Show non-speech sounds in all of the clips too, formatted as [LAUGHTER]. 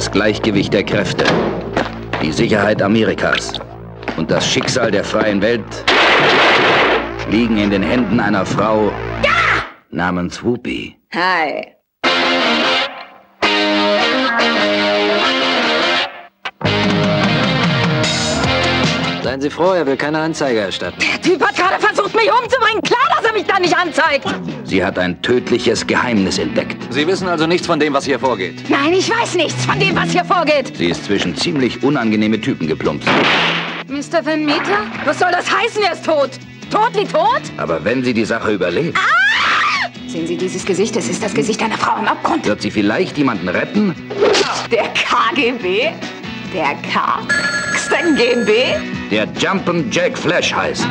das Gleichgewicht der Kräfte, die Sicherheit Amerikas und das Schicksal der freien Welt liegen in den Händen einer Frau ja! namens Whoopi. Hi. Seien Sie froh, er will keine Anzeige erstatten. Der Typ hat gerade versucht, mich umzubringen. Klar, dass er mich da nicht anzeigt. Sie hat ein tödliches Geheimnis entdeckt. Sie wissen also nichts von dem, was hier vorgeht. Nein, ich weiß nichts von dem, was hier vorgeht. Sie ist zwischen ziemlich unangenehme Typen geplumpst. Mr. Van Meter? Was soll das heißen? Er ist tot. Tot wie tot? Aber wenn sie die Sache überlebt, Ah! Sehen Sie dieses Gesicht? Es ist das Gesicht einer Frau im Abgrund. wird sie vielleicht jemanden retten? Der KGB? Der K? Xten GmbH? Der Jumpin' Jack Flash heißt.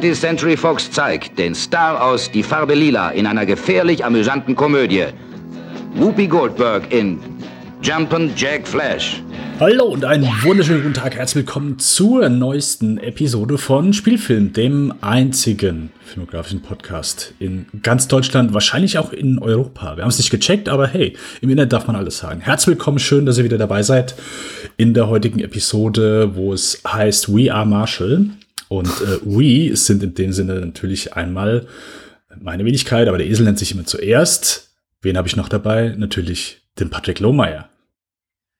Th Century Fox zeigt den Star aus Die Farbe Lila in einer gefährlich amüsanten Komödie. Whoopi Goldberg in Jumpin' Jack Flash. Hallo und einen wunderschönen guten Tag. Herzlich willkommen zur neuesten Episode von Spielfilm, dem einzigen filmografischen Podcast in ganz Deutschland, wahrscheinlich auch in Europa. Wir haben es nicht gecheckt, aber hey, im Internet darf man alles sagen. Herzlich willkommen, schön, dass ihr wieder dabei seid in der heutigen Episode, wo es heißt We Are Marshall. Und äh, we sind in dem Sinne natürlich einmal meine Wenigkeit, aber der Esel nennt sich immer zuerst. Wen habe ich noch dabei? Natürlich den Patrick Lohmeier.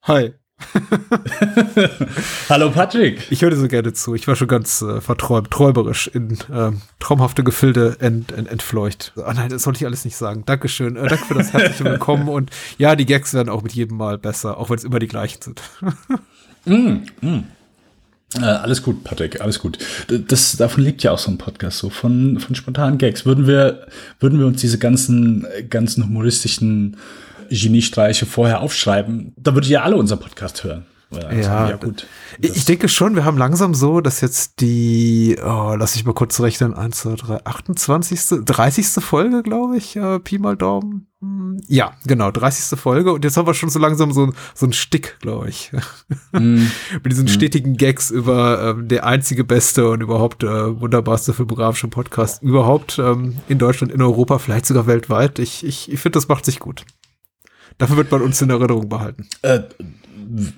Hi. [LAUGHS] Hallo Patrick. Ich höre dir so gerne zu. Ich war schon ganz äh, verträumt, träumerisch in äh, traumhafte Gefilde ent, ent, entfleucht. Oh nein, das sollte ich alles nicht sagen. Dankeschön. Äh, danke für das herzliche Willkommen. Und ja, die Gags werden auch mit jedem Mal besser, auch wenn es immer die gleichen sind. [LAUGHS] mm, mm. Äh, alles gut, Patrick, alles gut. Das, davon lebt ja auch so ein Podcast, so von, von spontanen Gags. Würden wir, würden wir uns diese ganzen, ganzen humoristischen Geniestreiche vorher aufschreiben, da würdet ihr alle unser Podcast hören. Ja, ja, gut. Ich, ich denke schon, wir haben langsam so, dass jetzt die, oh, lass ich mal kurz rechnen, 1, 2, 3, 28., 30. Folge, glaube ich, äh, Pi mal Daumen. Hm, ja, genau, 30. Folge. Und jetzt haben wir schon so langsam so, so ein Stick, glaube ich. [LAUGHS] Mm. Mit diesen mm. stetigen Gags über ähm, der einzige beste und überhaupt äh, wunderbarste filmografische Podcast überhaupt ähm, in Deutschland, in Europa, vielleicht sogar weltweit. Ich, ich, ich finde, das macht sich gut. Dafür wird man uns in Erinnerung behalten. Äh,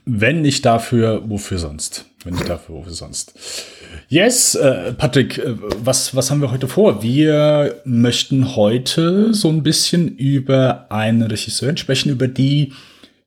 wenn nicht dafür, wofür sonst? Wenn nicht dafür, wofür sonst? Yes, äh, Patrick, äh, was, was haben wir heute vor? Wir möchten heute so ein bisschen über eine Regisseurin sprechen, über die,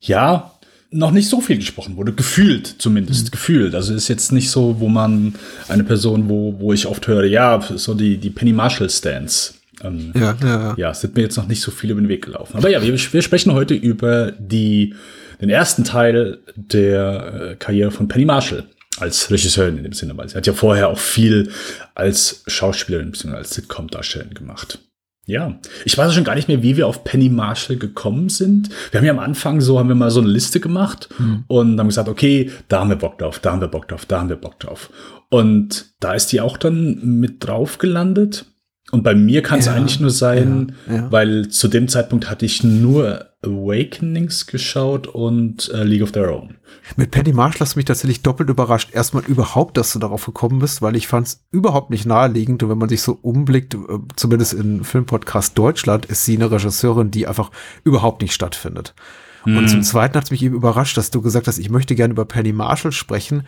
ja, noch nicht so viel gesprochen wurde, gefühlt zumindest, mhm. gefühlt. Also ist jetzt nicht so, wo man eine Person, wo, wo ich oft höre, ja, so die, die Penny Marshall Stands. Ähm, ja, ja, ja. ja, sind mir jetzt noch nicht so viel über den Weg gelaufen. Aber ja, wir, wir sprechen heute über die den ersten Teil der äh, Karriere von Penny Marshall als Regisseurin in dem Sinne, weil sie hat ja vorher auch viel als Schauspielerin bzw. als Sitcom-Darstellerin gemacht. Ja, ich weiß schon gar nicht mehr, wie wir auf Penny Marshall gekommen sind. Wir haben ja am Anfang so, haben wir mal so eine Liste gemacht mhm. und haben gesagt, okay, da haben wir Bock drauf, da haben wir Bock drauf, da haben wir Bock drauf. Und da ist die auch dann mit drauf gelandet. Und bei mir kann es ja, eigentlich nur sein, ja, ja. weil zu dem Zeitpunkt hatte ich nur Awakenings geschaut und äh, League of Their Own. Mit Penny Marshall hast du mich tatsächlich doppelt überrascht. Erstmal überhaupt, dass du darauf gekommen bist, weil ich fand es überhaupt nicht naheliegend. Und wenn man sich so umblickt, äh, zumindest in Filmpodcast Deutschland, ist sie eine Regisseurin, die einfach überhaupt nicht stattfindet. Hm. Und zum Zweiten hat es mich eben überrascht, dass du gesagt hast, ich möchte gerne über Penny Marshall sprechen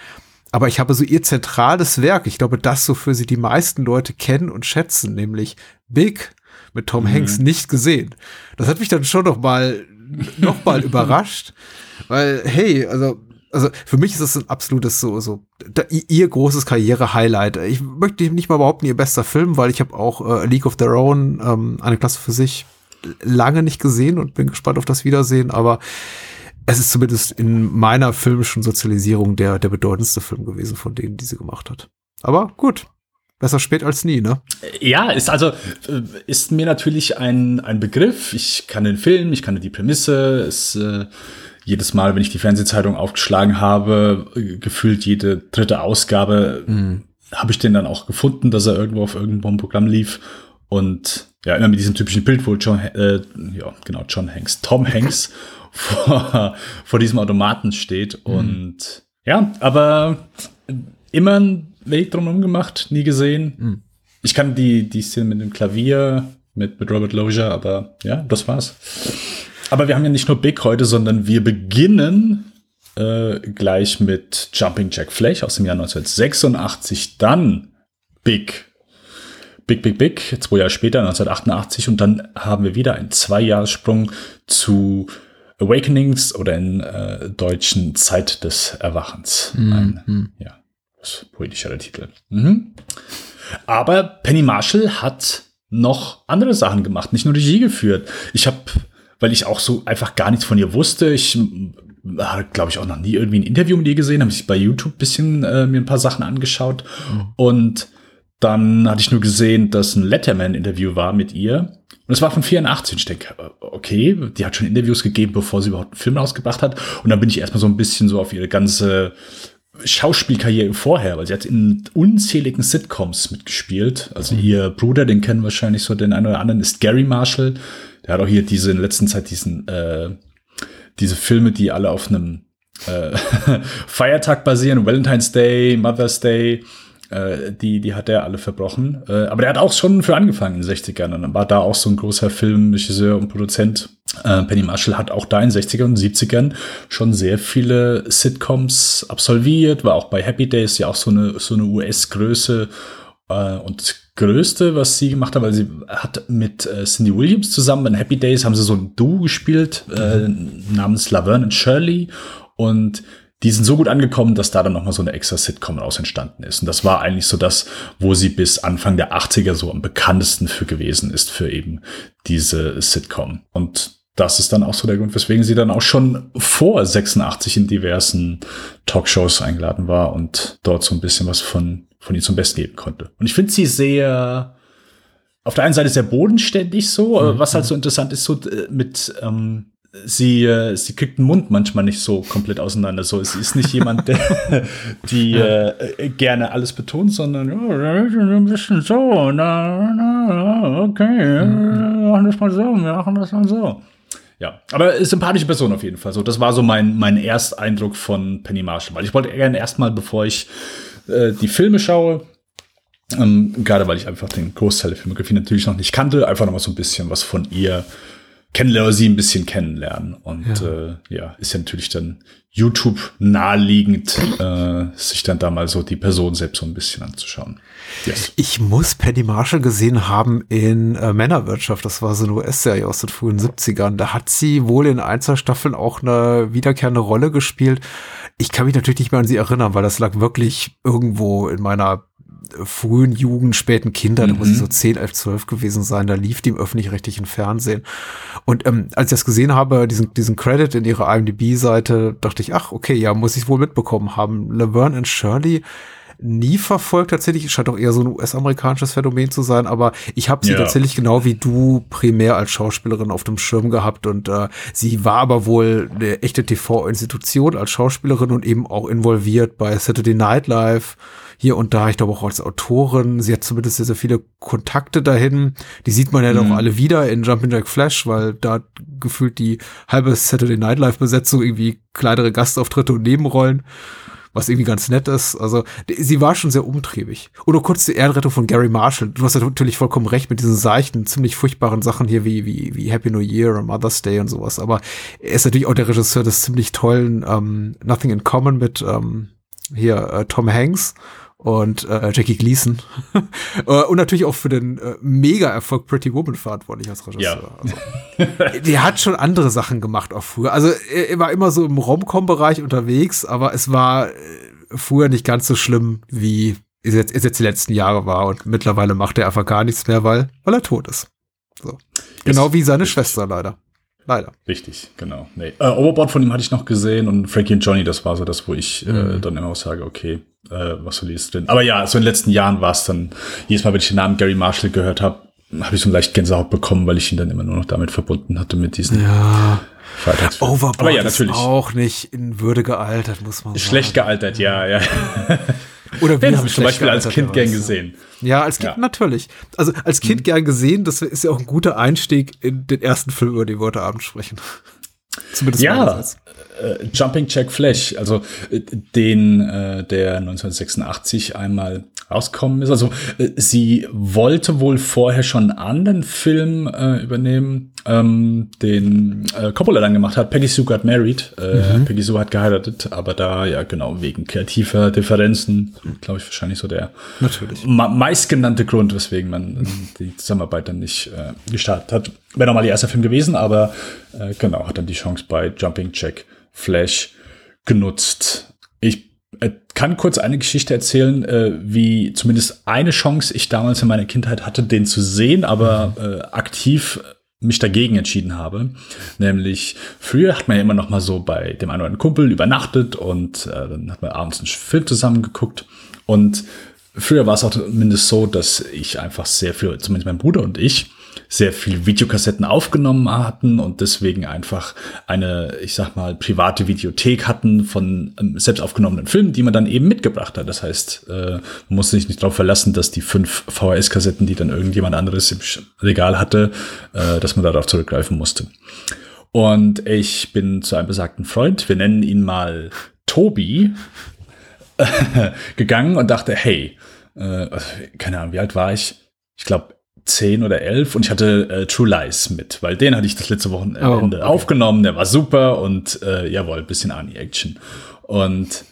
aber ich habe so ihr zentrales Werk, ich glaube, das, wofür sie die meisten Leute kennen und schätzen, nämlich Big mit Tom mhm. Hanks nicht gesehen. Das hat mich dann schon noch mal, noch mal [LAUGHS] überrascht, weil, hey, also, also für mich ist das ein absolutes so, so da, ihr großes Karriere-Highlight. Ich möchte nicht mal behaupten, ihr bester Film, weil ich habe auch äh, League of Their Own, ähm, eine Klasse für sich, lange nicht gesehen und bin gespannt auf das Wiedersehen, aber es ist zumindest in meiner filmischen Sozialisierung der, der bedeutendste Film gewesen von denen, die sie gemacht hat. Aber gut. Besser spät als nie, ne? Ja, ist also, äh, ist mir natürlich ein, ein Begriff. Ich kann den Film, ich kann die Prämisse. Es, äh, jedes Mal, wenn ich die Fernsehzeitung aufgeschlagen habe, äh, gefühlt jede dritte Ausgabe, mhm. habe ich den dann auch gefunden, dass er irgendwo auf irgendeinem Programm lief. Und ja, immer mit diesem typischen Bild, wo John, äh, ja, genau, John Hanks, Tom Hanks [LAUGHS] vor, vor diesem Automaten steht. Mhm. Und ja, aber immer einen Weg drumherum gemacht, nie gesehen. Mhm. Ich kann die, die Szene mit dem Klavier, mit, mit Robert Lozier, aber ja, das war's. Aber wir haben ja nicht nur Big heute, sondern wir beginnen äh, gleich mit Jumping Jack Flash aus dem Jahr 1986, dann Big. Big, Big, Big, zwei Jahre später, 1988, und dann haben wir wieder einen Zweijahressprung zu Awakenings oder in äh, deutschen Zeit des Erwachens. Mhm. Ein, ja, das poetischere Titel. Mhm. Aber Penny Marshall hat noch andere Sachen gemacht, nicht nur Regie geführt. Ich habe, weil ich auch so einfach gar nichts von ihr wusste, ich habe, glaube ich, auch noch nie irgendwie ein Interview mit ihr gesehen, habe ich bei YouTube bisschen äh, mir ein paar Sachen angeschaut mhm. und dann hatte ich nur gesehen, dass ein Letterman-Interview war mit ihr. Und es war von 84. Ich denke, okay, die hat schon Interviews gegeben, bevor sie überhaupt einen Film rausgebracht hat. Und dann bin ich erstmal so ein bisschen so auf ihre ganze Schauspielkarriere vorher, weil sie hat in unzähligen Sitcoms mitgespielt. Also mhm. ihr Bruder, den kennen wahrscheinlich so den einen oder anderen, ist Gary Marshall. Der hat auch hier diese in letzter Zeit diesen, äh, diese Filme, die alle auf einem äh, [LAUGHS] Feiertag basieren, Valentine's Day, Mother's Day, äh, die, die hat er alle verbrochen. Äh, aber der hat auch schon für angefangen in den 60ern und dann war da auch so ein großer Filmregisseur und Produzent. Äh, Penny Marshall hat auch da in den 60ern und 70ern schon sehr viele Sitcoms absolviert, war auch bei Happy Days ja auch so eine, so eine US-Größe. Äh, und Größte, was sie gemacht hat, weil sie hat mit äh, Cindy Williams zusammen in Happy Days haben sie so ein Duo gespielt, äh, namens Laverne und Shirley. Und die sind so gut angekommen, dass da dann nochmal so eine extra Sitcom raus entstanden ist. Und das war eigentlich so das, wo sie bis Anfang der 80er so am bekanntesten für gewesen ist, für eben diese Sitcom. Und das ist dann auch so der Grund, weswegen sie dann auch schon vor 86 in diversen Talkshows eingeladen war und dort so ein bisschen was von, von ihr zum Besten geben konnte. Und ich finde sie sehr, auf der einen Seite sehr bodenständig so, mhm. was halt so interessant ist, so äh, mit, ähm, sie, äh, sie kriegt den Mund manchmal nicht so komplett auseinander. So, sie ist nicht jemand, der [LAUGHS] die äh, gerne alles betont, sondern ja, ein bisschen so, na, na, okay, wir machen das mal so, wir machen das mal so. Ja, aber sympathische Person auf jeden Fall. So, das war so mein, mein Ersteindruck von Penny Marshall, weil ich wollte gerne erstmal, bevor ich äh, die Filme schaue, ähm, gerade weil ich einfach den Großteil der Filmografie natürlich noch nicht kannte, einfach noch mal so ein bisschen was von ihr kennenlernen, sie ein bisschen kennenlernen. Und ja, äh, ja ist ja natürlich dann YouTube naheliegend, äh, sich dann da mal so die Person selbst so ein bisschen anzuschauen. Yes. Ich muss Penny Marshall gesehen haben in äh, Männerwirtschaft. Das war so eine US-Serie aus den frühen 70ern. Da hat sie wohl in ein, zwei Staffeln auch eine wiederkehrende Rolle gespielt. Ich kann mich natürlich nicht mehr an sie erinnern, weil das lag wirklich irgendwo in meiner frühen Jugend, späten Kinder, mhm. da muss ich so 10, 11, 12 gewesen sein, da lief die im öffentlich-rechtlichen Fernsehen. Und ähm, als ich das gesehen habe, diesen, diesen Credit in ihrer IMDb-Seite, dachte ich, ach, okay, ja, muss ich wohl mitbekommen haben. Laverne and Shirley nie verfolgt tatsächlich, scheint auch eher so ein US-amerikanisches Phänomen zu sein, aber ich habe sie ja. tatsächlich genau wie du primär als Schauspielerin auf dem Schirm gehabt und äh, sie war aber wohl eine echte TV-Institution als Schauspielerin und eben auch involviert bei Saturday Night Live hier und da, ich glaube auch als Autorin. Sie hat zumindest sehr, sehr viele Kontakte dahin. Die sieht man ja mhm. doch alle wieder in Jumpin' Jack Flash, weil da gefühlt die halbe Saturday Night Live Besetzung irgendwie kleinere Gastauftritte und Nebenrollen was irgendwie ganz nett ist. Also sie war schon sehr umtriebig. Oder kurz die Ehrenrettung von Gary Marshall. Du hast natürlich vollkommen recht mit diesen seichten, ziemlich furchtbaren Sachen hier wie, wie, wie Happy New Year und Mother's Day und sowas. Aber er ist natürlich auch der Regisseur des ziemlich tollen ähm, Nothing in Common mit ähm, hier äh, Tom Hanks und äh, Jackie Gleason. [LAUGHS] Äh, und natürlich auch für den äh, Mega-Erfolg Pretty Woman verantwortlich als Regisseur. Ja. Also, der hat schon andere Sachen gemacht auch früher. Also er, war immer so im Rom-Com-Bereich unterwegs, aber es war äh, früher nicht ganz so schlimm, wie es jetzt, es jetzt die letzten Jahre war. Und mittlerweile macht er einfach gar nichts mehr, weil, weil er tot ist. So. Genau wie seine Schwester leider. Leider. Richtig, genau. Nee. Äh, Overboard von ihm hatte ich noch gesehen und Frankie und Johnny, das war so das, wo ich äh, mhm. äh, dann immer auch sage, okay, äh, was so liest drin. Aber ja, so in den letzten Jahren war es dann, jedes Mal, wenn ich den Namen Gary Marshall gehört habe, habe ich so ein leicht Gänsehaut bekommen, weil ich ihn dann immer nur noch damit verbunden hatte, mit diesen ja. Overboard ja, natürlich. ist auch nicht in Würde gealtert, muss man sagen. Schlecht gealtert, ja, ja. [LAUGHS] Oder Den habe ich zum Beispiel als Kind gern gesehen. Ja, als Kind Ja. Mhm. natürlich. Also als Kind gern gesehen, das ist ja auch ein guter Einstieg in den ersten Film, über den wir heute Abend sprechen. [LAUGHS] Zumindest Ja, äh, Jumping Jack Flash, also äh, den, äh, der 1986 einmal rausgekommen ist. Also äh, sie wollte wohl vorher schon einen anderen Film äh, übernehmen, ähm, den äh, Coppola dann gemacht hat. Peggy Sue Got Married. Äh, Peggy Sue hat geheiratet, aber da, ja genau, wegen kreativer Differenzen, glaube ich, wahrscheinlich so der Natürlich. ma meistgenannte Grund, weswegen man äh, die Zusammenarbeit dann nicht äh, gestartet hat. Wäre nochmal ihr erster Film gewesen, aber äh, genau, hat dann die Chance bei Jumping Jack Flash genutzt. Äh, kann kurz eine Geschichte erzählen, äh, wie zumindest eine Chance ich damals in meiner Kindheit hatte, den zu sehen, aber äh, aktiv mich dagegen entschieden habe. Nämlich, früher hat man ja immer noch mal so bei dem einen oder anderen Kumpel übernachtet und äh, dann hat man abends einen Film zusammen geguckt. Und früher war es auch zumindest so, dass ich einfach sehr viel, zumindest mein Bruder und ich, sehr viel Videokassetten aufgenommen hatten und deswegen einfach eine, ich sag mal, private Videothek hatten von ähm, selbst aufgenommenen Filmen, die man dann eben mitgebracht hat. Das heißt, äh, man musste sich nicht darauf verlassen, dass die fünf VHS-Kassetten, die dann irgendjemand anderes im Regal hatte, äh, dass man darauf zurückgreifen musste. Und ich bin zu einem besagten Freund, wir nennen ihn mal Tobi, [LAUGHS] gegangen und dachte, hey, äh, keine Ahnung, wie alt war ich? Ich glaube zehn oder elf und ich hatte äh, True Lies mit, weil den hatte ich das letzte Wochenende Oh, okay. aufgenommen, der war super und äh, jawohl, bisschen Ani-Action. Und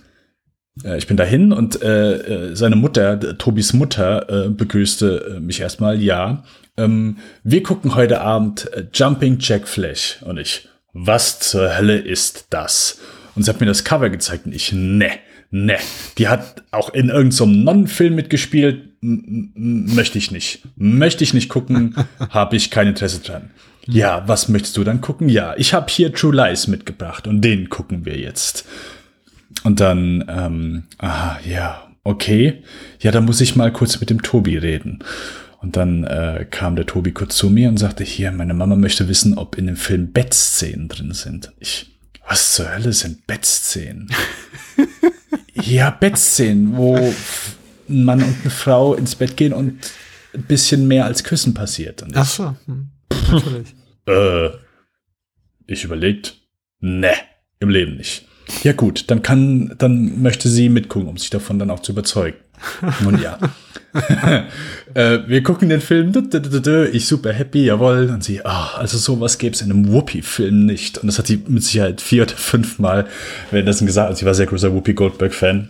äh, ich bin dahin und äh, äh, seine Mutter, Tobis Mutter, äh, begrüßte äh, mich erstmal, ja, ähm, wir gucken heute Abend äh, Jumping Jack Flash und ich, was zur Hölle ist das? Und sie hat mir das Cover gezeigt und ich, ne, ne, die hat auch in irgendeinem so Nonnenfilm mitgespielt, möchte ich nicht, möchte ich nicht gucken, [LAUGHS] habe ich kein Interesse dran. Ja, was möchtest du dann gucken? Ja, ich habe hier True Lies mitgebracht und den gucken wir jetzt. Und dann, ähm, ah, ja, okay. Ja, da muss ich mal kurz mit dem Tobi reden. Und dann äh, kam der Tobi kurz zu mir und sagte, hier, meine Mama möchte wissen, ob in dem Film Bettszenen drin sind. Ich, was zur Hölle sind Bettszenen? [LAUGHS] ja, Bettszenen, wo ein Mann und eine Frau ins Bett gehen und ein bisschen mehr als Küssen passiert. Und ich, Ach so. Hm. Natürlich. äh, ich überlegt, ne, im Leben nicht. Ja gut, dann kann, dann möchte sie mitgucken, um sich davon dann auch zu überzeugen. Und ja. [LAUGHS] [LAUGHS] äh, wir gucken den Film, ich super happy, jawohl. Und sie, ah, also sowas gäbe es in einem Whoopi-Film nicht. Und das hat sie mit Sicherheit vier oder fünf Mal währenddessen gesagt. Also sie war sehr großer Whoopi Goldberg-Fan.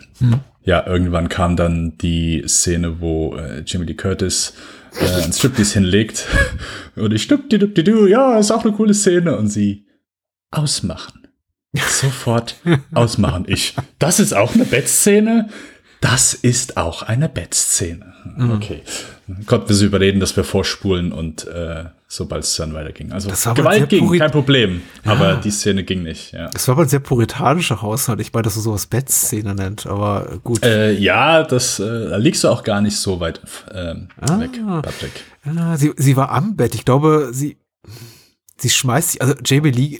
Ja, irgendwann kam dann die Szene, wo äh, Jimmy Lee Curtis äh, ein Striptease hinlegt. [LAUGHS] Und ich du, ja, ist auch eine coole Szene. Und sie ausmachen. Sofort ausmachen. Ich, das ist auch eine Bettszene? Das ist auch eine Bettszene. Okay. Konnten wir sie überreden, dass wir vorspulen und äh, sobald es dann weiterging. Also Gewalt ging, kein Problem. Aber die Szene ging nicht, ja. Das war aber ein sehr puritanischer Haushalt. Ich meine, dass du sowas Bettszene nennt, aber gut. Äh, ja, das, äh, da liegst du auch gar nicht so weit ähm, Ah. weg, Patrick. Ah, sie, sie war am Bett. Ich glaube, sie, sie schmeißt sich, also Jamie Lee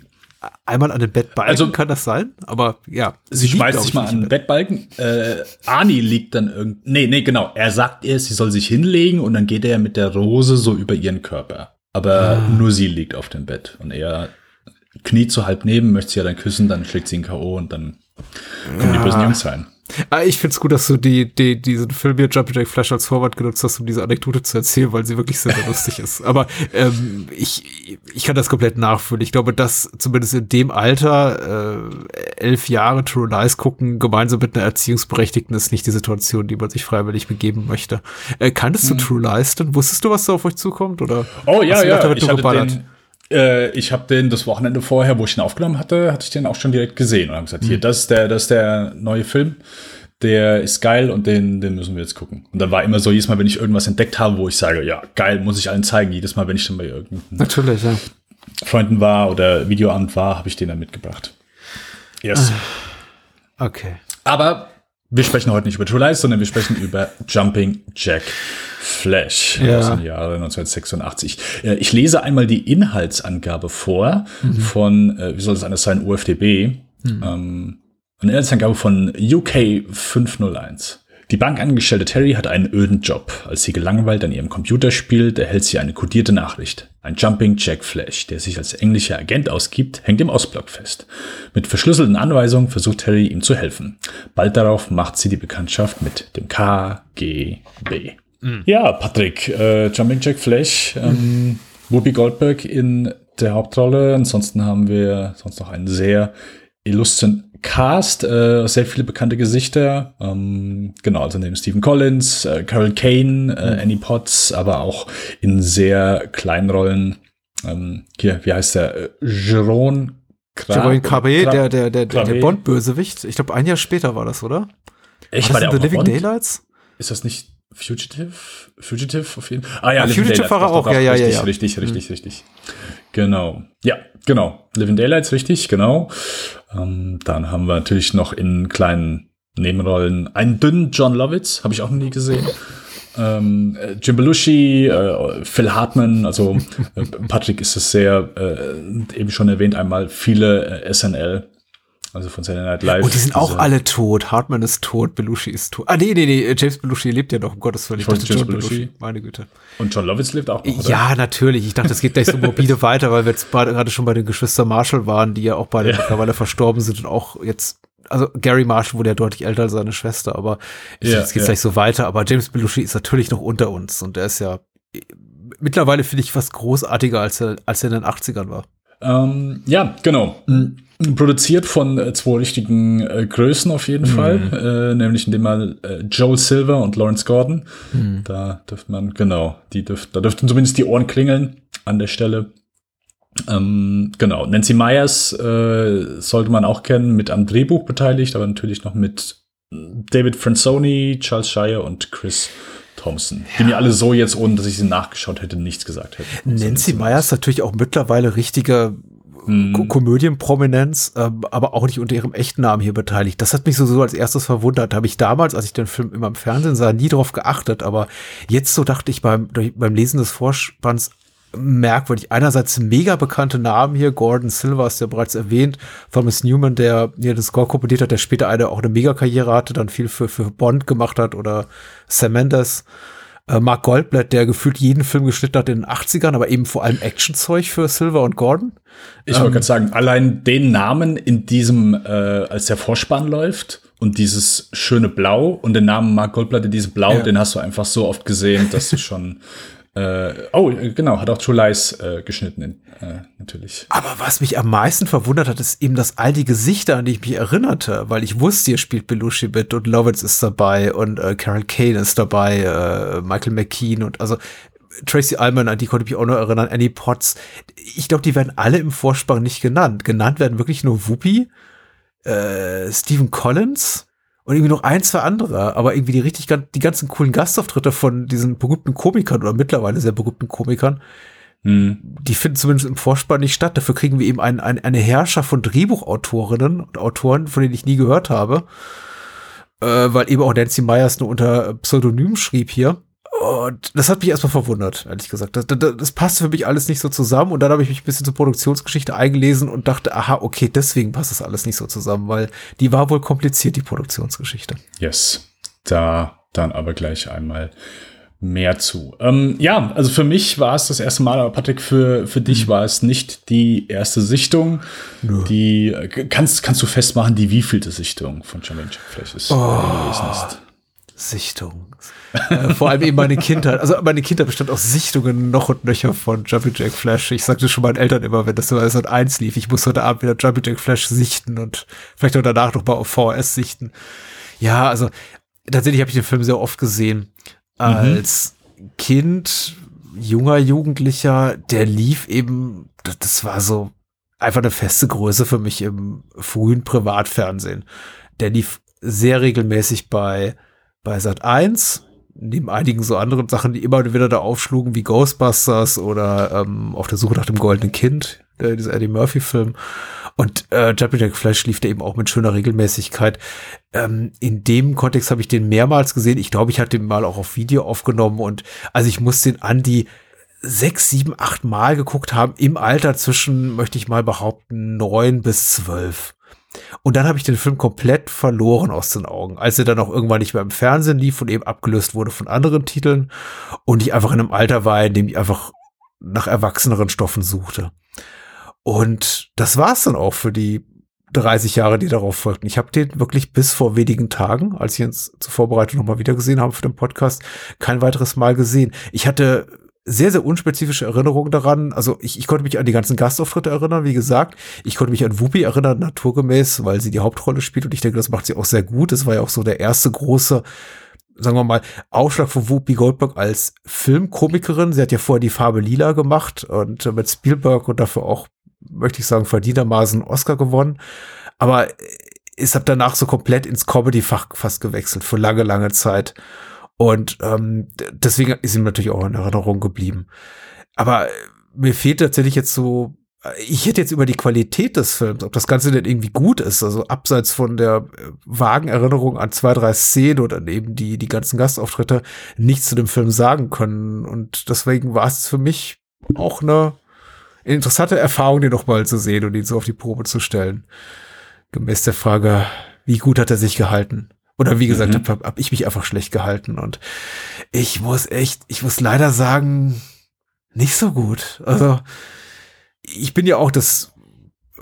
einmal an den Bettbalken, Also- kann das sein? Aber ja. Sie schmeißt sich ich, mal an den Bettbalken. Äh, Ani liegt dann irgend. Nee, nee, genau. Er sagt ihr, sie soll sich hinlegen und dann geht er mit der Rose so über ihren Körper. Aber nur sie liegt auf dem Bett. Und er kniet so halb neben, möchte sie ja dann küssen, dann schlägt sie ihn K.O. und dann kommen die bösen Jungs rein. Ah, ich find's gut, dass du die, die, diesen Film hier Jumping Jack Flash als Vorwand genutzt hast, um diese Anekdote zu erzählen, weil sie wirklich sehr, sehr [LAUGHS] lustig ist. Aber ähm, ich, ich kann das komplett nachfühlen. Ich glaube, dass zumindest in dem Alter äh, elf Jahre True Lies gucken, gemeinsam mit einer Erziehungsberechtigten, ist nicht die Situation, die man sich freiwillig begeben möchte. Äh, kanntest du True Lies denn? Wusstest du, was da auf euch zukommt? Oder Hm. Oh ja, ja. Ich hatte den, äh, ich habe den das Wochenende vorher, wo ich ihn aufgenommen hatte, hatte ich den auch schon direkt gesehen und habe gesagt, Hm. hier, das ist der, das ist der neue Film. Der ist geil und den, den müssen wir jetzt gucken. Und dann war immer so, jedes Mal, wenn ich irgendwas entdeckt habe, wo ich sage, ja, geil, muss ich allen zeigen. Jedes Mal, wenn ich dann bei irgendeinen Natürlich, ja. Freunden war oder Videoamt war, habe ich den dann mitgebracht. Yes. Okay. Aber wir sprechen heute nicht über True Lies, sondern wir sprechen über Jumping Jack Flash Ja. aus dem Jahre 1986. Äh, Ich lese einmal die Inhaltsangabe vor von, äh, wie soll das anders sein, UFDB. Ähm, eine Inhaltsangabe von UK 501. Die Bankangestellte Terry hat einen öden Job. Als sie gelangweilt an ihrem Computer spielt, erhält sie eine kodierte Nachricht. Ein Jumping Jack Flash, der sich als englischer Agent ausgibt, hängt im Ostblock fest. Mit verschlüsselten Anweisungen versucht Terry ihm zu helfen. Bald darauf macht sie die Bekanntschaft mit dem KGB. Mhm. Ja, Patrick, äh, Jumping Jack Flash, ähm, Whoopi Goldberg in der Hauptrolle. Ansonsten haben wir sonst noch einen sehr illustren Cast, äh, sehr viele bekannte Gesichter. Ähm, genau, also neben Stephen Collins, äh, Carol Kane, äh, mhm. Annie Potts, aber auch in sehr kleinen Rollen. Ähm, hier, wie heißt der? Äh, Jerome Jerome Cabé, der, der, der, der, der Bond-Bösewicht. Ich glaube, ein Jahr später war das, oder? Echt? War, war der The Living Bond? Daylights? Ist das nicht Fugitive? Fugitive auf jeden Fall. Ah ja, ja Fugitive war er auch, ja, ja, richtig, ja, ja. Richtig, richtig, mhm. richtig. Genau. Ja, genau. Living Daylights, richtig, genau. Ähm, dann haben wir natürlich noch in kleinen Nebenrollen einen dünnen John Lovitz, habe ich auch noch nie gesehen. Ähm, äh, Jim Belushi, äh, Phil Hartman, also äh, Patrick ist es sehr, äh, eben schon erwähnt einmal, viele äh, SNL also von Saturday Night Live. Und die sind auch alle tot. Hartman ist tot, Belushi ist tot. Ah, nee, nee, nee, James Belushi lebt ja noch, um Gottes Willen. Ich dachte, John Belushi. Belushi. Meine Güte. Und John Lovitz lebt auch noch, oder? Ja, natürlich. Ich dachte, es geht gleich so morbide [LAUGHS] weiter, weil wir jetzt gerade schon bei den Geschwistern Marshall waren, die ja auch beide ja. mittlerweile verstorben sind und auch jetzt also Gary Marshall wurde ja deutlich älter als seine Schwester, aber ja, jetzt geht's ja. gleich so weiter. Aber James Belushi ist natürlich noch unter uns und er ist ja mittlerweile finde ich fast großartiger, als er, als er in den 80ern war. Ähm, ja, genau. Mhm. Produziert von äh, zwei richtigen äh, Größen auf jeden mhm. Fall, äh, nämlich in dem Mal äh, Joel Silver und Lawrence Gordon. Mhm. Da dürfte man, genau, die dürft, da dürften zumindest die Ohren klingeln an der Stelle. Ähm, genau, Nancy Myers äh, sollte man auch kennen, mit am Drehbuch beteiligt, aber natürlich noch mit David Franzoni, Charles Shire und Chris Thompson, ja. die mir alle so jetzt, ohne dass ich sie nachgeschaut hätte, nichts gesagt hätten. Nancy Myers natürlich auch mittlerweile richtiger mhm. Komödienprominenz, ähm, aber auch nicht unter ihrem echten Namen hier beteiligt. Das hat mich so, so als erstes verwundert. Habe ich damals, als ich den Film immer im Fernsehen sah, nie drauf geachtet. Aber jetzt so dachte ich beim, beim Lesen des Vorspanns, merkwürdig. Einerseits mega bekannte Namen hier, Gordon Silver ist ja bereits erwähnt, Thomas Newman, der hier den Score komponiert hat, der später eine, auch eine Mega-Karriere hatte, dann viel für, für Bond gemacht hat oder Sam Mendes. Äh, Mark Goldblatt, der gefühlt jeden Film geschnitten hat in den 80ern, aber eben vor allem Actionzeug für Silver und Gordon. Ich wollte ähm, gerade sagen, allein den Namen in diesem, äh, als der Vorspann läuft und dieses schöne Blau und den Namen Mark Goldblatt in diesem Blau, ja. den hast du einfach so oft gesehen, dass du schon [LAUGHS] oh, genau, hat auch True Lies äh, geschnitten, äh, natürlich. Aber was mich am meisten verwundert hat, ist eben, dass all die Gesichter, an die ich mich erinnerte, weil ich wusste, hier spielt Belushi mit und Lovitz ist dabei und äh, Carol Kane ist dabei, äh, Michael McKean und also Tracy Allman, an die konnte ich mich auch noch erinnern, Annie Potts. Ich glaube, die werden alle im Vorspann nicht genannt. Genannt werden wirklich nur Whoopi, äh, Stephen Collins, und irgendwie noch ein, zwei andere, aber irgendwie die richtig, die ganzen coolen Gastauftritte von diesen berühmten Komikern oder mittlerweile sehr berühmten Komikern, hm. die finden zumindest im Vorspann nicht statt. Dafür kriegen wir eben ein, ein, eine Herrscher von Drehbuchautorinnen und Autoren, von denen ich nie gehört habe, äh, weil eben auch Nancy Myers nur unter Pseudonym schrieb hier. Und das hat mich erstmal verwundert, ehrlich gesagt. Das, das, das passte für mich alles nicht so zusammen. Und dann habe ich mich ein bisschen zur Produktionsgeschichte eingelesen und dachte, aha, okay, deswegen passt das alles nicht so zusammen, weil die war wohl kompliziert, die Produktionsgeschichte. Yes. Da dann aber gleich einmal mehr zu. Ähm, ja, also für mich war es das erste Mal, aber Patrick, für, für dich mhm. war es nicht die erste Sichtung. Nö. Die kannst, kannst du festmachen, die wievielte Sichtung von Jermaine Jack ist, oh, gewesen ist. Sichtung. Äh, vor allem eben meine Kindheit. Also meine Kindheit bestand aus Sichtungen noch und nöcher von Jumpy Jack Flash. Ich sagte schon meinen Eltern immer, wenn das so als eins lief, ich muss heute Abend wieder Jumpy Jack Flash sichten und vielleicht auch danach noch mal auf VHS sichten. Ja, also tatsächlich habe ich den Film sehr oft gesehen. Als mhm. Kind, junger Jugendlicher, der lief eben, das war so einfach eine feste Größe für mich im frühen Privatfernsehen. Der lief sehr regelmäßig bei bei Sat 1 neben einigen so anderen Sachen, die immer wieder da aufschlugen, wie Ghostbusters oder ähm, Auf der Suche nach dem goldenen Kind, äh, dieser Eddie Murphy-Film. Und äh, Jumping Jack Flash lief da eben auch mit schöner Regelmäßigkeit. Ähm, in dem Kontext habe ich den mehrmals gesehen. Ich glaube, ich hatte den mal auch auf Video aufgenommen und also ich muss den an die sechs, sieben, acht Mal geguckt haben, im Alter zwischen, möchte ich mal behaupten, neun bis zwölf. Und dann habe ich den Film komplett verloren aus den Augen, als er dann auch irgendwann nicht mehr im Fernsehen lief und eben abgelöst wurde von anderen Titeln und ich einfach in einem Alter war, in dem ich einfach nach erwachseneren Stoffen suchte. Und das war's dann auch für die 30 Jahre, die darauf folgten. Ich habe den wirklich bis vor wenigen Tagen, als ich uns zur Vorbereitung nochmal wieder gesehen habe für den Podcast, kein weiteres Mal gesehen. Ich hatte sehr, sehr unspezifische Erinnerungen daran. Also ich, ich konnte mich an die ganzen Gastauftritte erinnern, wie gesagt. Ich konnte mich an Whoopi erinnern, naturgemäß, weil sie die Hauptrolle spielt und ich denke, das macht sie auch sehr gut. Das war ja auch so der erste große, sagen wir mal, Aufschlag von Whoopi Goldberg als Filmkomikerin. Sie hat ja vorher die Farbe Lila gemacht und mit Spielberg und dafür auch, möchte ich sagen, verdientermaßen Oscar gewonnen. Aber ist ab danach so komplett ins Comedy-Fach fast gewechselt für lange, lange Zeit. Und ähm, deswegen ist ihm natürlich auch in Erinnerung geblieben. Aber äh, mir fehlt tatsächlich jetzt so, äh, ich hätte jetzt über die Qualität des Films, ob das Ganze denn irgendwie gut ist, also abseits von der äh, vagen Erinnerung an zwei, drei Szenen oder eben die, die ganzen Gastauftritte, nichts zu dem Film sagen können. Und deswegen war es für mich auch eine interessante Erfahrung, den nochmal zu sehen und ihn so auf die Probe zu stellen. Gemäß der Frage, wie gut hat er sich gehalten? Oder wie gesagt, mhm. habe hab ich mich einfach schlecht gehalten. Und ich muss echt, ich muss leider sagen, nicht so gut. Also ich bin ja auch das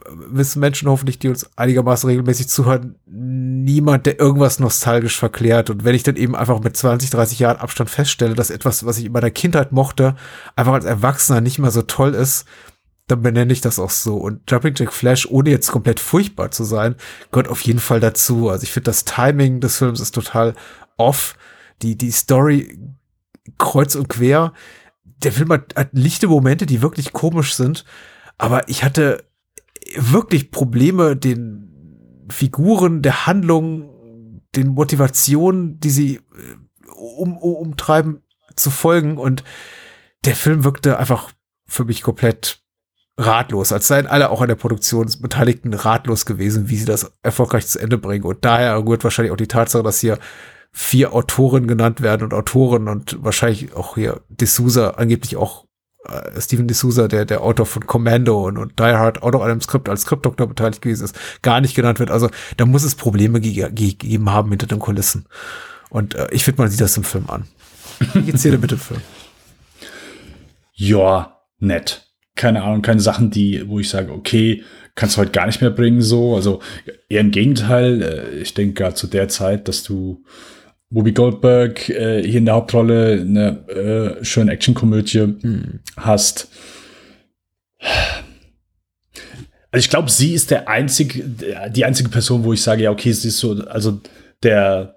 wissen Menschen hoffentlich, die uns einigermaßen regelmäßig zuhören, niemand, der irgendwas nostalgisch verklärt. Und wenn ich dann eben einfach mit 20, 30 Jahren Abstand feststelle, dass etwas, was ich in meiner Kindheit mochte, einfach als Erwachsener nicht mehr so toll ist, dann benenne ich das auch so. Und Jumping Jack Flash, ohne jetzt komplett furchtbar zu sein, gehört auf jeden Fall dazu. Also ich finde, das Timing des Films ist total off. Die, die Story kreuz und quer. Der Film hat, hat lichte Momente, die wirklich komisch sind. Aber ich hatte wirklich Probleme, den Figuren, der Handlung, den Motivationen, die sie äh, um, um, umtreiben, zu folgen. Und der Film wirkte einfach für mich komplett ratlos, als seien alle auch an der Produktion Beteiligten ratlos gewesen, wie sie das erfolgreich zu Ende bringen. Und daher rührt wahrscheinlich auch die Tatsache, dass hier vier Autoren genannt werden und Autoren und wahrscheinlich auch hier D'Souza, angeblich auch äh, Steven D'Souza, der, der Autor von Commando und, und Die Hard auch noch an einem Skript als Skriptdoktor beteiligt gewesen ist, gar nicht genannt wird. Also da muss es Probleme ge gegeben haben hinter den Kulissen. Und äh, ich finde, man sieht das im Film an. Wie geht's dir denn mit dem Film? [LAUGHS] Ja, nett keine Ahnung, keine Sachen, die, wo ich sage, okay, kannst du heute gar nicht mehr bringen, so. Also eher im Gegenteil. Äh, ich denke gerade zu der Zeit, dass du Whoopi Goldberg äh, hier in der Hauptrolle eine äh, schöne Actionkomödie hm. hast. Also ich glaube, sie ist der einzige, die einzige Person, wo ich sage, ja, okay, sie ist so, also der,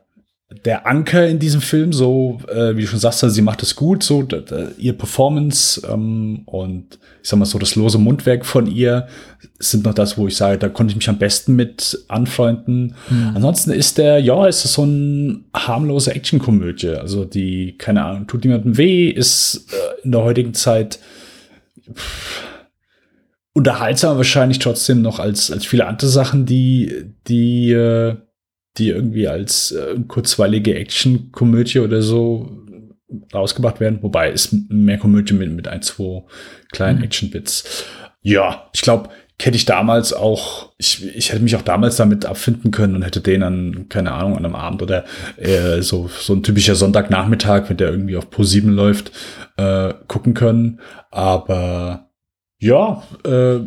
der Anker in diesem Film, so äh, wie du schon sagst, also sie macht es gut, so da, da, ihr Performance ähm, und ich sag mal so das lose Mundwerk von ihr sind noch das, wo ich sage, da konnte ich mich am besten mit anfreunden. Mhm. Ansonsten ist der, ja, ist das so ein harmlose Actionkomödie, also die keine Ahnung tut niemandem weh, ist äh, in der heutigen Zeit pff, unterhaltsam wahrscheinlich trotzdem noch als als viele andere Sachen, die die äh, die irgendwie als äh, kurzweilige Action-Komödie oder so rausgebracht werden. Wobei ist mehr Komödie mit, mit ein, zwei kleinen mhm. Action-Bits. Ja, ich glaube, hätte ich damals auch, ich, ich hätte mich auch damals damit abfinden können und hätte den an, keine Ahnung, an einem Abend oder äh, so, so ein typischer Sonntagnachmittag, wenn der irgendwie auf Pro 7 läuft, äh, gucken können. Aber ja, äh,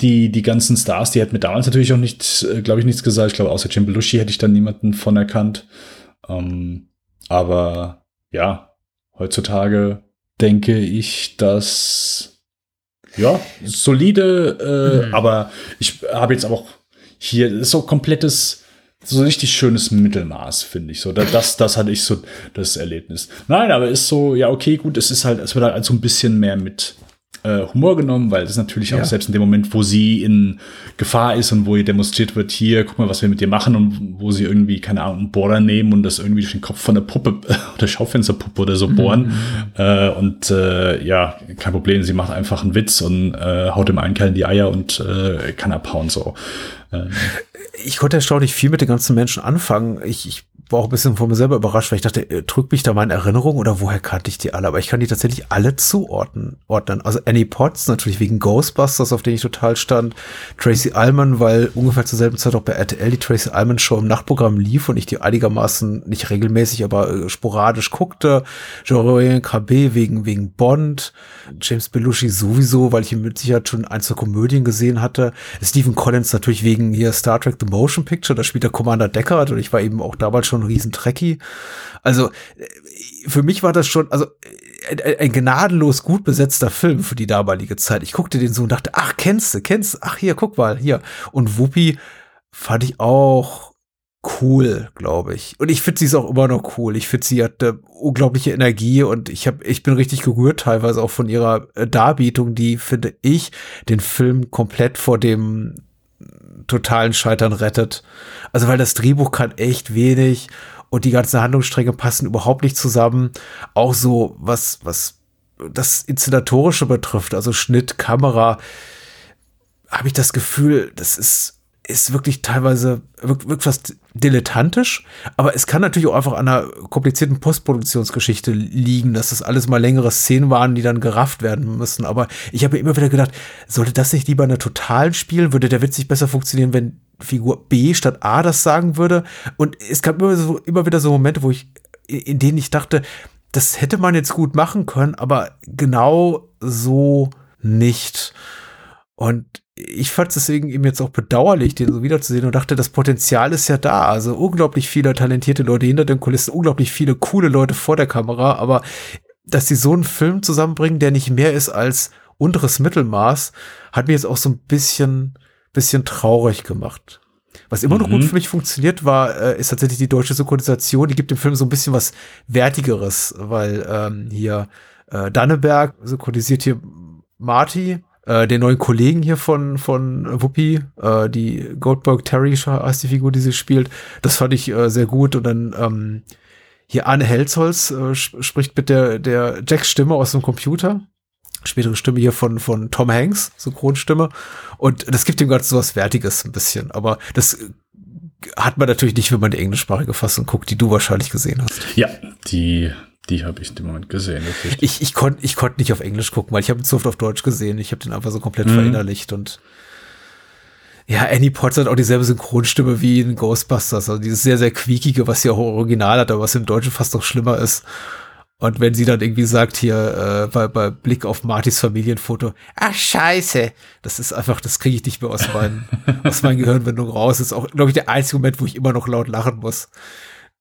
die, die ganzen Stars, die hätten mir damals natürlich auch nicht, äh, glaube ich, nichts gesagt. Ich glaube, außer Jim Belushi hätte ich dann niemanden von erkannt. Ähm, aber ja, heutzutage denke ich, dass ja, solide, äh, mhm. aber ich habe jetzt auch hier ist so komplettes, so richtig schönes Mittelmaß, finde ich. So, das, das hatte ich so das Erlebnis. Nein, aber ist so, ja, okay, gut, es ist halt, es wird halt so ein bisschen mehr mit äh, Humor genommen, weil das natürlich ja. auch selbst in dem Moment, wo sie in Gefahr ist und wo ihr demonstriert wird, hier, guck mal, was wir mit dir machen und wo sie irgendwie, keine Ahnung, einen Bohrer nehmen und das irgendwie durch den Kopf von der Puppe [LAUGHS] oder Schaufensterpuppe oder so bohren. Mhm. Äh, und äh, ja, kein Problem, sie macht einfach einen Witz und äh, haut dem einen Kerl in die Eier und äh, kann abhauen so. Ähm, Ich konnte erstaunlich viel mit den ganzen Menschen anfangen. Ich, ich war auch ein bisschen von mir selber überrascht, weil ich dachte, äh, drückt mich da meine Erinnerung oder woher kannte ich die alle? Aber ich kann die tatsächlich alle zuordnen. Ordnen. Also Annie Potts natürlich wegen Ghostbusters, auf den ich total stand. Tracy Allman, weil ungefähr zur selben Zeit auch bei RTL die Tracy Allman Show im Nachtprogramm lief und ich die einigermaßen nicht regelmäßig, aber äh, sporadisch guckte. Jean-Royen KB wegen, wegen Bond. James Belushi sowieso, weil ich ihn mit Sicherheit schon ein, zwei Komödien gesehen hatte. Stephen Collins natürlich wegen hier Star Trek The Motion Picture, da spielt der Commander Deckard und ich war eben auch damals schon ein riesen Trekkie. Also äh, für mich war das schon, also ein, ein gnadenlos gut besetzter Film für die damalige Zeit. Ich guckte den so und dachte, ach, kennst du, kennst du, ach hier, guck mal, hier. Und Whoopi fand ich auch cool, glaube ich. Und ich finde sie ist auch immer noch cool. Ich finde, sie hat äh, unglaubliche Energie und ich habe, ich bin richtig gerührt teilweise auch von ihrer äh, Darbietung, die finde ich den Film komplett vor dem totalen Scheitern rettet. Also weil das Drehbuch kann echt wenig und die ganzen Handlungsstränge passen überhaupt nicht zusammen. Auch so was was das inszenatorische betrifft, also Schnitt, Kamera, habe ich das Gefühl, das ist ist wirklich teilweise wirklich, fast dilettantisch, aber es kann natürlich auch einfach an einer komplizierten Postproduktionsgeschichte liegen, dass das alles mal längere Szenen waren, die dann gerafft werden müssen. Aber ich habe immer wieder gedacht, sollte das nicht lieber eine Totalen spielen? Würde der Witz nicht besser funktionieren, wenn Figur B statt A das sagen würde? Und es gab immer, so, immer wieder so Momente, wo ich, in denen ich dachte, das hätte man jetzt gut machen können, aber genau so nicht. Und ich fand es deswegen eben jetzt auch bedauerlich, den so wiederzusehen und dachte, das Potenzial ist ja da. Also unglaublich viele talentierte Leute hinter den Kulissen, unglaublich viele coole Leute vor der Kamera, aber dass sie so einen Film zusammenbringen, der nicht mehr ist als unteres Mittelmaß, hat mir jetzt auch so ein bisschen, bisschen traurig gemacht. Was immer noch Mhm. gut für mich funktioniert war, äh, ist tatsächlich die deutsche Synchronisation. Die gibt dem Film so ein bisschen was Wertigeres, weil ähm, hier äh, Danneberg synchronisiert hier Marty, äh, den neuen Kollegen hier von, von Whoopi, äh, die Goldberg Terry heißt die Figur, die sie spielt. Das fand ich äh, sehr gut. Und dann ähm, hier Arne Helzholz äh, sp- spricht mit der, der Jacks Stimme aus dem Computer. Spätere Stimme hier von, von Tom Hanks, Synchronstimme. Und das gibt dem Ganzen so was Wertiges ein bisschen. Aber das äh, hat man natürlich nicht, wenn man die englischsprachige Fassung guckt, die du wahrscheinlich gesehen hast. ja, die, die habe ich in dem Moment gesehen. Ich, ich konnte ich konnt nicht auf Englisch gucken, weil ich habe ihn zu oft auf Deutsch gesehen. Ich habe den einfach so komplett Mhm. verinnerlicht und ja, Annie Potts hat auch dieselbe Synchronstimme wie in Ghostbusters. Also dieses sehr, sehr quiekige, was sie auch original hat, aber was im Deutschen fast noch schlimmer ist. Und wenn sie dann irgendwie sagt hier äh, bei, bei Blick auf Martys Familienfoto, ach scheiße, das ist einfach, das kriege ich nicht mehr aus meinen, [LAUGHS] aus meinen Gehirnwindungen raus. Das ist auch, glaube ich, der einzige Moment, wo ich immer noch laut lachen muss.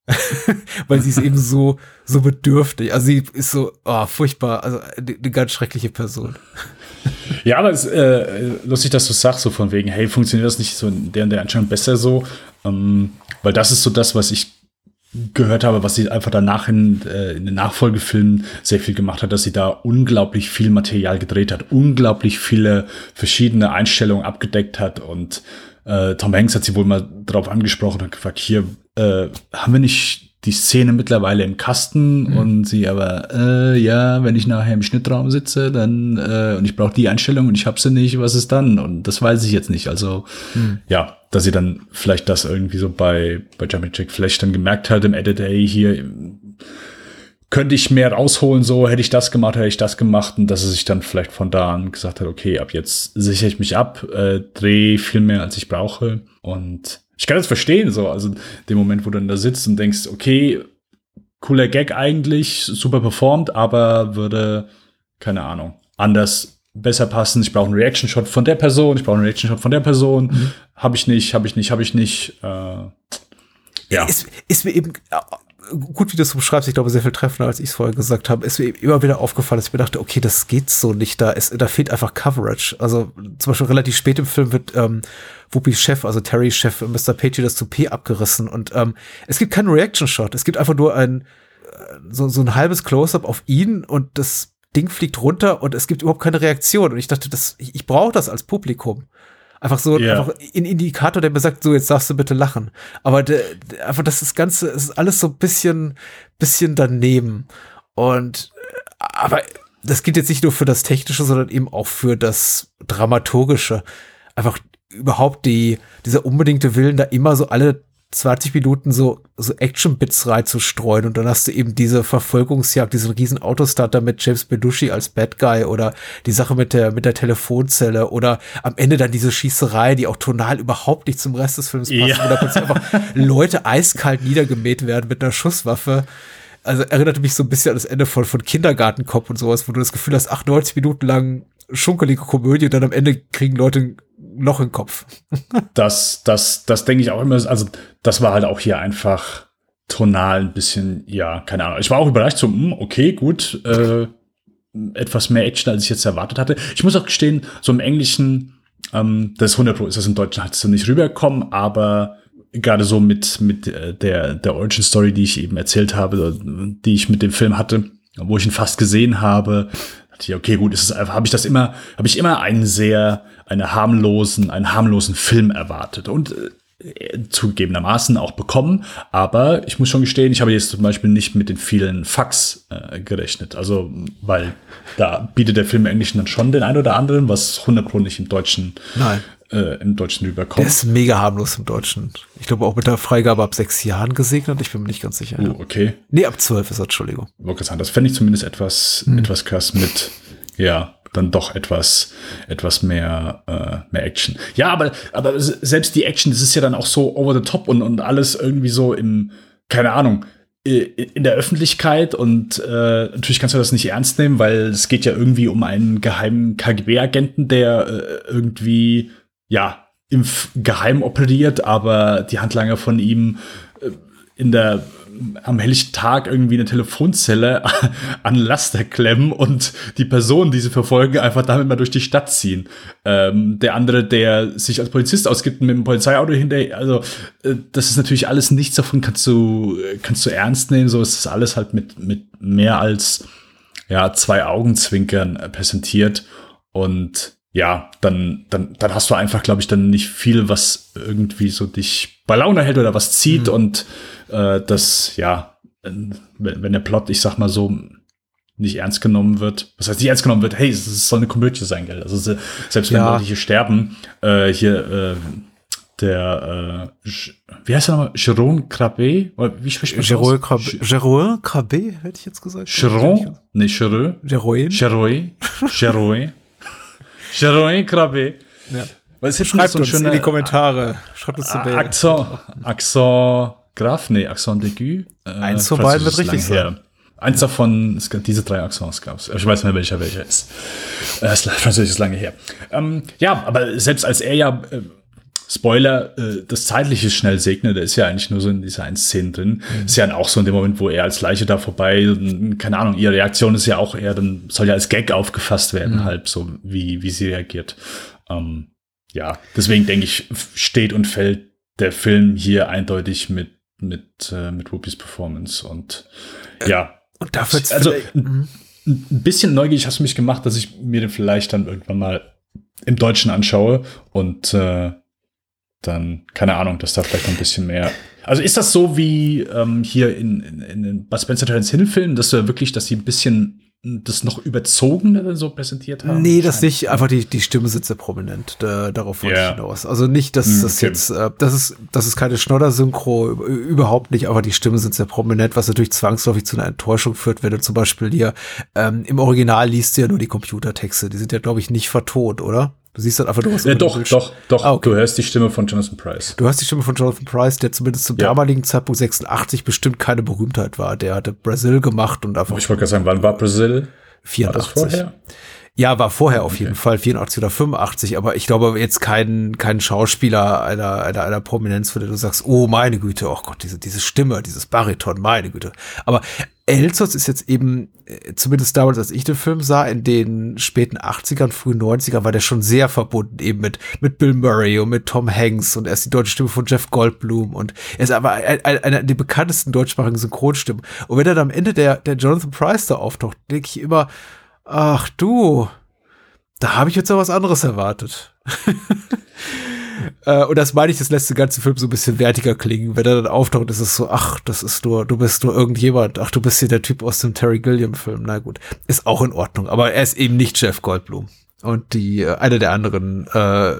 [LAUGHS] Weil sie ist eben so, so bedürftig. Also sie ist so, oh, furchtbar, also eine, ganz schreckliche Person. [LAUGHS] Ja, aber es ist äh, lustig, dass du sagst, so von wegen, hey, funktioniert das nicht so in der und der Anschauung besser so? Ähm, weil das ist so das, was ich gehört habe, was sie einfach danach in, äh, in den Nachfolgefilmen sehr viel gemacht hat, dass sie da unglaublich viel Material gedreht hat, unglaublich viele verschiedene Einstellungen abgedeckt hat und äh, Tom Hanks hat sie wohl mal drauf angesprochen und gefragt, hier, äh, haben wir nicht die Szene mittlerweile im Kasten und sie aber, äh, ja, wenn ich nachher im Schnittraum sitze, dann, äh, und ich brauche die Einstellung und ich habe sie nicht, was ist dann? Und das weiß ich jetzt nicht. Also, ja, dass sie dann vielleicht das irgendwie so bei, bei Jumping Jack Flash dann gemerkt hat im Edit, ey, hier könnte ich mehr rausholen, so hätte ich das gemacht, hätte ich das gemacht und dass er sich dann vielleicht von da an gesagt hat, okay, ab jetzt sichere ich mich ab, äh, drehe viel mehr, als ich brauche und ich kann das verstehen, so, also dem Moment, wo du dann da sitzt und denkst, okay, cooler Gag eigentlich, super performt, aber würde, keine Ahnung, anders besser passen. Ich brauche einen Reaction-Shot von der Person, ich brauche einen Reaction-Shot von der Person. Mhm. Habe ich nicht, habe ich nicht, habe ich nicht. Äh, ja. Ist, ist mir eben, gut, wie du es beschreibst, ich glaube, sehr viel treffender, als ich es vorher gesagt habe, ist mir immer wieder aufgefallen, dass ich mir dachte, okay, das geht so nicht, da ist, da fehlt einfach Coverage. Also zum Beispiel relativ spät im Film wird ähm, Whoopi's Chef, also Terrys Chef, Mr. Pagey, das Toupet abgerissen und ähm, es gibt keinen Reaction-Shot, es gibt einfach nur ein äh, so, so ein halbes Close-up auf ihn und das Ding fliegt runter und es gibt überhaupt keine Reaktion. Und ich dachte, das, ich, ich brauche das als Publikum. Einfach so Ja. einfach ein Indikator, der mir sagt, so jetzt darfst du bitte lachen. Aber der, der, einfach das, das Ganze, ist alles so ein bisschen, bisschen daneben. Und aber das gilt jetzt nicht nur für das Technische, sondern eben auch für das Dramaturgische. Einfach überhaupt die, dieser unbedingte Willen, da immer so alle 20 Minuten so, so Action-Bits reinzustreuen und dann hast du eben diese Verfolgungsjagd, diesen riesen Autostarter mit James Belushi als Bad Guy oder die Sache mit der, mit der Telefonzelle oder am Ende dann diese Schießerei, die auch tonal überhaupt nicht zum Rest des Films passt, Ja. wo da plötzlich einfach [LAUGHS] Leute eiskalt niedergemäht werden mit einer Schusswaffe. Also erinnerte mich so ein bisschen an das Ende von, von Kindergartenkopf und sowas, wo du das Gefühl hast, 98 Minuten lang schunkelige Komödie und dann am Ende kriegen Leute Loch im Kopf. [LAUGHS] Das, das, das denke ich auch immer. Also, das war halt auch hier einfach tonal ein bisschen, ja, keine Ahnung. Ich war auch überrascht, so, hm, okay, gut, äh, etwas mehr Action, als ich jetzt erwartet hatte. Ich muss auch gestehen, so im Englischen, ähm, das 100 Pro ist das im Deutschen halt so nicht rüberkommen, aber gerade so mit, mit äh, der, der Origin Story, die ich eben erzählt habe, die ich mit dem Film hatte, wo ich ihn fast gesehen habe, ich, okay, gut, ist habe ich das immer, habe ich immer einen sehr, eine harmlosen, einen harmlosen Film erwartet und äh, zugegebenermaßen auch bekommen, aber ich muss schon gestehen, ich habe jetzt zum Beispiel nicht mit den vielen Fax äh, gerechnet, also weil da bietet der Film im Englischen dann schon den ein oder anderen, was 100 Pro nicht im Deutschen Nein. Äh, im Deutschen Der rüberkommt. ist mega harmlos im Deutschen. Ich glaube auch mit der Freigabe ab sechs Jahren gesegnet. Ich bin mir nicht ganz sicher. Oh, okay. Nee, ab zwölf ist er, Entschuldigung. sagen, das fände ich zumindest etwas, etwas krass mit, ja, dann doch etwas, etwas mehr, äh, mehr Action. Ja, aber, aber selbst die Action, das ist ja dann auch so over the top und, und alles irgendwie so im, keine Ahnung, in der Öffentlichkeit und äh, natürlich kannst du das nicht ernst nehmen, weil es geht ja irgendwie um einen geheimen KGB-Agenten, der äh, irgendwie, ja, im Geheim operiert, aber die Handlanger von ihm äh, in der am helllichten Tag irgendwie eine Telefonzelle [LAUGHS] an Laster klemmen und die Personen, die sie verfolgen, einfach damit mal durch die Stadt ziehen. Ähm, der andere, der sich als Polizist ausgibt mit dem Polizeiauto hinterher, also äh, das ist natürlich alles nichts davon kannst du kannst du ernst nehmen. So ist das alles halt mit mit mehr als ja zwei Augenzwinkern äh, präsentiert und ja, dann, dann, dann hast du einfach, glaube ich, dann nicht viel, was irgendwie so dich bei Laune hält oder was zieht und äh, das, ja, wenn, wenn der Plot, ich sag mal so, nicht ernst genommen wird, was heißt nicht ernst genommen wird, hey, es, soll eine Komödie sein, gell? Also se- selbst wenn Ja. Leute hier sterben, äh, hier äh, der, äh, wie heißt er nochmal? Jérôme Crabé? Oder Wie spricht man Jérôme? Crabé, Jérôme Crabé, hätte ich jetzt gesagt. Jérôme? Nee, Jérôme. Jérôme. Cheroy, [LAUGHS] Cheroy Krabbe. Ja. Weil es ist Schreibt uns in die Kommentare. Schreibt uns zu Mail. Accent, Accent Graf, nee, Accent d'aigu. Äh, Eins von beiden wird richtig her. Eins davon, es gab diese drei Accents gab es. Ich weiß nicht mehr, welcher welcher ist. Äh, ist Französisch ist lange her. Ähm, ja, aber selbst als er ja, äh, Spoiler, äh, das Zeitliche schnell segnet, der ist ja eigentlich nur so in dieser einen Szene drin. Ist ja dann auch so in dem Moment, wo er als Leiche da vorbei, und, keine Ahnung, ihre Reaktion ist ja auch eher, dann soll ja als Gag aufgefasst werden, halb so, wie, wie sie reagiert. Ähm, ja, deswegen denke ich, steht und fällt der Film hier eindeutig mit, mit, äh, mit Whoopies Performance und ja. Und dafür Also ein, ein bisschen neugierig hast du mich gemacht, dass ich mir den vielleicht dann irgendwann mal im Deutschen anschaue und äh, dann, keine Ahnung, dass da vielleicht noch ein bisschen mehr. Also ist das so wie ähm, hier in, in, in den Bud Spencer Terence Hill Filmen, dass du wirklich, dass sie ein bisschen das noch überzogener so präsentiert haben? Nee, das nicht. Einfach die, die Stimme sitzt sehr prominent. Da, darauf wollte Ja. ich hinaus. Also nicht, dass Hm, das okay. jetzt, äh, das ist, das ist keine Schnodder-Synchro, überhaupt nicht, aber die Stimmen sind sehr prominent, was natürlich zwangsläufig zu einer Enttäuschung führt, wenn du zum Beispiel hier ähm, im Original liest du ja nur die Computertexte. Die sind ja, glaube ich, nicht vertont, oder? Du siehst dann einfach Ja, über den doch, doch, doch. Ah, okay. Du hörst die Stimme von Jonathan Price. Du hörst die Stimme von Jonathan Price, der zumindest zum Ja. damaligen Zeitpunkt 86 bestimmt keine Berühmtheit war. Der hatte Brasil gemacht und einfach ich wollte gerade sagen, wann war Brasil? War das 84. vorher? Ja, war vorher auf jeden Fall, 84 oder 85, aber ich glaube jetzt kein, kein Schauspieler einer, einer, einer Prominenz, von der du sagst, oh meine Güte, oh Gott, diese, diese Stimme, dieses Bariton, meine Güte. Aber Elzos ist jetzt eben, äh, zumindest damals, als ich den Film sah, in den späten 80ern, frühen 90ern, war der schon sehr verbunden eben mit, mit Bill Murray und mit Tom Hanks und er ist die deutsche Stimme von Jeff Goldblum und er ist aber ein- ein- einer der bekanntesten deutschsprachigen Synchronstimmen. Und wenn er dann am Ende der, der Jonathan Price da auftaucht, denke ich immer, ach du, da habe ich jetzt noch was anderes erwartet. [LAUGHS] Äh, und das meine ich, das lässt den ganzen Film so ein bisschen wertiger klingen. Wenn er dann auftaucht, ist es so, ach, das ist nur, du bist nur irgendjemand. Ach, du bist hier der Typ aus dem Terry Gilliam-Film. Na gut, ist auch in Ordnung. Aber er ist eben nicht Jeff Goldblum. Und die, äh, eine der anderen äh,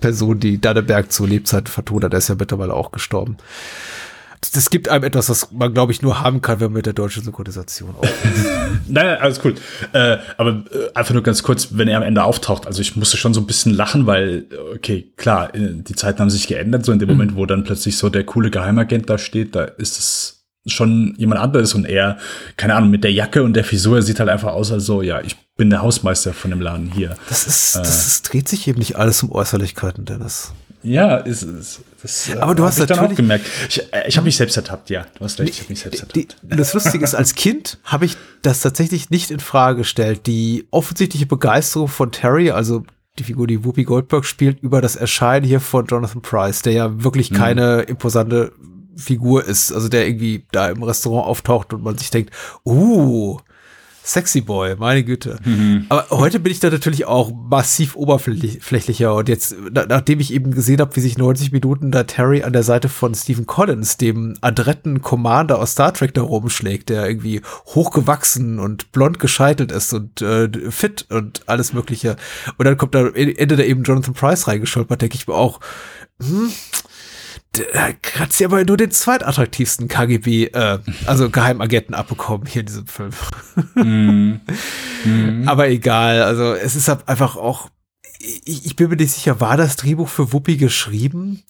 Personen, die Danneberg zu Lebzeiten vertont hat, der ist ja mittlerweile auch gestorben. Das gibt einem etwas, was man, glaube ich, nur haben kann, wenn man mit der deutschen Synchronisation [LAUGHS] Nein, alles cool. Äh, aber äh, einfach nur ganz kurz, wenn er am Ende auftaucht. Also ich musste schon so ein bisschen lachen, weil, okay, klar, äh, die Zeiten haben sich geändert. So in dem mhm. Moment, wo dann plötzlich so der coole Geheimagent da steht, da ist es schon jemand anderes und er, keine Ahnung, mit der Jacke und der Frisur sieht halt einfach aus, als so, ja, ich bin der Hausmeister von dem Laden hier. Das ist, äh, das ist, dreht sich eben nicht alles um Äußerlichkeiten, Dennis. Ja, ist es. Das, äh, Aber du hast auch gemerkt. Ich, äh, ich habe mich selbst ertappt, ja. Du hast recht, ich habe mich selbst ertappt. Die, das Lustige ist, als Kind habe ich das tatsächlich nicht in Frage gestellt. Die offensichtliche Begeisterung von Terry, also die Figur, die Whoopi Goldberg spielt, über das Erscheinen hier von Jonathan Price, der ja wirklich mhm. keine imposante Figur ist, also der irgendwie da im Restaurant auftaucht und man sich denkt, uh, Sexy Boy, meine Güte. Mhm. Aber heute bin ich da natürlich auch massiv oberflächlicher und jetzt, nachdem ich eben gesehen habe, wie sich 90 Minuten da Terry an der Seite von Stephen Collins, dem adretten Commander aus Star Trek, da rumschlägt, der irgendwie hochgewachsen und blond gescheitelt ist und äh, fit und alles mögliche. Und dann kommt da Ende da eben Jonathan Price reingestolpert, denke ich mir auch, hm, hat sie aber nur den zweitattraktivsten KGB, äh, also Geheimagenten abbekommen hier in diesem Film. Mm. Mm. [LAUGHS] Aber egal, also es ist halt einfach auch, ich, ich bin mir nicht sicher, war das Drehbuch für Wuppi geschrieben?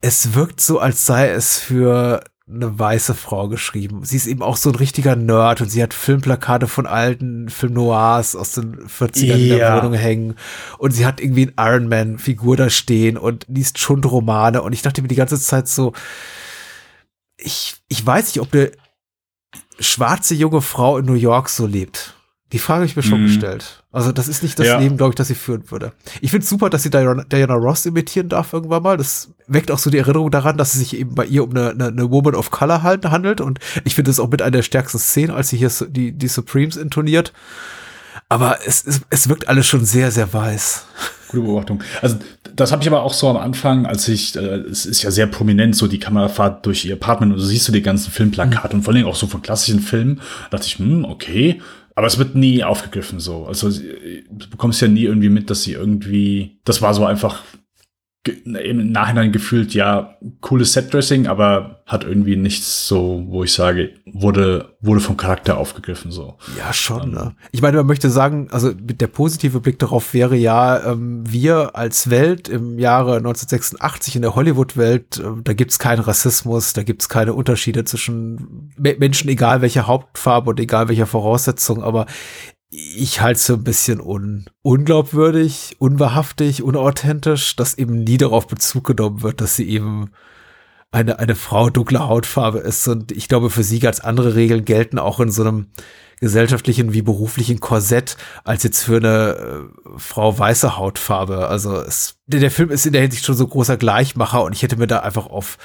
Es wirkt so, als sei es für eine weiße Frau geschrieben. Sie ist eben auch so ein richtiger Nerd und sie hat Filmplakate von alten Film Noirs aus den 40ern ja. in der Wohnung hängen und sie hat irgendwie ein Iron Man Figur da stehen und liest Schundromane und ich dachte mir die ganze Zeit so, ich, ich weiß nicht, ob eine schwarze junge Frau in New York so lebt. Die Frage habe ich mir schon mhm. gestellt. Also das ist nicht das ja. Leben, glaube ich, das sie führen würde. Ich finde es super, dass sie Diana, Diana, Ross imitieren darf irgendwann mal. Das weckt auch so die Erinnerung daran, dass es sich eben bei ihr um eine, eine, eine Woman of Color halt handelt. Und ich finde es auch mit einer der stärksten Szenen, als sie hier die, die Supremes intoniert. Aber es, es, es wirkt alles schon sehr, sehr weiß. Gute Beobachtung. Also das habe ich aber auch so am Anfang, als ich, äh, es ist ja sehr prominent, so die Kamerafahrt durch ihr Apartment und du siehst du die ganzen Filmplakate mhm. und vor allem auch so von klassischen Filmen. Da dachte ich, hm, okay, aber es wird nie aufgegriffen so. Also du bekommst ja nie irgendwie mit, dass sie irgendwie, das war so einfach im Nachhinein gefühlt, ja, cooles Setdressing, aber hat irgendwie nichts so, wo ich sage, wurde, wurde vom Charakter aufgegriffen, so. Ja, schon, ne? Ich meine, man möchte sagen, also der positive Blick darauf wäre ja, ähm, wir als Welt im Jahre 1986 in der Hollywood-Welt, äh, da gibt's keinen Rassismus, da gibt's keine Unterschiede zwischen Menschen, egal welcher Hauptfarbe und egal welcher Voraussetzung, aber ich halte es so ein bisschen un unglaubwürdig, unwahrhaftig, unauthentisch, dass eben nie darauf Bezug genommen wird, dass sie eben eine, eine Frau dunkler Hautfarbe ist. Und ich glaube, für sie ganz andere Regeln gelten auch in so einem gesellschaftlichen wie beruflichen Korsett als jetzt für eine äh, Frau weiße Hautfarbe. Also es, der Film ist in der Hinsicht schon so großer Gleichmacher und ich hätte mir da einfach auf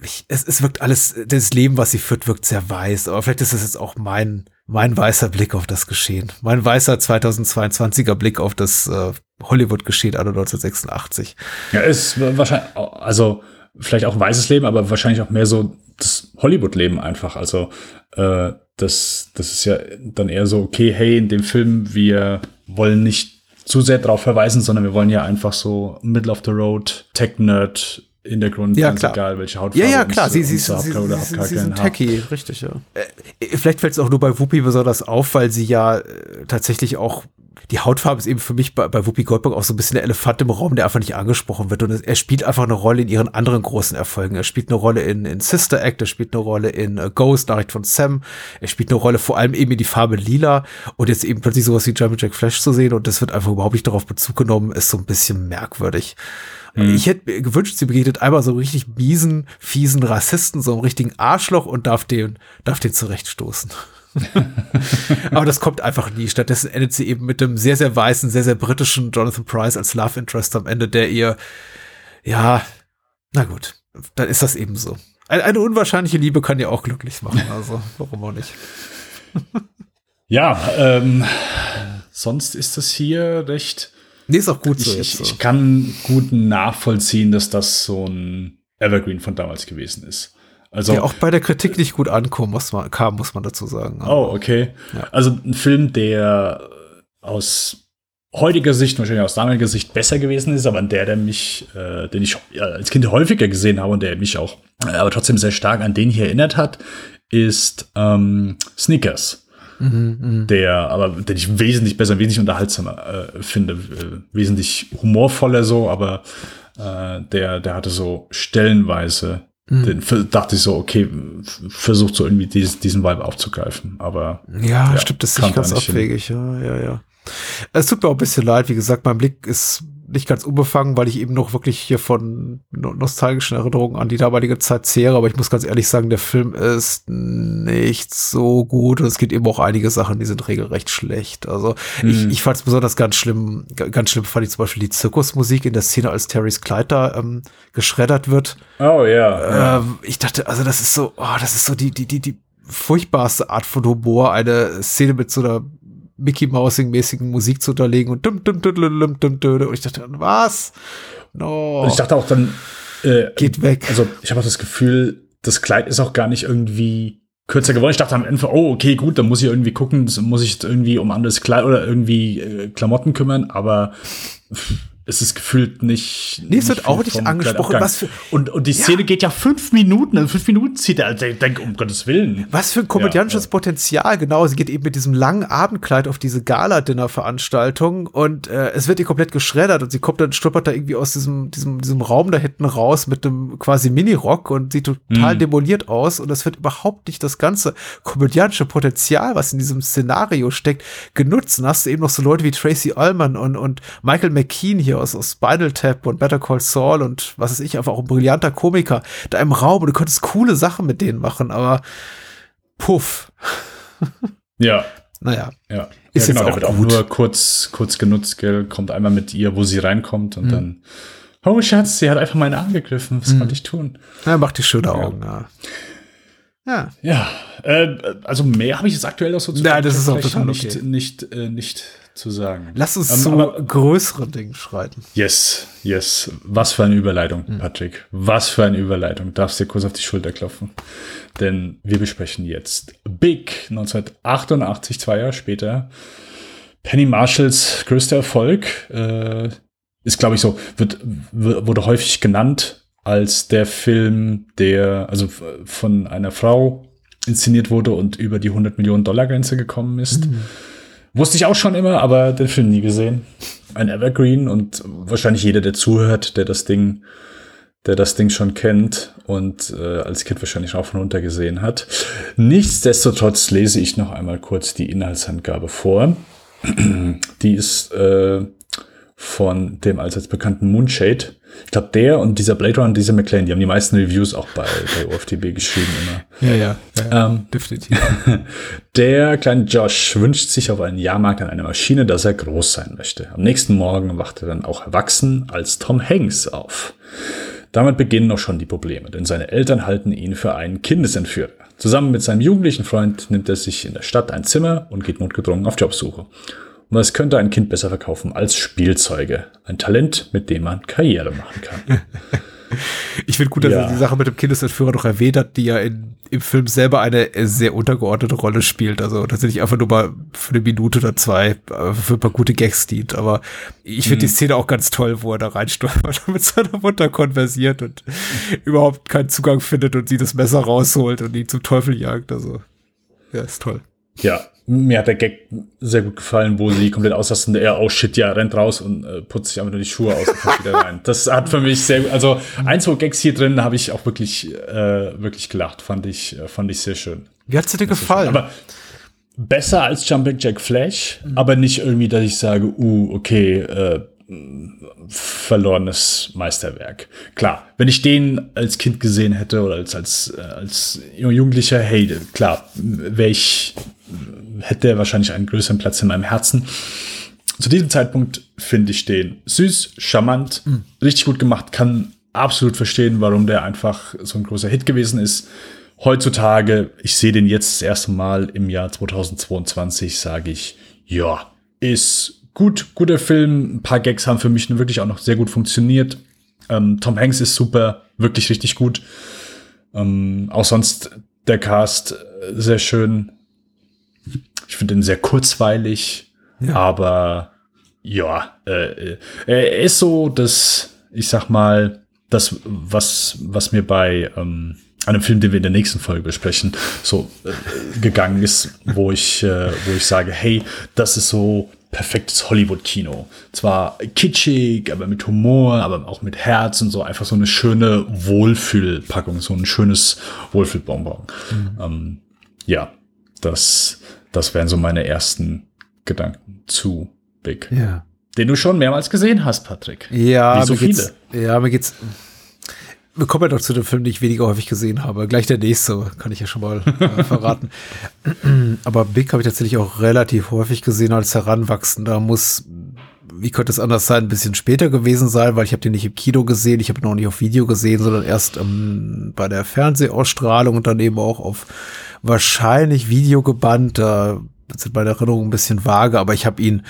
ich, es, es wirkt alles, das Leben, was sie führt, wirkt sehr weiß. Aber vielleicht ist es jetzt auch mein, mein weißer Blick auf das Geschehen. Mein weißer 2022er Blick auf das äh, Hollywood-Geschehen an 1986. Ja, ist wahrscheinlich, also vielleicht auch ein weißes Leben, aber wahrscheinlich auch mehr so das Hollywood-Leben einfach. Also äh, das, das ist ja dann eher so, okay, hey, in dem Film, wir wollen nicht zu sehr darauf verweisen, sondern wir wollen ja einfach so Middle of the Road, Tech-Nerd, Hintergrund, ja, ganz klar. egal, welche Hautfarbe. Ja, ja, klar, sie, sie, sie, sie, oder sie, sie sind techy, richtig, ja. Äh, vielleicht fällt es auch nur bei Whoopi besonders auf, weil sie ja äh, tatsächlich auch die Hautfarbe ist eben für mich bei, bei Whoopi Goldberg auch so ein bisschen der Elefant im Raum, der einfach nicht angesprochen wird. Und er spielt einfach eine Rolle in ihren anderen großen Erfolgen. Er spielt eine Rolle in, in Sister Act, er spielt eine Rolle in uh, Ghost, Nachricht von Sam. Er spielt eine Rolle vor allem eben in die Farbe lila. Und jetzt eben plötzlich sowas wie Jumpin' Jack Flash zu sehen und das wird einfach überhaupt nicht darauf Bezug genommen, ist so ein bisschen merkwürdig. Mhm. Ich hätte gewünscht, sie begegnet einmal so richtig miesen, fiesen Rassisten, so einem richtigen Arschloch und darf den, darf den zurechtstoßen. [LAUGHS] Aber das kommt einfach nie. Stattdessen endet sie eben mit dem sehr, sehr weißen, sehr, sehr britischen Jonathan Price als Love Interest am Ende, der ihr, ja, na gut, dann ist das eben so. Eine, eine unwahrscheinliche Liebe kann ja auch glücklich machen, also warum auch nicht. [LAUGHS] ja, ähm, sonst ist das hier recht Nee, ist auch gut so. Ich, ich, ich kann gut nachvollziehen, dass das so ein Evergreen von damals gewesen ist. Also, der auch bei der Kritik nicht gut ankommen, muss man, kam, muss man dazu sagen. oh, okay. Ja. Also ein Film, der aus heutiger Sicht, wahrscheinlich aus damaliger Sicht besser gewesen ist, aber der, der mich, äh, den ich als Kind häufiger gesehen habe und der mich auch, äh, aber trotzdem sehr stark an den hier erinnert hat, ist ähm, Sneakers. Mhm, der, aber den ich wesentlich besser, wesentlich unterhaltsamer äh, finde, äh, wesentlich humorvoller so, aber äh, der, der hatte so stellenweise, mhm. den, dachte ich so, okay, versucht so irgendwie diesen, diesen Vibe aufzugreifen, aber ja, ja stimmt, das ist ganz abwegig, ja, ja, ja. Es tut mir auch ein bisschen leid, wie gesagt, mein Blick ist nicht ganz unbefangen, weil ich eben noch wirklich hier von nostalgischen Erinnerungen an die damalige Zeit zehre, aber ich muss ganz ehrlich sagen, der Film ist nicht so gut und es gibt eben auch einige Sachen, die sind regelrecht schlecht. Also hm. ich, ich fand es besonders ganz schlimm, ganz schlimm fand ich zum Beispiel die Zirkusmusik in der Szene, als Terry's Kleid da ähm, geschreddert wird. Oh ja. Ähm, ich dachte, also das ist so, oh, das ist so die, die, die, die furchtbarste Art von Humor, eine Szene mit so einer Mickey Mousing-mäßigen Musik zu unterlegen und dum, dum, dum, dum, dum, dum, und ich dachte, was? No. Und ich dachte auch dann, äh, geht weg. Also ich habe auch das Gefühl, das Kleid ist auch gar nicht irgendwie kürzer geworden. Ich dachte am Ende, oh, okay, gut, dann muss ich irgendwie gucken, muss ich irgendwie um anderes Kleid oder irgendwie äh, Klamotten kümmern, aber es ist gefühlt nicht. Nee, es wird auch nicht angesprochen. Was für, und, und die Szene ja. geht ja fünf Minuten. In fünf Minuten zieht er. Also ich denke, um Gottes Willen. Was für ein komödiantisches ja, Potenzial. Genau, sie geht eben mit diesem langen Abendkleid auf diese Gala-Dinner-Veranstaltung und äh, es wird ihr komplett geschreddert und sie kommt dann, stolpert da irgendwie aus diesem, diesem, diesem Raum da hinten raus mit einem quasi Mini-Rock und sieht total mhm. demoliert aus und es wird überhaupt nicht das ganze komödiantische Potenzial, was in diesem Szenario steckt, genutzt. Und hast du eben noch so Leute wie Tracy Ullman und, und Michael McKean hier hier aus, aus Spinal Tap und Better Call Saul und was weiß ich, einfach auch ein brillanter Komiker da im Raum und du könntest coole Sachen mit denen machen, aber puff. Ja. Naja. Ja. Ist ja, genau, jetzt auch, auch nur kurz, kurz genutzt, gell? kommt einmal mit ihr, wo sie reinkommt und mhm. dann Oh Schatz, sie hat einfach meinen Arm gegriffen. Was mhm. konnte ich tun? Ja, macht die schöne Augen, ja. Ja. Ja. Äh, also mehr habe ich jetzt aktuell auch so zu Ja, das ist auch total nicht, okay. nicht, äh, nicht zu sagen. Lass uns ähm, zu größeren Dingen schreiten. Yes, yes. Was für eine Überleitung, hm. Patrick. Was für eine Überleitung. Darfst dir kurz auf die Schulter klopfen. Denn wir besprechen jetzt Big 1988, zwei Jahre später. Penny Marshalls größter Erfolg. Äh, ist, glaube ich, so, wird, wurde häufig genannt als der Film, der, also von einer Frau inszeniert wurde und über die 100 Millionen Dollar Grenze gekommen ist. Mhm. Wusste ich auch schon immer, aber den Film nie gesehen. Ein Evergreen und wahrscheinlich jeder, der zuhört, der das Ding, der das Ding schon kennt und äh, als Kind wahrscheinlich auch von runter gesehen hat. Nichtsdestotrotz lese ich noch einmal kurz die Inhaltsangabe vor. [CLEARS THROAT] die ist äh, von dem allseits bekannten Moonshade. Ich glaube, der und dieser Blade Runner und dieser McLean, die haben die meisten Reviews auch bei, [LAUGHS] bei OFTB geschrieben immer. Ja, ja, ja ähm, definitiv. [LAUGHS] Der kleine Josh wünscht sich auf einen Jahrmarkt an einer Maschine, dass er groß sein möchte. Am nächsten Morgen wacht er dann auch erwachsen als Tom Hanks auf. Damit beginnen auch schon die Probleme, denn seine Eltern halten ihn für einen Kindesentführer. Zusammen mit seinem jugendlichen Freund nimmt er sich in der Stadt ein Zimmer und geht notgedrungen auf Jobsuche. Was könnte ein Kind besser verkaufen als Spielzeuge? Ein Talent, mit dem man Karriere machen kann. [LAUGHS] Ich finde gut, dass ja. er die Sache mit dem Kindesentführer noch erwähnt hat, die ja in, im Film selber eine sehr untergeordnete Rolle spielt. Also tatsächlich einfach nur mal für eine Minute oder zwei äh, für ein paar gute Gags dient. Aber ich finde mhm. die Szene auch ganz toll, wo er da reinstolpert [LAUGHS] und mit seiner Mutter konversiert und überhaupt keinen Zugang findet und sie das Messer rausholt und ihn zum Teufel jagt. Also, ja, ist toll. Ja, mir hat der Gag sehr gut gefallen, wo sie komplett ausrasten, er, oh shit, ja, rennt raus und äh, putzt sich einfach nur die Schuhe aus und kommt wieder rein. Das hat für mich sehr, also ein, zwei Gags hier drin habe ich auch wirklich, äh, wirklich gelacht, fand ich, äh, fand ich sehr schön. Wie hat's dir gefallen? Aber besser als Jumping Jack Flash, mhm. aber nicht irgendwie, dass ich sage, uh, okay, äh, verlorenes Meisterwerk. Klar, wenn ich den als Kind gesehen hätte oder als, als, äh, als Jugendlicher, hey, klar, wäre ich, hätte er wahrscheinlich einen größeren Platz in meinem Herzen. Zu diesem Zeitpunkt finde ich den süß, charmant, mhm. richtig gut gemacht, kann absolut verstehen, warum der einfach so ein großer Hit gewesen ist. Heutzutage, ich sehe den jetzt das erste Mal im Jahr 2022, sage ich, ja, ist gut, guter Film. Ein paar Gags haben für mich wirklich auch noch sehr gut funktioniert. Ähm, Tom Hanks ist super, wirklich richtig gut. Ähm, auch sonst der Cast äh, sehr schön. Ich finde ihn sehr kurzweilig, ja. aber ja, äh, er ist so, dass, ich sag mal, das, was, was mir bei ähm, einem Film, den wir in der nächsten Folge besprechen, so äh, gegangen ist, wo ich, äh, wo ich sage, hey, das ist so perfektes Hollywood-Kino. Zwar kitschig, aber mit Humor, aber auch mit Herz und so einfach so eine schöne Wohlfühlpackung, so ein schönes Wohlfühlbonbon. Mhm. Ähm, ja, das, das wären so meine ersten Gedanken zu Big. Ja. Den du schon mehrmals gesehen hast, Patrick. Ja, Wie so viele. Ja, mir geht's. Wir kommen ja doch zu dem Film, den ich weniger häufig gesehen habe. Gleich der nächste, kann ich ja schon mal äh, [LAUGHS] verraten. Aber Big habe ich tatsächlich auch relativ häufig gesehen als Heranwachsender. Muss, wie könnte es anders sein, ein bisschen später gewesen sein, weil ich habe den nicht im Kino gesehen, ich habe ihn auch nicht auf Video gesehen, sondern erst ähm, bei der Fernsehausstrahlung und dann eben auch auf wahrscheinlich Video gebannt. Da sind meine Erinnerungen ein bisschen vage, aber ich habe ihn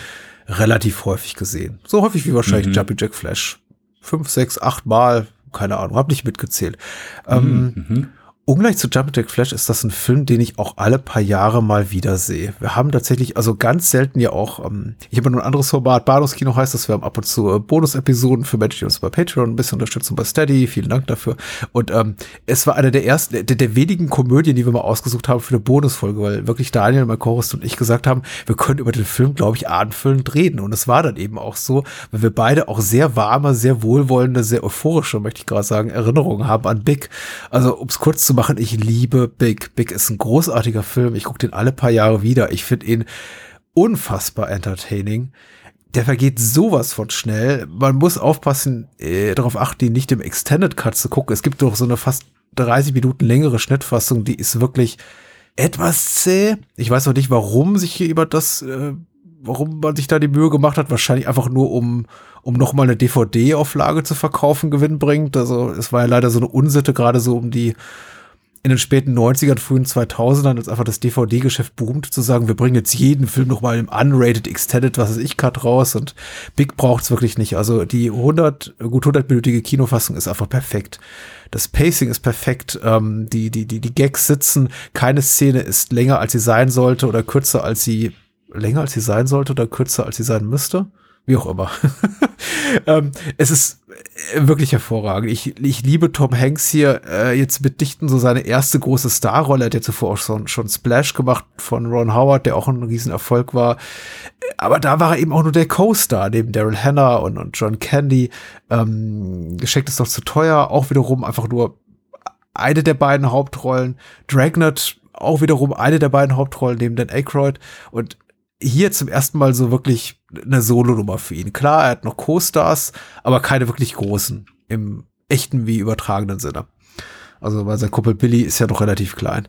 relativ häufig gesehen. So häufig wie wahrscheinlich mhm. Jumpy Jack Flash. Fünf, sechs, acht Mal, keine Ahnung, hab nicht mitgezählt. Ähm, mhm. Ähm, Ungleich zu Jump Attack Flash ist das ein Film, den ich auch alle paar Jahre mal wieder sehe. Wir haben tatsächlich, also ganz selten ja auch, ähm, ich habe nur ein anderes Format, Bahnhofskino heißt das, wir haben ab und zu äh, Bonus-Episoden für Menschen, die uns bei Patreon ein bisschen unterstützen, bei Steady, vielen Dank dafür. Und ähm, es war einer der ersten, der, der wenigen Komödien, die wir mal ausgesucht haben für eine Bonusfolge, weil wirklich Daniel, mein Chorus und ich gesagt haben, wir können über den Film, glaube ich, abendfüllend reden. Und es war dann eben auch so, weil wir beide auch sehr warme, sehr wohlwollende, sehr euphorische, möchte ich gerade sagen, Erinnerungen haben an Big. Also, um es kurz zu machen, ich liebe Big. Big ist ein großartiger Film. Ich gucke den alle paar Jahre wieder. Ich finde ihn unfassbar entertaining. Der vergeht sowas von schnell. Man muss aufpassen, äh, darauf achten, ihn nicht im Extended Cut zu gucken. Es gibt doch so eine fast 30 Minuten längere Schnittfassung, die ist wirklich etwas zäh. Ich weiß noch nicht, warum sich hier über das, äh, warum man sich da die Mühe gemacht hat. Wahrscheinlich einfach nur, um um noch mal eine DVD-Auflage zu verkaufen, Gewinn bringt. Also es war ja leider so eine Unsitte, gerade so um die in den späten 90ern, frühen 2000ern, als einfach das DVD-Geschäft boomt, zu sagen, wir bringen jetzt jeden Film noch mal im unrated, extended, was weiß ich, Cut raus und Big braucht's wirklich nicht. Also die 100, gut 100-minütige Kinofassung ist einfach perfekt. Das Pacing ist perfekt, ähm, die, die, die, die Gags sitzen, keine Szene ist länger, als sie sein sollte oder kürzer, als sie, länger, als sie sein sollte oder kürzer, als sie sein müsste wie auch immer. [LAUGHS] ähm, es ist äh, wirklich hervorragend. Ich, ich liebe Tom Hanks hier äh, jetzt mitdichten so seine erste große Starrolle. Er hat ja zuvor auch schon, schon Splash gemacht von Ron Howard, der auch ein Riesenerfolg war. Aber da war er eben auch nur der Co-Star neben Daryl Hannah und, und John Candy. Ähm, Geschenkt ist doch zu teuer. Auch wiederum einfach nur eine der beiden Hauptrollen. Dragnet auch wiederum eine der beiden Hauptrollen neben Dan Aykroyd. Und hier zum ersten Mal so wirklich eine Solo-Nummer für ihn. Klar, er hat noch Co-Stars, aber keine wirklich großen im echten wie übertragenen Sinne. Also, weil sein Kumpel Billy ist ja noch relativ klein.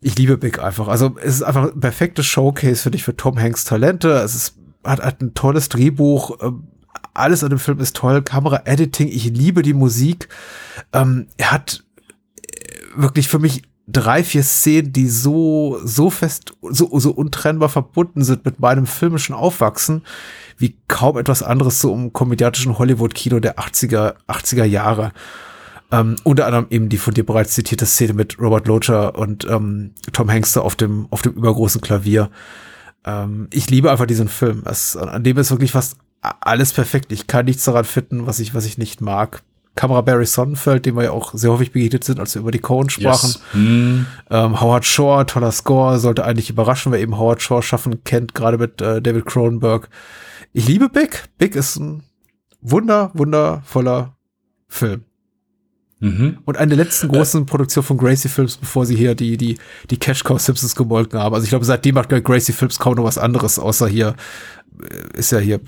Ich liebe Big einfach. Also, es ist einfach ein perfektes Showcase, finde ich, für Tom Hanks Talente. Es ist, hat, hat ein tolles Drehbuch. Ähm, alles an dem Film ist toll. Kamera, Editing. Ich liebe die Musik. Ähm, er hat äh, wirklich für mich drei, vier Szenen, die so, so fest, so, so untrennbar verbunden sind mit meinem filmischen Aufwachsen, wie kaum etwas anderes so im komödiatischen Hollywood-Kino der 80er, 80er Jahre. Ähm, unter anderem eben die von dir bereits zitierte Szene mit Robert Locher und ähm, Tom Hanks auf dem, auf dem übergroßen Klavier. Ähm, ich liebe einfach diesen Film. Es, an dem ist wirklich fast alles perfekt. Ich kann nichts daran finden, was ich, was ich nicht mag. Kamera Barry Sonnenfeld, dem wir ja auch sehr häufig begegnet sind, als wir über die Cohen sprachen. Yes. Mm. Ähm, Howard Shore, toller Score, sollte eigentlich überraschen, wer eben Howard Shore schaffen kennt, gerade mit äh, David Cronenberg. Ich liebe Big. Big ist ein wunder, wundervoller Film. Mhm. Und eine der letzten großen äh. Produktion von Gracie Films, bevor sie hier die, die, die Cash Cow Simpsons gemolken haben. Also ich glaube, seitdem macht Gracie Films kaum noch was anderes, außer hier äh, ist ja hier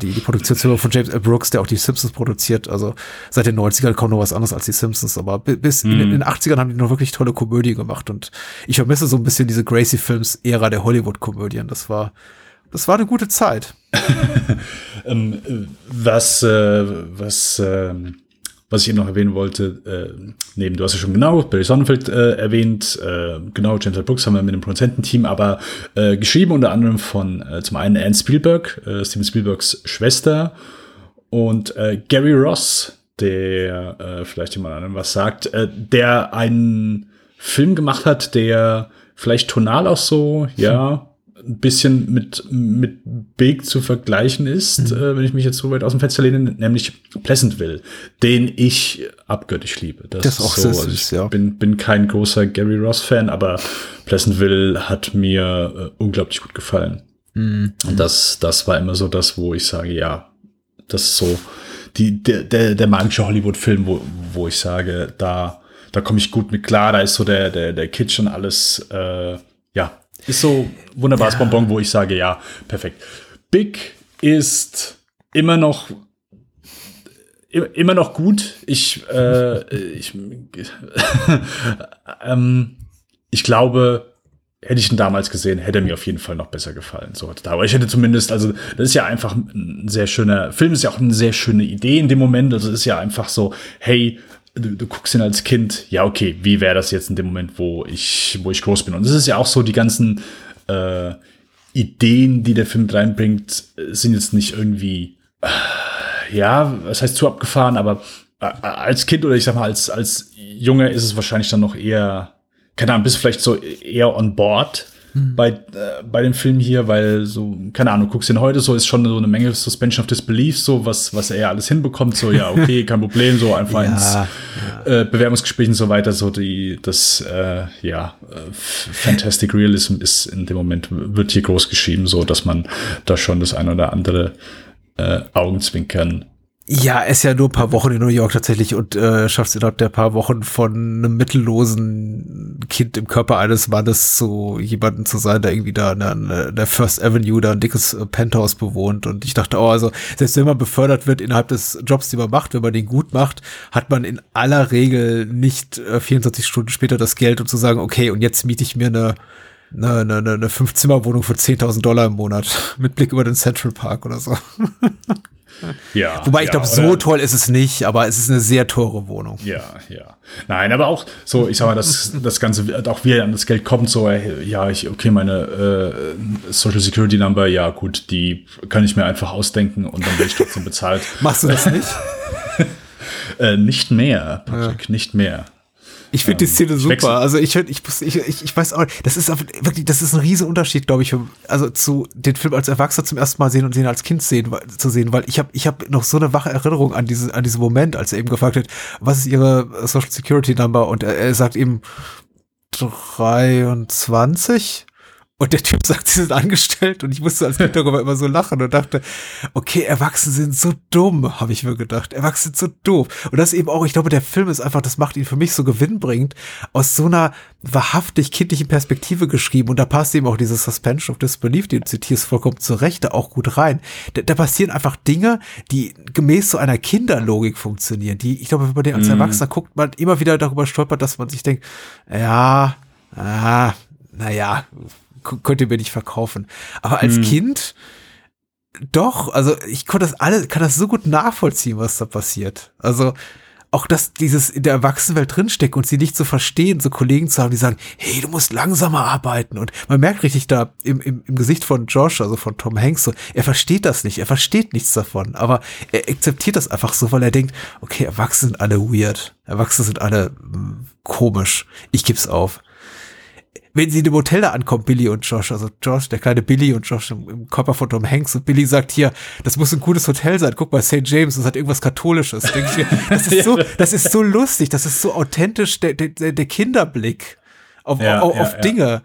die, die Produktion von James L. Brooks, der auch die Simpsons produziert. Also seit den 90ern kaum noch was anderes als die Simpsons. Aber bis mhm. in, in, den 80ern haben die noch wirklich tolle Komödie gemacht. Und ich vermisse so ein bisschen diese Gracie Films Ära der Hollywood-Komödien. Das war, das war eine gute Zeit. [LAUGHS] ähm, äh, was, äh, was, äh was ich eben noch erwähnen wollte, äh, neben, du hast ja schon genau Barry Sonnenfeld äh, erwähnt, äh, genau, James L. Brooks haben wir mit dem Produzententeam, aber äh, geschrieben unter anderem von äh, zum einen Anne Spielberg, äh, Steven Spielbergs Schwester und äh, Gary Ross, der äh, vielleicht jemand anderem was sagt, äh, der einen Film gemacht hat, der vielleicht tonal auch so, ja, ein bisschen mit, mit Big zu vergleichen ist, mhm. äh, wenn ich mich jetzt so weit aus dem Fenster lehne, nämlich Pleasantville, den ich abgöttisch liebe. Das, das ist auch so, sehr süß, also ja. bin, bin kein großer Gary Ross-Fan, aber Pleasantville hat mir äh, unglaublich gut gefallen. Mhm. Und das, das war immer so das, wo ich sage, ja, das ist so die, der, der, der magische Hollywood-Film, wo, wo ich sage, da, da komme ich gut mit klar, da ist so der, der, der Kitsch und alles, äh, ja, ist so wunderbares ja. Bonbon, wo ich sage, ja, perfekt. Big ist immer noch immer noch gut. Ich, äh, ich, [LAUGHS] ähm, ich glaube, hätte ich ihn damals gesehen, hätte er mir auf jeden Fall noch besser gefallen. So, aber ich hätte zumindest, also das ist ja einfach ein sehr schöner Film, ist ja auch eine sehr schöne Idee in dem Moment. Also ist ja einfach so, hey, du, du guckst ihn als Kind, ja okay, wie wäre das jetzt in dem Moment, wo ich, wo ich groß bin? Und es ist ja auch so, die ganzen äh, Ideen, die der Film reinbringt, sind jetzt nicht irgendwie, äh, ja, was heißt zu abgefahren, aber äh, als Kind oder ich sag mal als als Junge ist es wahrscheinlich dann noch eher keine Ahnung, bist vielleicht so eher on board mhm. bei, äh, bei dem Film hier, weil so, keine Ahnung, du guckst ihn heute so, ist schon so eine Menge Suspension of Disbelief, so was, was er alles hinbekommt, so, ja, okay, [LAUGHS] kein Problem, so einfach ja, ins ja. Äh, Bewerbungsgespräch und so weiter, so die, das, äh, ja, äh, Fantastic Realism ist in dem Moment, wird hier groß geschrieben, so, dass man da schon das ein oder andere äh, Augenzwinkern ja, ist ja nur ein paar Wochen in New York tatsächlich und äh, schafft es innerhalb der paar Wochen von einem mittellosen Kind im Körper eines Mannes zu jemanden zu sein, der irgendwie da in der, der First Avenue da ein dickes äh, Penthouse bewohnt. Und ich dachte, oh, also selbst wenn man befördert wird innerhalb des Jobs, den man macht, wenn man den gut macht, hat man in aller Regel nicht äh, 24 Stunden später das Geld, um zu sagen, okay, und jetzt miete ich mir eine eine, eine, eine Fünf-Zimmer-Wohnung für 10.000 Dollar im Monat [LAUGHS] mit Blick über den Central Park oder so. [LAUGHS] Ja. Wobei ich ja, glaube, so toll ist es nicht, aber es ist eine sehr teure Wohnung. Ja, ja. Nein, aber auch so, ich sag mal, das, das Ganze, auch wie er an das Geld kommt, so, ja, ich, okay, meine äh, Social Security Number, ja, gut, die kann ich mir einfach ausdenken und dann werde ich trotzdem bezahlt. [LAUGHS] Machst du das [LAUGHS] nicht? äh, nicht mehr, Patrick, ja. nicht mehr. Ich finde ähm, die Szene super. Also ich, ich, ich, ich, ich weiß auch, das ist wirklich, das ist ein riesen Unterschied, glaube ich, also zu den Film als Erwachsener zum ersten Mal sehen und den als Kind sehen, zu sehen, weil ich habe ich hab noch so eine wache Erinnerung an diese, an diesen Moment, als er eben gefragt hat, was ist ihre Social Security Number? Und er, er sagt ihm 23 und der Typ sagt, sie sind angestellt und ich musste als Kind darüber immer so lachen und dachte, okay, Erwachsene sind so dumm, habe ich mir gedacht. Erwachsene sind so doof. Und das eben auch, ich glaube, der Film ist einfach, das macht ihn für mich so gewinnbringend, aus so einer wahrhaftig kindlichen Perspektive geschrieben. Und da passt eben auch dieses Suspension of Disbelief, den du zitierst vollkommen zu Recht, auch gut rein. Da, da passieren einfach Dinge, die gemäß so einer Kinderlogik funktionieren, die, ich glaube, wenn man den als mhm. Erwachsener guckt, man immer wieder darüber stolpert, dass man sich denkt, ja, ah, naja, könnt ihr mir nicht verkaufen. Aber als hm. Kind doch, also ich konnte das alle, kann das so gut nachvollziehen, was da passiert. Also auch, dass dieses in der Erwachsenenwelt drinsteckt und sie nicht zu verstehen, so Kollegen zu haben, die sagen, hey, du musst langsamer arbeiten. Und man merkt richtig da im, im, im Gesicht von Josh, also von Tom Hanks, so, er versteht das nicht, er versteht nichts davon, aber er akzeptiert das einfach so, weil er denkt, okay, Erwachsene sind alle weird, Erwachsene sind alle mh, hm, komisch, ich gib's auf wenn sie in dem Hotel da ankommt, Billy und Josh, also Josh, der kleine Billy und Josh im, im Körper von Tom Hanks und Billy sagt hier, das muss ein gutes Hotel sein, guck mal, St. James, das hat irgendwas Katholisches. Denk ich, das ist so, [LAUGHS] das ist so lustig, das ist so authentisch, der, der, der Kinderblick auf, ja, auf, auf ja, Dinge. Ja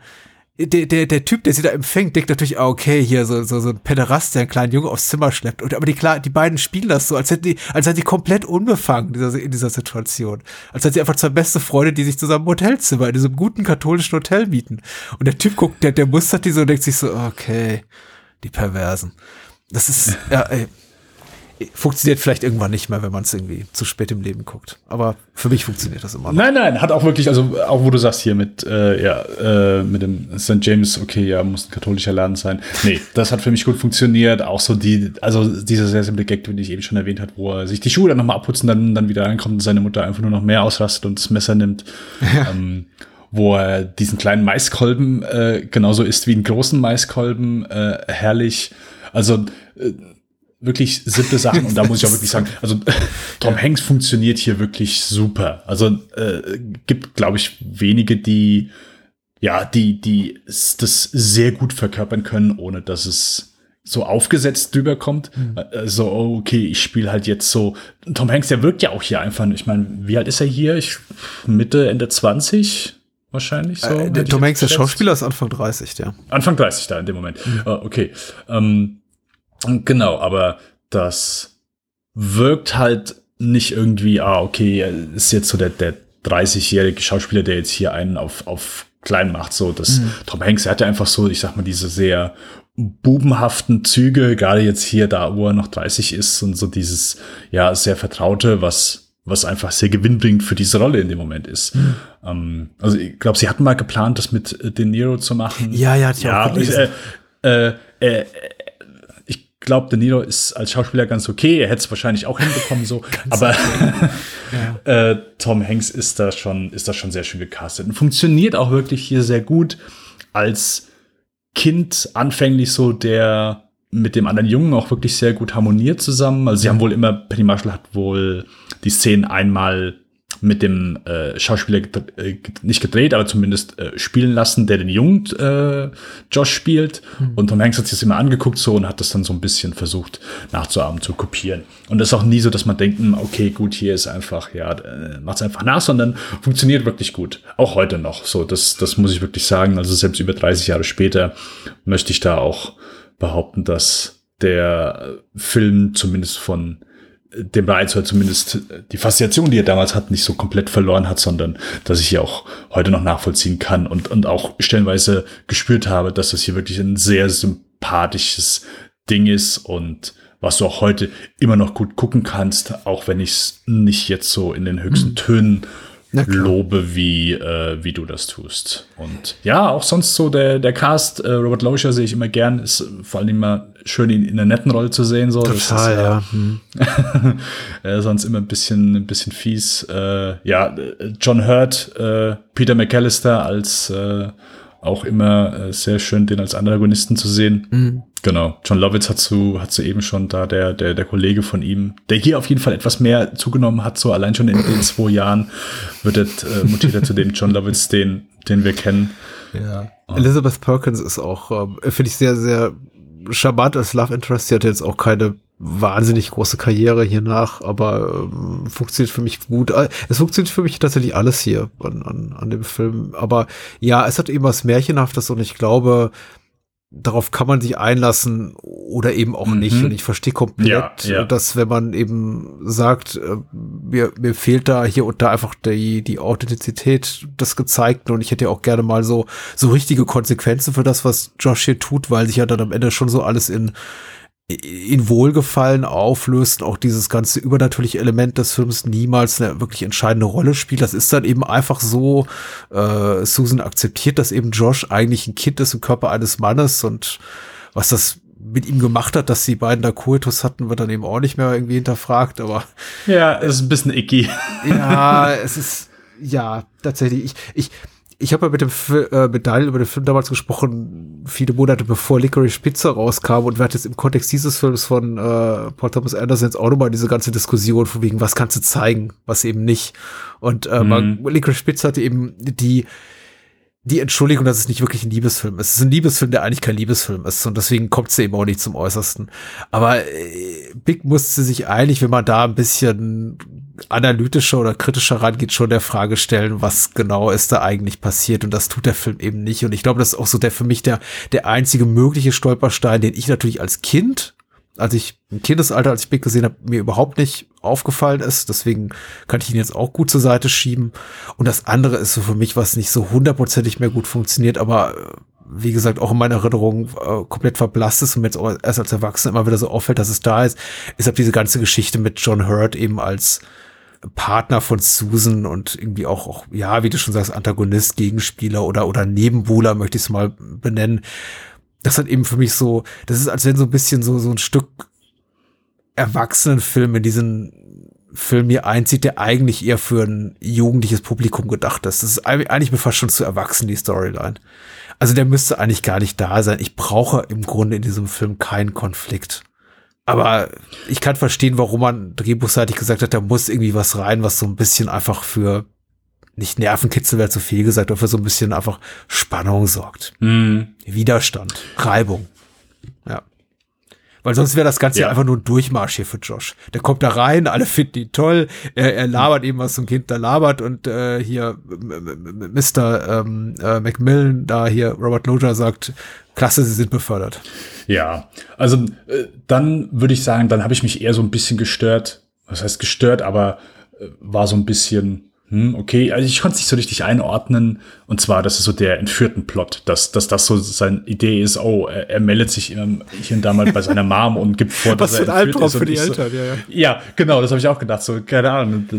der, der, der Typ, der sie da empfängt, denkt natürlich, ah, okay, hier so, so, so ein Pederast, der einen kleinen Junge aufs Zimmer schleppt. Und, aber die, klar, die beiden spielen das so, als hätten die, als seien die komplett unbefangen in dieser, in dieser Situation. Als seien sie einfach zwei beste Freunde, die sich zusammen im Hotelzimmer, in diesem guten katholischen Hotel mieten. Und der Typ guckt, der, der mustert die so und denkt sich so, okay, die Perversen. Das ist, ja, ey, funktioniert vielleicht irgendwann nicht mehr, wenn man es irgendwie zu spät im Leben guckt. Aber für mich funktioniert das immer noch. Nein, nein, hat auch wirklich, also auch wo du sagst hier mit, äh, ja, äh, mit dem St. James, okay, ja, muss ein katholischer Laden sein. Nee, [LAUGHS] das hat für mich gut funktioniert. Auch so die, also dieser sehr simple Gag, den ich eben schon erwähnt habe, wo er sich die Schuhe dann nochmal abputzen, dann, dann wieder reinkommt und seine Mutter einfach nur noch mehr ausrastet und das Messer nimmt. [LAUGHS] Ja. Ähm, wo er diesen kleinen Maiskolben äh, genauso isst wie einen großen Maiskolben, äh, herrlich. Also äh, wirklich simple Sachen und da muss ich auch wirklich sagen, [LAUGHS] also [LAUGHS] Tom Hanks funktioniert hier wirklich super. Also äh, gibt, glaube ich, wenige, die ja, die, die das sehr gut verkörpern können, ohne dass es so aufgesetzt drüber kommt. Mhm. Also, okay, ich spiele halt jetzt so. Tom Hanks, der wirkt ja auch hier einfach. Ich meine, wie alt ist er hier? Ich, Mitte, Ende 20 wahrscheinlich so. Äh, der Tom Hanks, der Schauspieler, ist Anfang 30, ja. Anfang 30 da in dem Moment. Mhm. Uh, okay. Ähm, genau, aber das wirkt halt nicht irgendwie, ah, okay, ist jetzt so der, der 30-jährige Schauspieler, der jetzt hier einen auf, auf klein macht. So, das mhm. Tom Hanks, er hatte einfach so, ich sag mal, diese sehr bubenhaften Züge, gerade jetzt hier da, wo er noch 30 ist und so dieses, ja, sehr vertraute, was, was einfach sehr gewinnbringend für diese Rolle in dem Moment ist. Mhm. Ähm, also ich glaube, sie hatten mal geplant, das mit äh, De Niro zu machen. Ja, ja, ja. Auch äh, äh, äh, glaube, De Niro ist als Schauspieler ganz okay. Er hätte es wahrscheinlich auch hinbekommen, so. [LAUGHS] aber [LAUGHS] ja. äh, Tom Hanks ist da schon, ist da schon sehr schön gecastet und funktioniert auch wirklich hier sehr gut als Kind anfänglich so der mit dem anderen Jungen auch wirklich sehr gut harmoniert zusammen. Also sie haben wohl immer, Penny Marshall hat wohl die Szenen einmal mit dem äh, Schauspieler gedreht, äh, nicht gedreht, aber zumindest äh, spielen lassen, der den jungen äh, Josh spielt. Mhm. Und Tom Hanks hat sich das immer angeguckt so und hat das dann so ein bisschen versucht nachzuahmen, zu kopieren. Und das ist auch nie so, dass man denkt, hm, okay, gut, hier ist einfach, ja, äh, macht's einfach nach, sondern funktioniert wirklich gut. Auch heute noch. So, das, das muss ich wirklich sagen. Also selbst über 30 Jahre später möchte ich da auch behaupten, dass der Film zumindest von dem Reiz oder zumindest die Faszination, die er damals hat, nicht so komplett verloren hat, sondern dass ich hier auch heute noch nachvollziehen kann und, und auch stellenweise gespürt habe, dass das hier wirklich ein sehr sympathisches Ding ist und was du auch heute immer noch gut gucken kannst, auch wenn ich es nicht jetzt so in den höchsten mhm. Tönen lobe, wie, äh, wie du das tust. Und ja, auch sonst so der, der Cast, äh, Robert Loischer sehe ich immer gern, ist vor allem immer schön, ihn in einer netten Rolle zu sehen. So. Total, ist, äh, ja. [LAUGHS] Hm. äh, sonst immer ein bisschen, ein bisschen fies. Äh, ja, John Hurt, äh, Peter McAllister als äh, auch immer äh, sehr schön, den als Antagonisten zu sehen. Mhm. Genau. John Lovitz hat zu, hat zu eben schon da, der, der, der Kollege von ihm, der hier auf jeden Fall etwas mehr zugenommen hat, so allein schon in den [LAUGHS] zwei Jahren wird er, äh, mutiert er zu dem John Lovitz, den, den wir kennen. Ja. Oh. Elizabeth Perkins ist auch, äh, finde ich sehr, sehr charmant als Love Interest. Sie hat jetzt auch keine wahnsinnig große Karriere hier nach, aber ähm, funktioniert für mich gut. Äh, es funktioniert für mich tatsächlich alles hier an, an, an dem Film. Aber ja, es hat eben was Märchenhaftes und ich glaube, darauf kann man sich einlassen oder eben auch mhm. nicht. Und ich verstehe komplett, ja, ja. dass wenn man eben sagt, äh, mir, mir fehlt da hier und da einfach die, die Authentizität des Gezeigten und ich hätte ja auch gerne mal so, so richtige Konsequenzen für das, was Josh hier tut, weil sich ja dann am Ende schon so alles in in Wohlgefallen auflöst und auch dieses ganze übernatürliche Element des Films niemals eine wirklich entscheidende Rolle spielt. Das ist dann eben einfach so, äh, Susan akzeptiert, dass eben Josh eigentlich ein Kind ist im Körper eines Mannes und was das mit ihm gemacht hat, dass die beiden da Koitus hatten, wird dann eben auch nicht mehr irgendwie hinterfragt, aber. Ja, es ist ein bisschen icky. Ja, es ist, ja, tatsächlich. Ich, ich, ich habe ja mit dem äh, mit Daniel über den Film damals gesprochen, viele Monate bevor Licorice Pizza rauskam und wir hatten jetzt im Kontext dieses Films von äh, Paul Thomas Anderson jetzt auch nochmal diese ganze Diskussion von wegen, was kannst du zeigen, was eben nicht. Und äh, mhm. Licorice Pizza hatte eben die die Entschuldigung, dass es nicht wirklich ein Liebesfilm ist. Es ist ein Liebesfilm, der eigentlich kein Liebesfilm ist und deswegen kommt es eben auch nicht zum Äußersten. Aber äh, Big musste sich eigentlich, wenn man da ein bisschen analytischer oder kritischer rangeht, schon der Frage stellen, was genau ist da eigentlich passiert und das tut der Film eben nicht. Und ich glaube, das ist auch so der für mich der, der einzige mögliche Stolperstein, den ich natürlich als Kind als ich im Kindesalter, als ich Big gesehen habe, mir überhaupt nicht aufgefallen ist. Deswegen kann ich ihn jetzt auch gut zur Seite schieben. Und das andere ist so für mich, was nicht so hundertprozentig mehr gut funktioniert, aber äh, wie gesagt, auch in meiner Erinnerung äh, komplett verblasst ist und mir jetzt auch erst als Erwachsener immer wieder so auffällt, dass es da ist, ist ab diese ganze Geschichte mit John Hurt eben als Partner von Susan und irgendwie auch, auch, ja, wie du schon sagst, Antagonist, Gegenspieler oder, oder Nebenbuhler, möchte ich es mal benennen das hat eben für mich so, das ist, als wenn so ein bisschen so, so ein Stück Erwachsenenfilm in diesen Film hier einzieht, der eigentlich eher für ein jugendliches Publikum gedacht ist. Das ist eigentlich mir fast schon zu erwachsen, die Storyline. Also der müsste eigentlich gar nicht da sein. Ich brauche im Grunde in diesem Film keinen Konflikt. Aber ich kann verstehen, warum man drehbuchseitig gesagt hat, da muss irgendwie was rein, was so ein bisschen einfach für nicht Nervenkitzel wäre zu viel gesagt, aber für so ein bisschen einfach Spannung sorgt. Mhm. Widerstand, Reibung. Weil sonst wäre das Ganze ja. Einfach nur ein Durchmarsch hier für Josh. Der kommt da rein, alle finden ihn toll, er, er labert eben, was so ein Kind da labert und äh, hier Mr. Ähm, äh, Macmillan, da hier Robert Loja sagt, klasse, sie sind befördert. Ja, also äh, dann würde ich sagen, dann habe ich mich eher so ein bisschen gestört. Was heißt gestört, aber äh, war so ein bisschen, hm, okay, also ich konnte es nicht so richtig einordnen. Und zwar, das ist so der entführten Plot, dass, dass das so seine Idee ist, oh, er, er meldet sich immer hier und da mal bei seiner Mom und gibt vor, [LAUGHS] Was dass für er entführt Albtraum ist. für die ich so, Eltern, ja, ja. Ja, genau, das habe ich auch gedacht. So, keine Ahnung,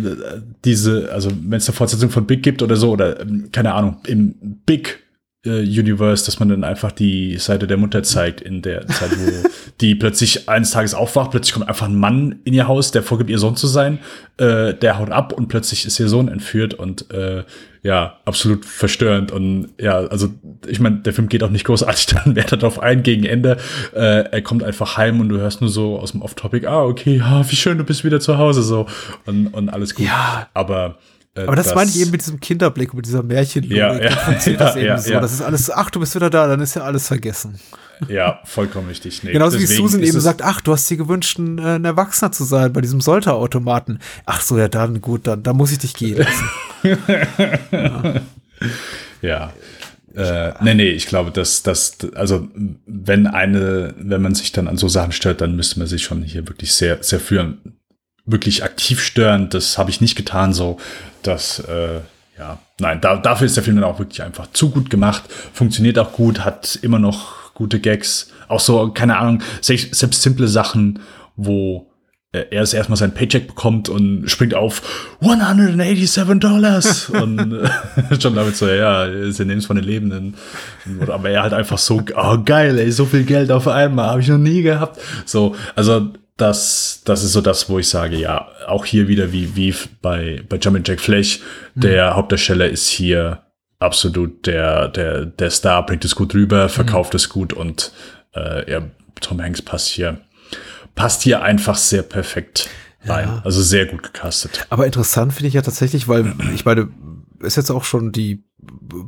diese, also wenn es eine Fortsetzung von Big gibt oder so, oder ähm, keine Ahnung, im Big äh, Universe, dass man dann einfach die Seite der Mutter zeigt, in der Zeit, wo [LAUGHS] die plötzlich eines Tages aufwacht, plötzlich kommt einfach ein Mann in ihr Haus, der vorgibt, ihr Sohn zu sein, äh, der haut ab und plötzlich ist ihr Sohn entführt und äh, ja, absolut verstörend. Und ja, also ich meine, der Film geht auch nicht großartig [LAUGHS] dann mehr darauf ein gegen Ende. Äh, er kommt einfach heim und du hörst nur so aus dem Off-Topic, ah, okay, ah, wie schön, du bist wieder zu Hause so und, und alles gut. Ja. Aber Aber das, meine ich eben mit diesem Kinderblick, mit dieser Märchenlogik. Ja, ja, funktioniert das ja, eben ja, so. ja. Das ist alles, ach, du bist wieder da, dann ist ja alles vergessen. Ja, vollkommen richtig. Nee, Genauso wie Susan eben sagt, ach, du hast dir gewünscht, ein, äh, ein Erwachsener zu sein bei diesem Solterautomaten. Ach so, ja, dann gut, dann, dann muss ich dich gehen lassen. [LAUGHS] Ja. Äh, nee, nee, ich glaube, dass das, also wenn eine, wenn man sich dann an so Sachen stört, dann müsste man sich schon hier wirklich sehr, sehr führen, wirklich aktiv stören. Das habe ich nicht getan, so dass, äh, ja, nein, da, dafür ist der Film dann auch wirklich einfach zu gut gemacht, funktioniert auch gut, hat immer noch gute Gags, auch so, keine Ahnung, selbst, selbst simple Sachen, wo äh, er es erstmal sein Paycheck bekommt und springt auf 187 Dollars [LAUGHS] und äh, [LAUGHS] schon damit so, ja, sie nehmen es von den Lebenden. Aber er halt einfach so, oh geil, ey, so viel Geld auf einmal, habe ich noch nie gehabt. So, also das, das ist so das, wo ich sage, ja, auch hier wieder wie, wie bei, bei Jumpin' Jack Flash, der Hauptdarsteller ist hier absolut der, der, der Star, bringt es gut rüber, verkauft es gut und äh, ja, Tom Hanks passt hier, passt hier einfach sehr perfekt rein. Also sehr gut gecastet. Aber interessant finde ich ja tatsächlich, weil ich meine, ist jetzt auch schon die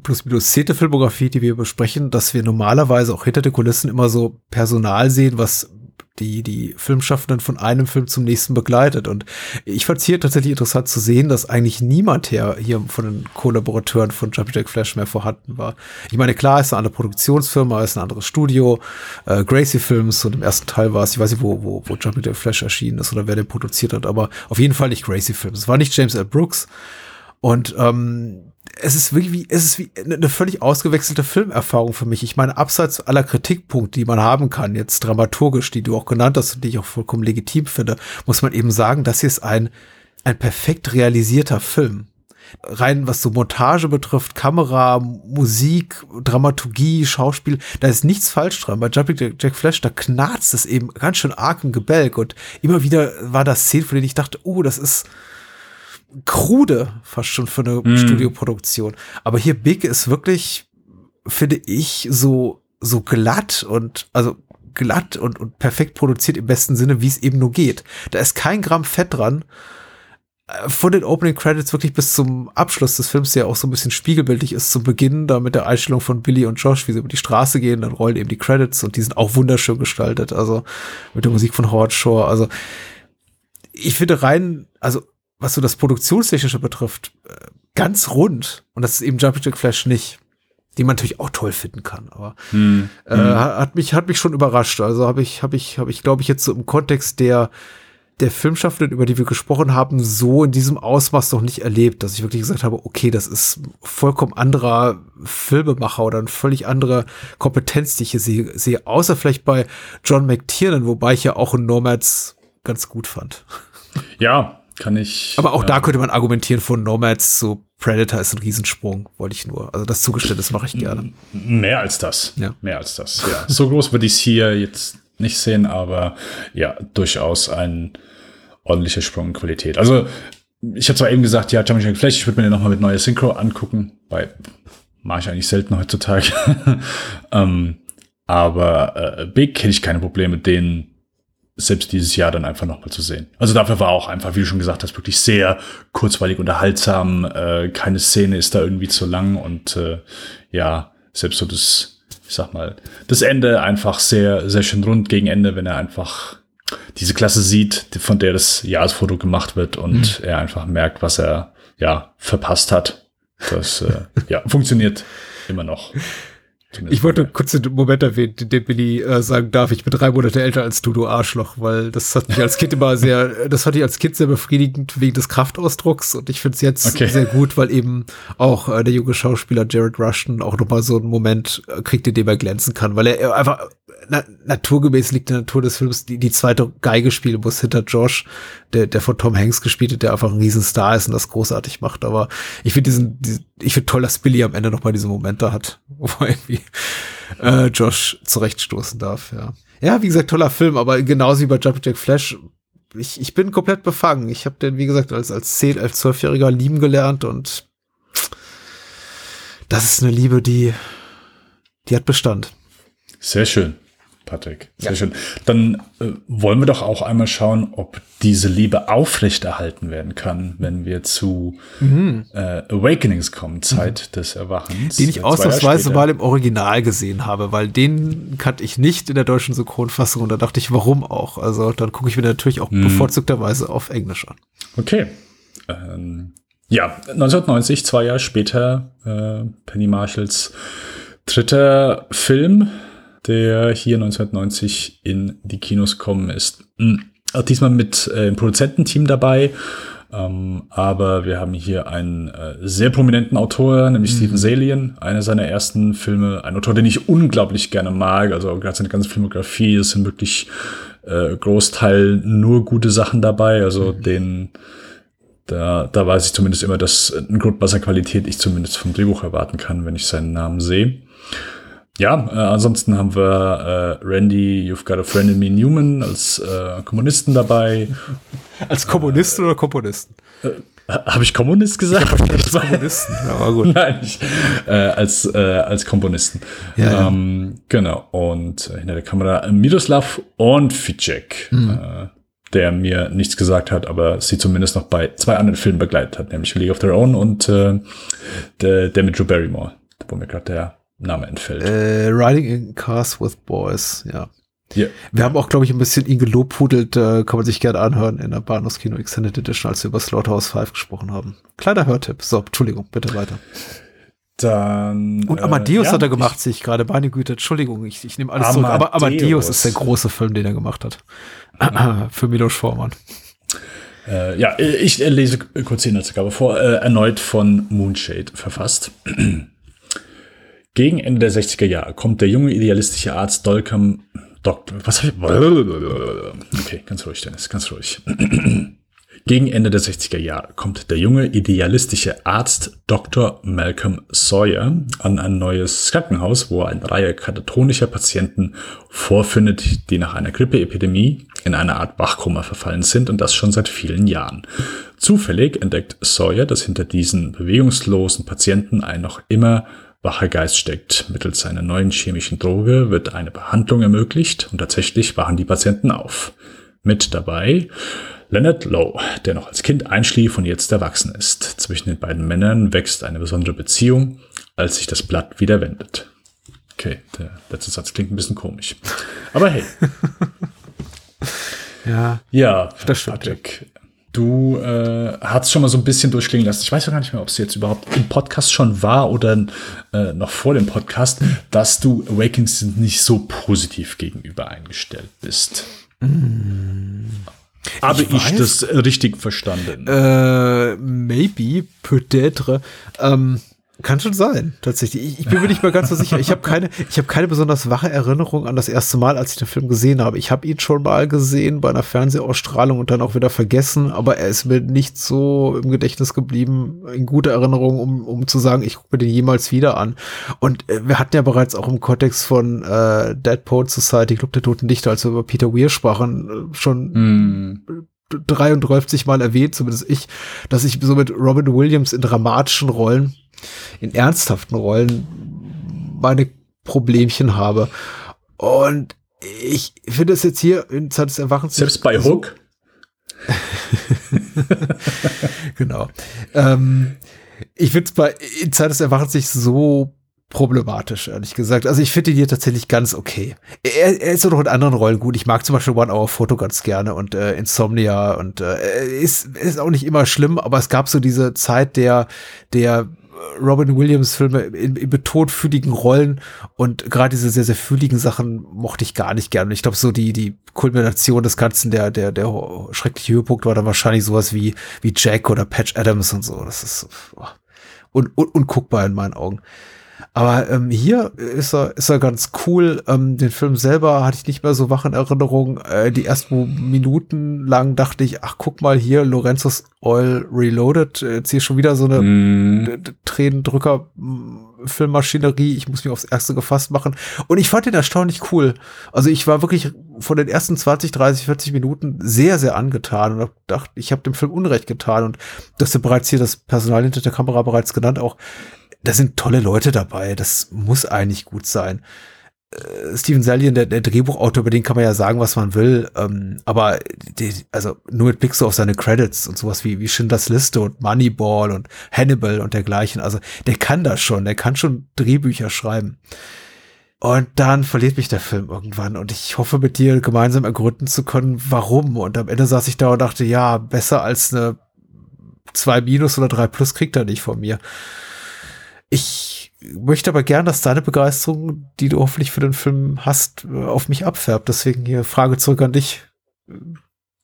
plus minus zehnte Filmografie, die wir besprechen, dass wir normalerweise auch hinter den Kulissen immer so Personal sehen, was die, die Filmschaffenden von einem Film zum nächsten begleitet. Und ich fand es hier tatsächlich interessant zu sehen, dass eigentlich niemand her hier von den Kollaborateuren von Jumpy Jack Flash mehr vorhanden war. Ich meine, klar, ist eine andere Produktionsfirma, ist ein anderes Studio. Äh, Gracie Films und im ersten Teil war es, ich weiß nicht, wo, wo, wo Jumpy Jack Flash erschienen ist oder wer den produziert hat, aber auf jeden Fall nicht Gracie Films. Es war nicht James L. Brooks. Und ähm, es ist wirklich wie, es ist wie eine völlig ausgewechselte Filmerfahrung für mich. Ich meine, abseits aller Kritikpunkte, die man haben kann, jetzt dramaturgisch, die du auch genannt hast und die ich auch vollkommen legitim finde, muss man eben sagen, das hier ist ein, ein perfekt realisierter Film. Rein was so Montage betrifft, Kamera, Musik, Dramaturgie, Schauspiel, da ist nichts falsch dran. Bei Jumping Jack- Flash, da knarzt es eben ganz schön arg im Gebälk und immer wieder war das Szenen, von denen ich dachte, oh, das ist, krude, fast schon für eine Studioproduktion. Aber hier Big ist wirklich, finde ich, so, so glatt und, also glatt und, und perfekt produziert im besten Sinne, wie es eben nur geht. Da ist kein Gramm Fett dran. Äh, Von den Opening Credits wirklich bis zum Abschluss des Films, der auch so ein bisschen spiegelbildlich ist, zum Beginn, da mit der Einstellung von Billy und Josh, wie sie über die Straße gehen, dann rollen eben die Credits und die sind auch wunderschön gestaltet, also mit der Musik von Howard Shore, also ich finde rein, also was so das Produktionstechnische betrifft, äh, ganz rund. Und das ist eben Jumping Jack Flash nicht. Die man natürlich auch toll finden kann, aber Hm. äh, hat mich hat mich schon überrascht. Also habe ich habe ich habe ich glaube ich jetzt so im Kontext der der Filmschaffenden, über die wir gesprochen haben, so in diesem Ausmaß noch nicht erlebt, dass ich wirklich gesagt habe, okay, das ist vollkommen anderer Filmemacher oder eine völlig andere Kompetenz, die ich hier sehe, sehe außer vielleicht bei John McTiernan, wobei ich ja auch in Nomads ganz gut fand. Ja, kann ich. Aber auch ja. da könnte man argumentieren, von Nomads zu Predator ist ein Riesensprung, wollte ich nur. Also das Zugeständnis mache ich gerne. Mehr als das. Ja. Mehr als das. Ja. So groß würde ich es hier jetzt nicht sehen, aber ja, durchaus ein ordentlicher Sprung in Qualität. Also, ich habe zwar eben gesagt, ja, Jack Flash, ich würde mir den nochmal mit neuer Synchro angucken, weil mache ich eigentlich selten heutzutage. [LAUGHS] ähm, aber äh, Big hätte ich keine Probleme, den selbst dieses Jahr dann einfach nochmal zu sehen. Also dafür war auch einfach, wie du schon gesagt hast, wirklich sehr kurzweilig unterhaltsam. Äh, keine Szene ist da irgendwie zu lang und äh, ja, selbst so das, ich sag mal, das Ende einfach sehr, sehr schön rund gegen Ende, wenn er einfach diese Klasse sieht, von der das Jahresfoto gemacht wird und mhm. er einfach merkt, was er ja verpasst hat. Das äh, ja, funktioniert immer noch. [LAUGHS] Ich wollte kurz den Moment erwähnen, den Billy äh, sagen darf, ich bin drei Monate älter als du, du Arschloch, weil das hat mich als Kind immer sehr, [LAUGHS] das fand ich als Kind sehr befriedigend wegen des Kraftausdrucks. Und ich finde es jetzt okay. sehr gut, weil eben auch äh, der junge Schauspieler Jared Rushton auch nochmal so einen Moment äh, kriegt, in dem er glänzen kann, weil er einfach na, naturgemäß liegt in der Natur des Films, die, die zweite Geige spielen muss hinter Josh, der, der von Tom Hanks gespielt hat, der einfach ein Riesenstar ist und das großartig macht. Aber ich finde diesen, diesen ich finde toll, dass Billy am Ende nochmal diese Momente hat, [LAUGHS] wo er irgendwie äh, Josh zurechtstoßen darf, ja. Ja, wie gesagt, toller Film, aber genauso wie bei Jumping Jack Flash, ich, ich bin komplett befangen. Ich habe den, wie gesagt, als, als 10, als 12-Jähriger lieben gelernt und das ist eine Liebe, die, die hat Bestand. Sehr schön. Patrick. Sehr ja. schön. Dann äh, wollen wir doch auch einmal schauen, ob diese Liebe aufrechterhalten werden kann, wenn wir zu mhm. äh, Awakenings kommen, Zeit mhm. des Erwachens. Den ich ausnahmsweise mal im Original gesehen habe, weil den kannte ich nicht in der deutschen Synchronfassung und da dachte ich, warum auch? Also dann gucke ich mir natürlich auch mhm. bevorzugterweise auf Englisch an. Okay. Ähm, ja, 1990, zwei Jahre später, äh, Penny Marshalls dritter Film der hier 1990 in die Kinos kommen ist. Mhm. Diesmal mit äh, Produzententeam dabei. Ähm, aber wir haben hier einen äh, sehr prominenten Autor, nämlich mhm. Stephen Salien, einer seiner ersten Filme, ein Autor, den ich unglaublich gerne mag, also gerade seine ganze Filmografie, es sind wirklich äh, Großteil nur gute Sachen dabei, also mhm. den, da, da weiß ich zumindest immer, dass ein Grundwasser Qualität ich zumindest vom Drehbuch erwarten kann, wenn ich seinen Namen sehe. Ja, äh, ansonsten haben wir äh, Randy, You've Got a Friend in Me Newman als äh, Kommunisten dabei. Als Kommunisten oder Komponisten? Äh, Habe ich Kommunist gesagt? Ich [LAUGHS] als Kommunisten, aber gut. Nein, ich, äh, als, äh, als Komponisten. Ja, ähm, ja. Genau. Und hinter der Kamera Miroslav Ornficek, mhm. äh, der mir nichts gesagt hat, aber sie zumindest noch bei zwei anderen Filmen begleitet hat, nämlich League of Their Own und äh, der, der mit Drew Barrymore, wo mir gerade der Name entfällt. Äh, Riding in Cars with Boys, ja. Yeah. Wir haben auch, glaube ich, ein bisschen ihn gelobhudelt, äh, kann man sich gerne anhören in der Bahnhofskino Extended Edition, als wir über Slaughterhouse 5 gesprochen haben. Kleiner Hörtipp. So, Entschuldigung, bitte weiter. Dann. Und Amadeus äh, ja, hat er gemacht, sehe ich gerade. Meine Güte, Entschuldigung, ich, ich nehme alles Amadeus. zurück. Aber Amadeus ist der große Film, den er gemacht hat. [CLEARS THROAT] Für Milos Forman. Äh, ja, ich lese kurz die Inhaltsangabe vor. Äh, erneut von Moonshade verfasst. Gegen Ende der 60er Jahre kommt der junge idealistische Arzt Dolcam Doktor. Was hab ich? Okay, ganz ruhig, Dennis, ganz ruhig. [CLEARS THROAT] Gegen Ende der 60er Jahre kommt der junge idealistische Arzt Dr. Malcolm Sawyer an ein neues Krankenhaus, wo er eine Reihe katatonischer Patienten vorfindet, die nach einer Grippeepidemie in eine Art Wachkoma verfallen sind und das schon seit vielen Jahren. Zufällig entdeckt Sawyer, dass hinter diesen bewegungslosen Patienten ein noch immer wacher Geist steckt. Mittels einer neuen chemischen Droge wird eine Behandlung ermöglicht und tatsächlich wachen die Patienten auf. Mit dabei Leonard Lowe, der noch als Kind einschlief und jetzt erwachsen ist. Zwischen den beiden Männern wächst eine besondere Beziehung, als sich das Blatt wieder wendet. Okay, der letzte Satz klingt ein bisschen komisch. Aber hey. [LAUGHS] ja, ja, das stimmt. Patrick, Du äh, hast schon mal so ein bisschen durchklingen lassen. Ich weiß gar nicht mehr, ob es jetzt überhaupt im Podcast schon war oder äh, noch vor dem Podcast, dass du Awakens nicht so positiv gegenüber eingestellt bist. Mm. Habe ich, ich das richtig verstanden? Äh, maybe, peut-être. Ähm, kann schon sein, tatsächlich. Ich, ich bin mir nicht mal ganz so sicher. Ich habe keine, ich habe keine besonders wache Erinnerung an das erste Mal, als ich den Film gesehen habe. Ich habe ihn schon mal gesehen bei einer Fernsehausstrahlung und dann auch wieder vergessen, aber er ist mir nicht so im Gedächtnis geblieben, in guter Erinnerung, um, um zu sagen, ich gucke mir den jemals wieder an. Und äh, wir hatten ja bereits auch im Kontext von äh, Dead Poet Society, glaube, der Toten Dichter, als wir über Peter Weir sprachen, äh, schon mm. 33 Mal erwähnt, zumindest ich, dass ich so mit Robin Williams in dramatischen Rollen in ernsthaften Rollen meine Problemchen habe. Und ich finde es jetzt hier in Zeit des Erwachens. Selbst bei Hook. [LAUGHS] genau. Ähm, ich finde es bei in Zeit des Erwachens nicht so problematisch, ehrlich gesagt. Also ich finde ihn hier tatsächlich ganz okay. Er, er ist auch noch in anderen Rollen gut. Ich mag zum Beispiel One Hour Photo ganz gerne und äh, Insomnia und äh, ist, ist auch nicht immer schlimm, aber es gab so diese Zeit der, der Robin Williams Filme in, in betont Rollen und gerade diese sehr, sehr fühligen Sachen mochte ich gar nicht gern. Ich glaube, so die, die Kulmination des Ganzen, der, der, der schreckliche Höhepunkt war dann wahrscheinlich sowas wie, wie Jack oder Patch Adams und so. Das ist oh, un, un, unguckbar in meinen Augen. Aber ähm, hier ist er, ist er ganz cool. Ähm, den Film selber hatte ich nicht mehr so wach in Erinnerung. Äh, die ersten Minuten lang dachte ich, ach guck mal hier, Lorenzos Oil Reloaded. Jetzt hier schon wieder so eine mm. Tränendrücker Filmmaschinerie. Ich muss mich aufs Erste gefasst machen. Und ich fand den erstaunlich cool. Also ich war wirklich von den ersten 20, 30, 40 Minuten sehr, sehr angetan und hab gedacht, ich habe dem Film Unrecht getan. Und das ist ja bereits hier das Personal hinter der Kamera bereits genannt auch da sind tolle Leute dabei. Das muss eigentlich gut sein. Äh, Steven Salian, der, der Drehbuchautor, über den kann man ja sagen, was man will. Ähm, aber die, also nur mit so auf seine Credits und sowas wie, wie Schindlers Liste und Moneyball und Hannibal und dergleichen. Also der kann das schon. Der kann schon Drehbücher schreiben. Und dann verliert mich der Film irgendwann und ich hoffe mit dir gemeinsam ergründen zu können, warum. Und am Ende saß ich da und dachte, ja, besser als eine 2 minus oder 3 plus kriegt er nicht von mir. Ich möchte aber gern, dass deine Begeisterung, die du hoffentlich für den Film hast, auf mich abfärbt. Deswegen hier Frage zurück an dich.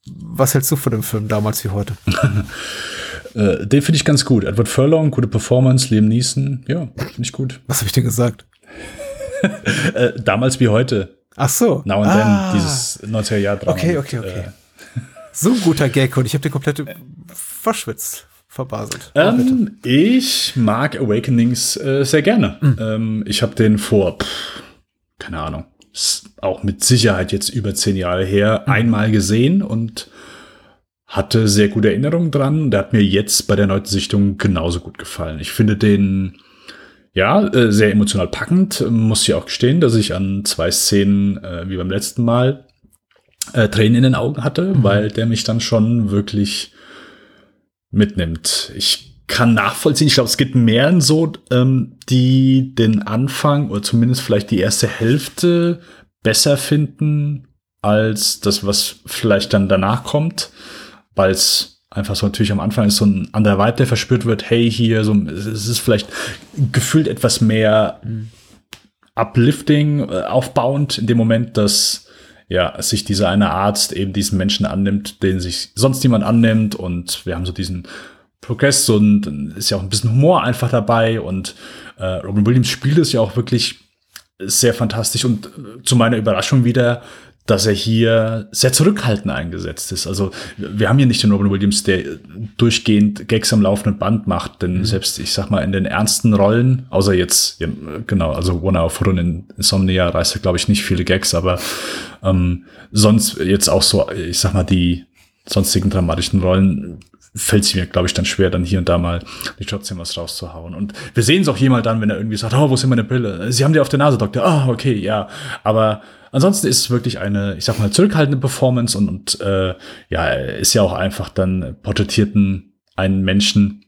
Was hältst du von dem Film damals wie heute? [LAUGHS] äh, den finde ich ganz gut. Edward Furlong, gute Performance, Liam Neeson, ja, finde ich gut. Was habe ich dir gesagt? [LAUGHS] äh, damals wie heute. Ach so. Now and ah. then, dieses 90er Jahr Drama. Okay, okay, okay. Äh, so ein guter Gag und ich habe den komplett verschwitzt verbaselt. Ähm, ich mag Awakenings äh, sehr gerne. Mhm. Ähm, ich habe den vor, pff, keine Ahnung, auch mit Sicherheit jetzt über zehn Jahre her, mhm. einmal gesehen und hatte sehr gute Erinnerungen dran. Der hat mir jetzt bei der neunten Sichtung genauso gut gefallen. Ich finde den ja äh, sehr emotional packend. Muss ja auch gestehen, dass ich an zwei Szenen äh, wie beim letzten Mal äh, Tränen in den Augen hatte, mhm. weil der mich dann schon wirklich mitnimmt. Ich kann nachvollziehen, ich glaube, es gibt mehreren so, ähm, die den Anfang oder zumindest vielleicht die erste Hälfte besser finden als das, was vielleicht dann danach kommt, weil es einfach so natürlich am Anfang ist so ein anderer Vibe, der verspürt wird, hey, hier, so, es ist vielleicht gefühlt etwas mehr uplifting, äh, aufbauend in dem Moment, dass ja, sich dieser eine Arzt eben diesen Menschen annimmt, den sich sonst niemand annimmt und wir haben so diesen Progress und ist ja auch ein bisschen Humor einfach dabei und äh, Robin Williams spielt es ja auch wirklich sehr fantastisch und äh, zu meiner Überraschung wieder dass er hier sehr zurückhaltend eingesetzt ist. Also wir haben hier nicht den Robin Williams, der durchgehend Gags am laufenden Band macht, denn mhm. selbst, ich sag mal, in den ernsten Rollen, außer jetzt, ja, genau, also One Hour Foot in Insomnia reißt er, glaube ich, nicht viele Gags, aber ähm, sonst jetzt auch so, ich sag mal, die sonstigen dramatischen Rollen fällt es mir, glaube ich, dann schwer, dann hier und da mal die trotzdem was rauszuhauen. Und wir sehen es auch jemand dann, wenn er irgendwie sagt, oh, wo ist denn meine Brille? Sie haben die auf der Nase, Doktor. Ah, oh, okay, ja. Aber ansonsten ist es wirklich eine, ich sag mal, zurückhaltende Performance und, und äh, ja, ist ja auch einfach dann porträtierten einen Menschen,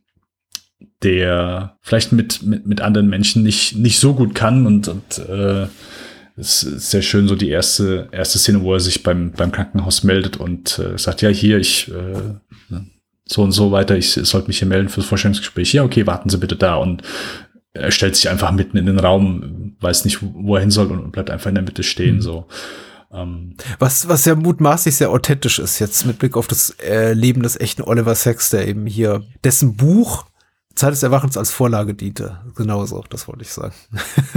der vielleicht mit, mit, mit anderen Menschen nicht, nicht so gut kann und, und äh, es ist sehr schön, so die erste, erste Szene, wo er sich beim, beim Krankenhaus meldet und äh, sagt, ja, hier, ich äh, so und so weiter, ich sollte mich hier melden fürs Vorstellungsgespräch. Ja, okay, warten Sie bitte da. Und er stellt sich einfach mitten in den Raum, weiß nicht, wo er hin soll und bleibt einfach in der Mitte stehen, mhm. so. Ähm. Was, was ja mutmaßlich sehr authentisch ist, jetzt mit Blick auf das äh, Leben des echten Oliver Sacks, der eben hier, dessen Buch Zeit des Erwachens als Vorlage diente. Genauso, das wollte ich sagen.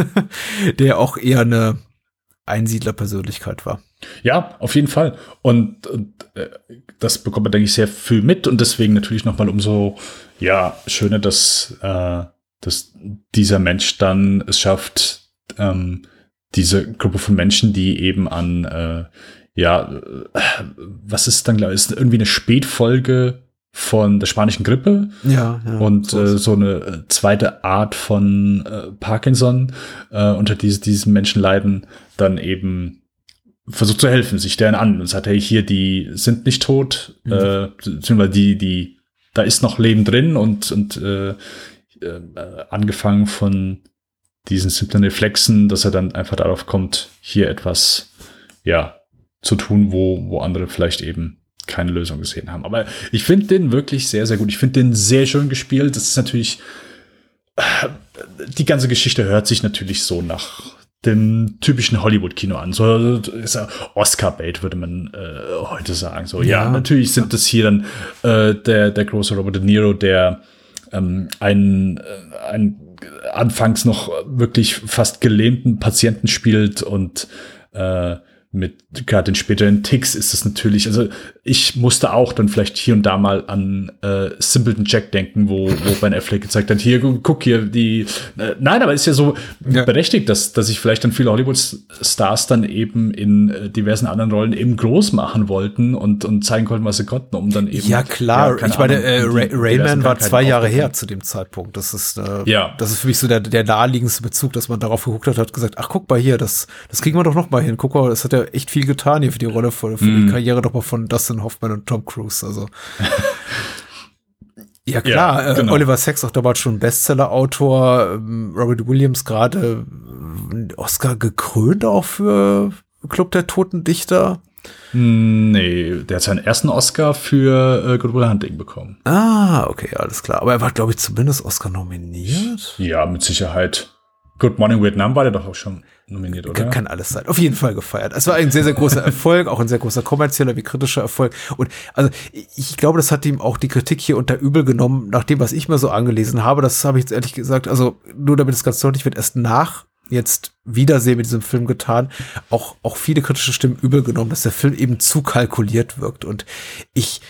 [LAUGHS] der auch eher eine Einsiedlerpersönlichkeit war. Ja, auf jeden Fall. Und, und äh, das bekommt man, denke ich, sehr viel mit und deswegen natürlich nochmal umso ja, schöner, dass äh, dass dieser Mensch dann es schafft, ähm, diese Gruppe von Menschen, die eben an, äh, ja, äh, was ist dann, glaube ich, ist irgendwie eine Spätfolge von der spanischen Grippe ja, ja und so, äh, so eine äh, zweite Art von äh, Parkinson, äh, unter die diesen Menschen leiden, dann eben versucht zu helfen, sich deren an und sagt, hey, hier, die sind nicht tot, mhm. äh, beziehungsweise die, die, da ist noch Leben drin und, und äh, äh, angefangen von diesen simplen Reflexen, dass er dann einfach darauf kommt, hier etwas, ja, zu tun, wo, wo andere vielleicht eben keine Lösung gesehen haben. Aber ich finde den wirklich sehr, sehr gut. Ich finde den sehr schön gespielt. Das ist natürlich, die ganze Geschichte hört sich natürlich so nach dem typischen Hollywood-Kino an. So ist ja Oscar-Bait, würde man äh, heute sagen. So, ja, ja natürlich sind das hier dann äh, der, der große Robert De Niro, der ähm, einen, äh, einen anfangs noch wirklich fast gelähmten Patienten spielt und äh, mit gerade den späteren Ticks ist es natürlich, also ich musste auch dann vielleicht hier und da mal an äh, Simpleton Jack denken, wo, wo Ben Affleck gezeigt hat, hier, guck hier, die, äh, nein, aber ist ja so ja. berechtigt, dass, dass sich vielleicht dann viele Hollywood-Stars dann eben in äh, diversen anderen Rollen eben groß machen wollten und, und zeigen konnten, was sie konnten, um dann eben. Ja, klar, ja, ich meine, äh, Ray Rayman war zwei Jahre her zu dem Zeitpunkt. Das ist, äh, ja. das ist für mich so der, der naheliegendste Bezug, dass man darauf geguckt hat, hat gesagt, ach, guck mal hier, das, das kriegen wir doch noch mal hin. Guck mal, das hat ja echt viel getan hier für die Rolle, für, für mm. die mhm. Karriere doch mal von Dustin Hoffman und Tom Cruise. Also. [LAUGHS] Ja, klar. Ja, äh, genau. Oliver Sacks auch damals schon Bestseller-Autor. Ähm, Robert Williams gerade äh, Oscar gekrönt auch für Club der Toten Dichter. Nee, der hat seinen ersten Oscar für äh, Good Will Hunting bekommen. Ah, okay, alles klar. Aber er war, glaube ich, zumindest Oscar nominiert. Ja, mit Sicherheit. Good Morning Vietnam war der doch auch schon nominiert, oder? Kann alles sein. Auf jeden Fall gefeiert. Es war ein sehr, sehr großer [LAUGHS] Erfolg, auch ein sehr großer kommerzieller wie kritischer Erfolg. Und also ich glaube, das hat ihm auch die Kritik hier unter übel genommen, nach dem, was ich mir so angelesen habe. Das habe ich jetzt ehrlich gesagt, also nur damit es ganz deutlich wird, erst nach jetzt Wiedersehen mit diesem Film getan, auch, auch viele kritische Stimmen übel genommen, dass der Film eben zu kalkuliert wirkt. Und ich,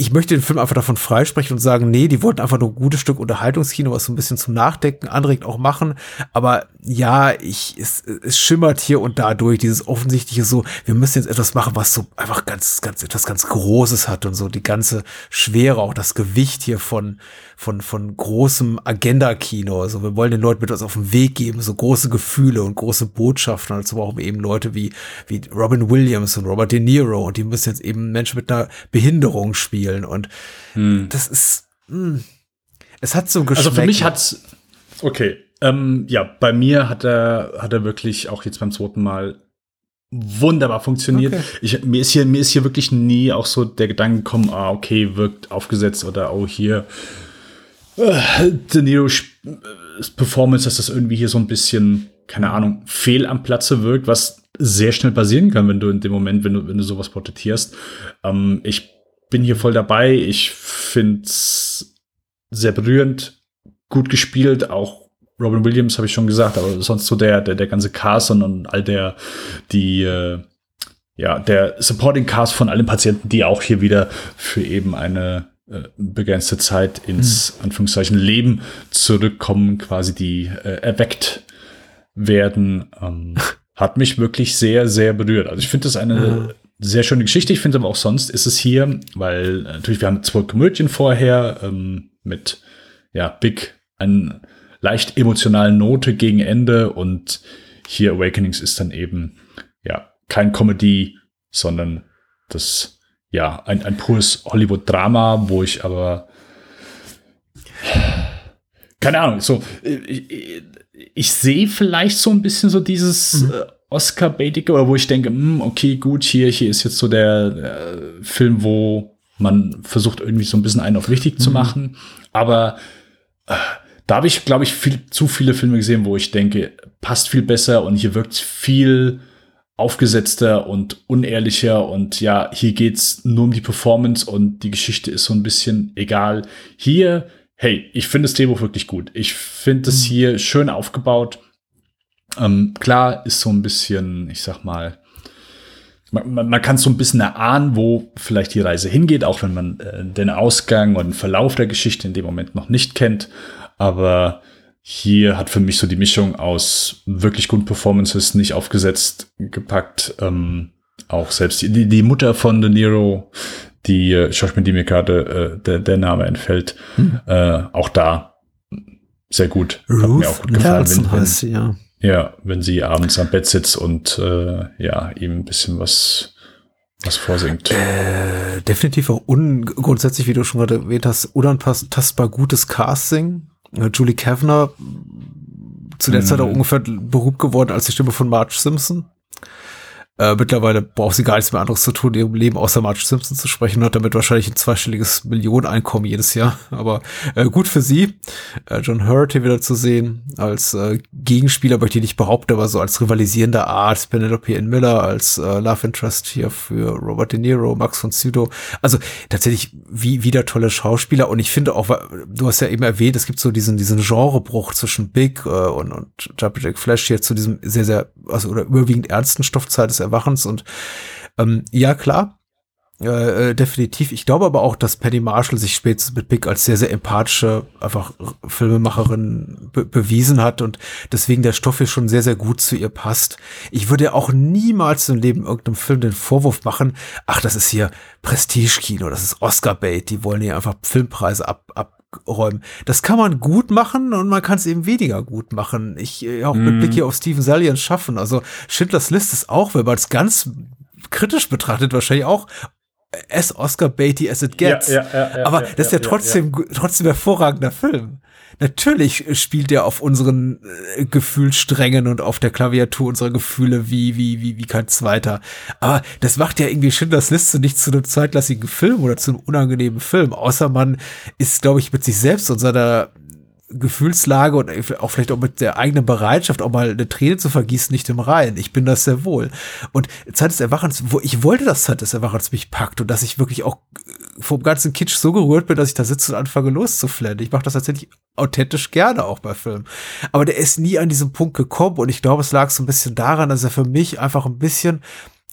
ich möchte den Film einfach davon freisprechen und sagen, nee, die wollten einfach nur ein gutes Stück Unterhaltungskino, was so ein bisschen zum Nachdenken anregt, auch machen. Aber ja, ich, es, es schimmert hier und da durch dieses offensichtliche so, wir müssen jetzt etwas machen, was so einfach ganz, ganz, etwas ganz Großes hat und so die ganze Schwere, auch das Gewicht hier von, von, von großem Agenda-Kino. Also wir wollen den Leuten mit uns auf den Weg geben, so große Gefühle und große Botschaften. Also brauchen wir eben Leute wie, wie Robin Williams und Robert De Niro und die müssen jetzt eben Menschen mit einer Behinderung spielen. Und hm. das ist, mh, hm, es hat so Geschmack. Also für mich hat's, okay, ähm, ja, bei mir hat er, hat er wirklich auch jetzt beim zweiten Mal wunderbar funktioniert. Okay. Ich, mir ist hier, mir ist hier wirklich nie auch so der Gedanke gekommen, ah, okay, wirkt aufgesetzt oder oh, hier äh, De Niro's äh, Performance, dass das irgendwie hier so ein bisschen, keine Ahnung, fehl am Platze wirkt, was sehr schnell passieren kann, wenn du in dem Moment, wenn du, wenn du sowas porträtierst. Ähm, ich bin hier voll dabei. Ich finde es sehr berührend, gut gespielt, auch Robin Williams habe ich schon gesagt, aber sonst so der, der, der ganze Cast und, und all der, die, äh, ja, der Supporting Cast von allen Patienten, die auch hier wieder für eben eine äh, begrenzte Zeit ins mhm. Anführungszeichen Leben zurückkommen, quasi die äh, erweckt werden, ähm, [LAUGHS] hat mich wirklich sehr, sehr berührt. Also ich finde das eine mhm. Sehr schöne Geschichte. Ich finde aber auch sonst ist es hier, weil äh, natürlich wir haben zwei Komödien vorher ähm, mit ja Big einen leicht emotionalen Note gegen Ende und hier Awakenings ist dann eben ja kein Comedy, sondern das ja, ein, ein pures Hollywood-Drama, wo ich aber keine Ahnung, so ich, ich, ich sehe vielleicht so ein bisschen so dieses mhm. äh, Oscar-Baitige, aber wo ich denke, mh, hm, okay, gut, hier, hier ist jetzt so der, der, Film, wo man versucht irgendwie so ein bisschen einen auf richtig mhm. zu machen, aber äh, da habe ich, glaube ich, viel, zu viele Filme gesehen, wo ich denke, passt viel besser und hier wirkt viel aufgesetzter und unehrlicher und ja, hier geht's nur um die Performance und die Geschichte ist so ein bisschen egal. Hier, hey, ich finde das Drehbuch wirklich gut. Ich finde es mhm. hier schön aufgebaut. Ähm, klar ist so ein bisschen, ich sag mal, man, man, man kann so ein bisschen erahnen, wo vielleicht die Reise hingeht, auch wenn man äh, den Ausgang und den Verlauf der Geschichte in dem Moment noch nicht kennt. Aber hier hat für mich so die Mischung aus wirklich guten Performances nicht aufgesetzt gepackt. Ähm, auch selbst die, die Mutter von De Niro, die äh, Schauspielerin, die mir gerade äh, der, der Name entfällt, hm. äh, auch da sehr gut. Ruth hat mir auch gut gefallen. Wenn, heißt sie, ja. Ja, wenn sie abends am Bett sitzt und äh, ja, ihm ein bisschen was, was vorsingt. Äh, definitiv auch un grundsätzlich, wie du schon gerade erwähnt hast, unantastbar gutes Casting. Äh, Julie Kavner, zu der Mhm. Zeit auch ungefähr berühmt geworden als die Stimme von Marge Simpson. Äh, mittlerweile braucht sie gar nichts mehr anderes zu tun, ihrem Leben außer Marge Simpson zu sprechen, hat damit wahrscheinlich ein zweistelliges Millioneneinkommen jedes Jahr. [LAUGHS] Aber äh, gut für sie. Äh, John Hurt hier wieder zu sehen als äh, Gegenspieler, möchte ich nicht behaupten, aber so als rivalisierender Art. Penelope N. Miller als äh, Love Interest hier für Robert De Niro, Max von Sydow. Also tatsächlich wie wieder tolle Schauspieler. Und ich finde auch, du hast ja eben erwähnt, es gibt so diesen, diesen Genrebruch zwischen Big äh, und, und Jack Flash hier zu diesem sehr, sehr, also oder überwiegend ernsten Stoffzeit des Erwachens. Und ähm, ja, klar, äh, äh, definitiv. Ich glaube aber auch, dass Penny Marshall sich spätestens mit Big als sehr, sehr empathische einfach Filmemacherin be bewiesen hat und deswegen der Stoff hier schon sehr, sehr gut zu ihr passt. Ich würde auch niemals im Leben irgendeinem Film den Vorwurf machen, ach, das ist hier Prestige-Kino, das ist Oscar-Bait, die wollen hier einfach Filmpreise ab, abräumen. Das kann man gut machen und man kann es eben weniger gut machen. Ich äh, auch mit Blick hier auf Steven Salians Schaffen. Also Schindlers List ist auch, wenn man es ganz kritisch betrachtet, wahrscheinlich auch as Oscar Beatty as it gets. Ja, ja, ja, Aber das ist ja, ja, trotzdem, trotzdem hervorragender Film. Natürlich spielt er auf unseren äh, Gefühlssträngen und auf der Klaviatur unserer Gefühle wie, wie, wie, wie kein zweiter. Aber das macht ja irgendwie Schindlers Liste nicht zu einem zweitklassigen Film oder zu einem unangenehmen Film. Außer man ist, glaube ich, mit sich selbst und seiner Gefühlslage und auch vielleicht auch mit der eigenen Bereitschaft, auch mal eine Träne zu vergießen, nicht im Reinen. Ich bin das sehr wohl. Und Zeit des Erwachens, wo ich wollte, dass Zeit des Erwachens mich packt und dass ich wirklich auch vom ganzen Kitsch so gerührt bin, dass ich da sitze und anfange loszuflennen. Ich mache das tatsächlich authentisch gerne auch bei Filmen. Aber der ist nie an diesem Punkt gekommen und ich glaube, es lag so ein bisschen daran, dass er für mich einfach ein bisschen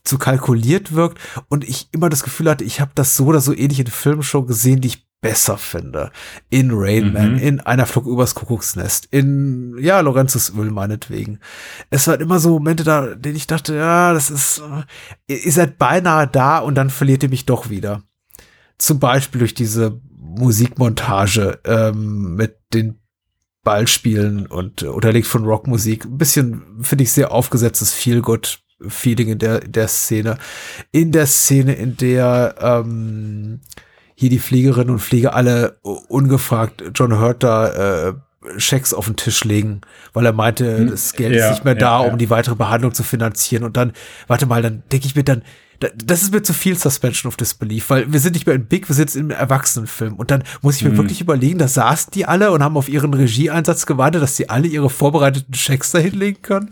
zu kalkuliert wirkt und ich immer das Gefühl hatte, ich habe das so oder so ähnlich in Filmen schon gesehen, die ich besser finde. In Rain Man, Mhm. in einer Flug übers Kuckucksnest, in, ja, Lorenzos Öl meinetwegen. Es waren immer so Momente da, denen ich dachte, ja, das ist, äh, ihr seid beinahe da und dann verliert ihr mich doch wieder. Zum Beispiel durch diese Musikmontage ähm, mit den Ballspielen und äh, unterlegt von Rockmusik. Ein bisschen, finde ich, sehr aufgesetztes Feel-Good Feeling in der, der Szene. In der Szene, in der ähm, hier die Fliegerinnen und Flieger alle ungefragt John Hurt da äh, Schecks auf den Tisch legen, weil er meinte, Hm, das Geld ja, ist nicht mehr da, ja, ja. um die weitere Behandlung zu finanzieren. Und dann, warte mal, dann denke ich mir dann, da- das ist mir zu viel Suspension of Disbelief, weil wir sind nicht mehr in Big, wir sind jetzt im Erwachsenenfilm. Und dann muss ich mir Mhm. wirklich überlegen, da saßen die alle und haben auf ihren Regieeinsatz gewartet, dass sie alle ihre vorbereiteten Schecks da hinlegen können.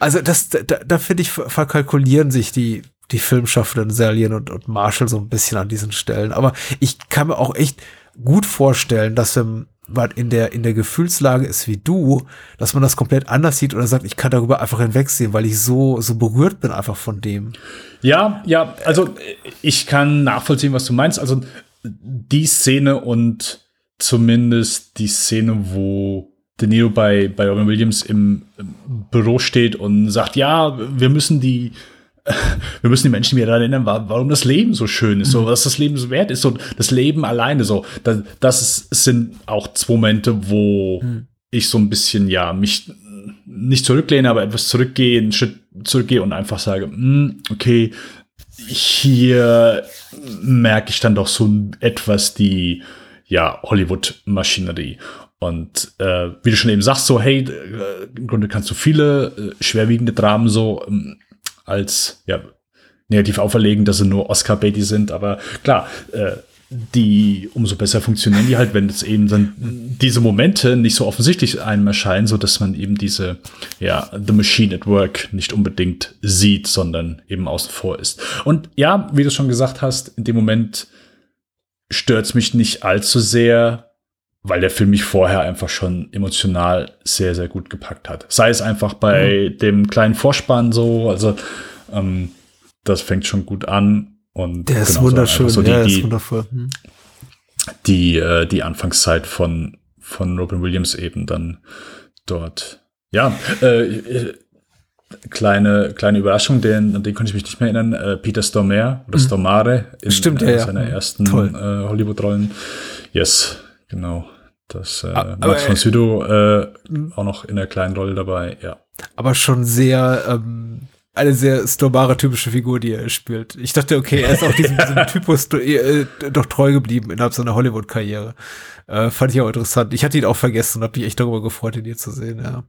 Also das, da, da finde ich, ver- verkalkulieren sich die, die Filmschaffenden Salien und, und Marshall so ein bisschen an diesen Stellen. Aber ich kann mir auch echt gut vorstellen, dass wenn man in der, in der Gefühlslage ist wie du, dass man das komplett anders sieht oder sagt, ich kann darüber einfach hinwegsehen, weil ich so, so berührt bin einfach von dem. Ja, ja, also äh, ich kann nachvollziehen, was du meinst. Also die Szene und zumindest die Szene, wo De Niro bei, bei Robin Williams im Büro steht und sagt, ja, wir müssen die, [LAUGHS] wir müssen die Menschen wieder daran erinnern, wa- warum das Leben so schön ist, so, was das Leben so wert ist, so das Leben alleine, so. Das, das sind auch zwei Momente, wo ich so ein bisschen, ja, mich nicht zurücklehne, aber etwas zurückgehe, einen Schritt zurückgehe und einfach sage, "Hm, okay, hier merke ich dann doch so etwas die, ja, Hollywood-Maschinerie. Und äh, wie du schon eben sagst, so, hey, äh, im Grunde kannst du viele äh, schwerwiegende Dramen so ähm, als ja, negativ auferlegen, dass sie nur Oscar-Baity sind, aber klar, äh, die umso besser funktionieren die halt, wenn es eben dann diese Momente nicht so offensichtlich einem erscheinen, so dass man eben diese, ja, The Machine at Work nicht unbedingt sieht, sondern eben außen vor ist. Und ja, wie du schon gesagt hast, in dem Moment stört es mich nicht allzu sehr, weil der Film mich vorher einfach schon emotional sehr, sehr gut gepackt hat. Sei es einfach bei dem kleinen Vorspann so, also ähm, das fängt schon gut an. Und Der ist genauso wunderschön, so ja, die, ist die, wundervoll. Hm. die, äh, die Anfangszeit von, von Robin Williams eben dann dort. Ja, äh, äh, kleine, kleine Überraschung, den, an den konnte ich mich nicht mehr erinnern. Äh, Peter Stormare oder Stormare in Mhm. Stimmt, äh, ja, ja. seiner Mhm. ersten Toll. äh, Hollywood-Rollen. Yes, genau. Das äh, Ah, Max von äh, Sydow äh, auch noch in der kleinen Rolle dabei, ja. aber schon sehr, ähm, eine sehr Stomare typische Figur, die er spielt. Ich dachte, okay, er ist auch diesem, [LAUGHS] diesem Typus äh, doch treu geblieben innerhalb seiner Hollywood-Karriere. Äh, fand ich auch interessant. Ich hatte ihn auch vergessen und habe mich echt darüber gefreut, ihn hier zu sehen, ja.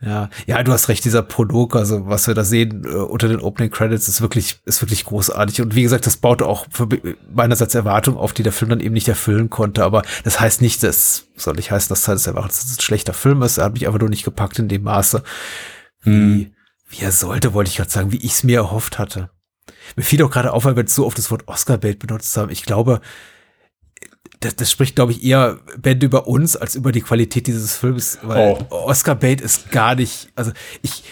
Ja, ja, du hast recht, dieser Prolog, also was wir da sehen äh, unter den Opening Credits, ist wirklich, ist wirklich großartig. Und wie gesagt, das baut auch meinerseits Erwartungen auf, die der Film dann eben nicht erfüllen konnte. Aber das heißt nicht, dass, soll nicht heißen, dass das Erwartens dass es ein schlechter Film ist. Er hat mich einfach nur nicht gepackt in dem Maße, wie, hm. wie er sollte, wollte ich gerade sagen, wie ich es mir erhofft hatte. Mir fiel auch gerade auf, weil wir so oft das Wort Oscar-Bait benutzt haben. Ich glaube, das, das spricht, glaube ich, eher Band über uns als über die Qualität dieses Films, weil oh. Oscar Bait ist gar nicht, also ich,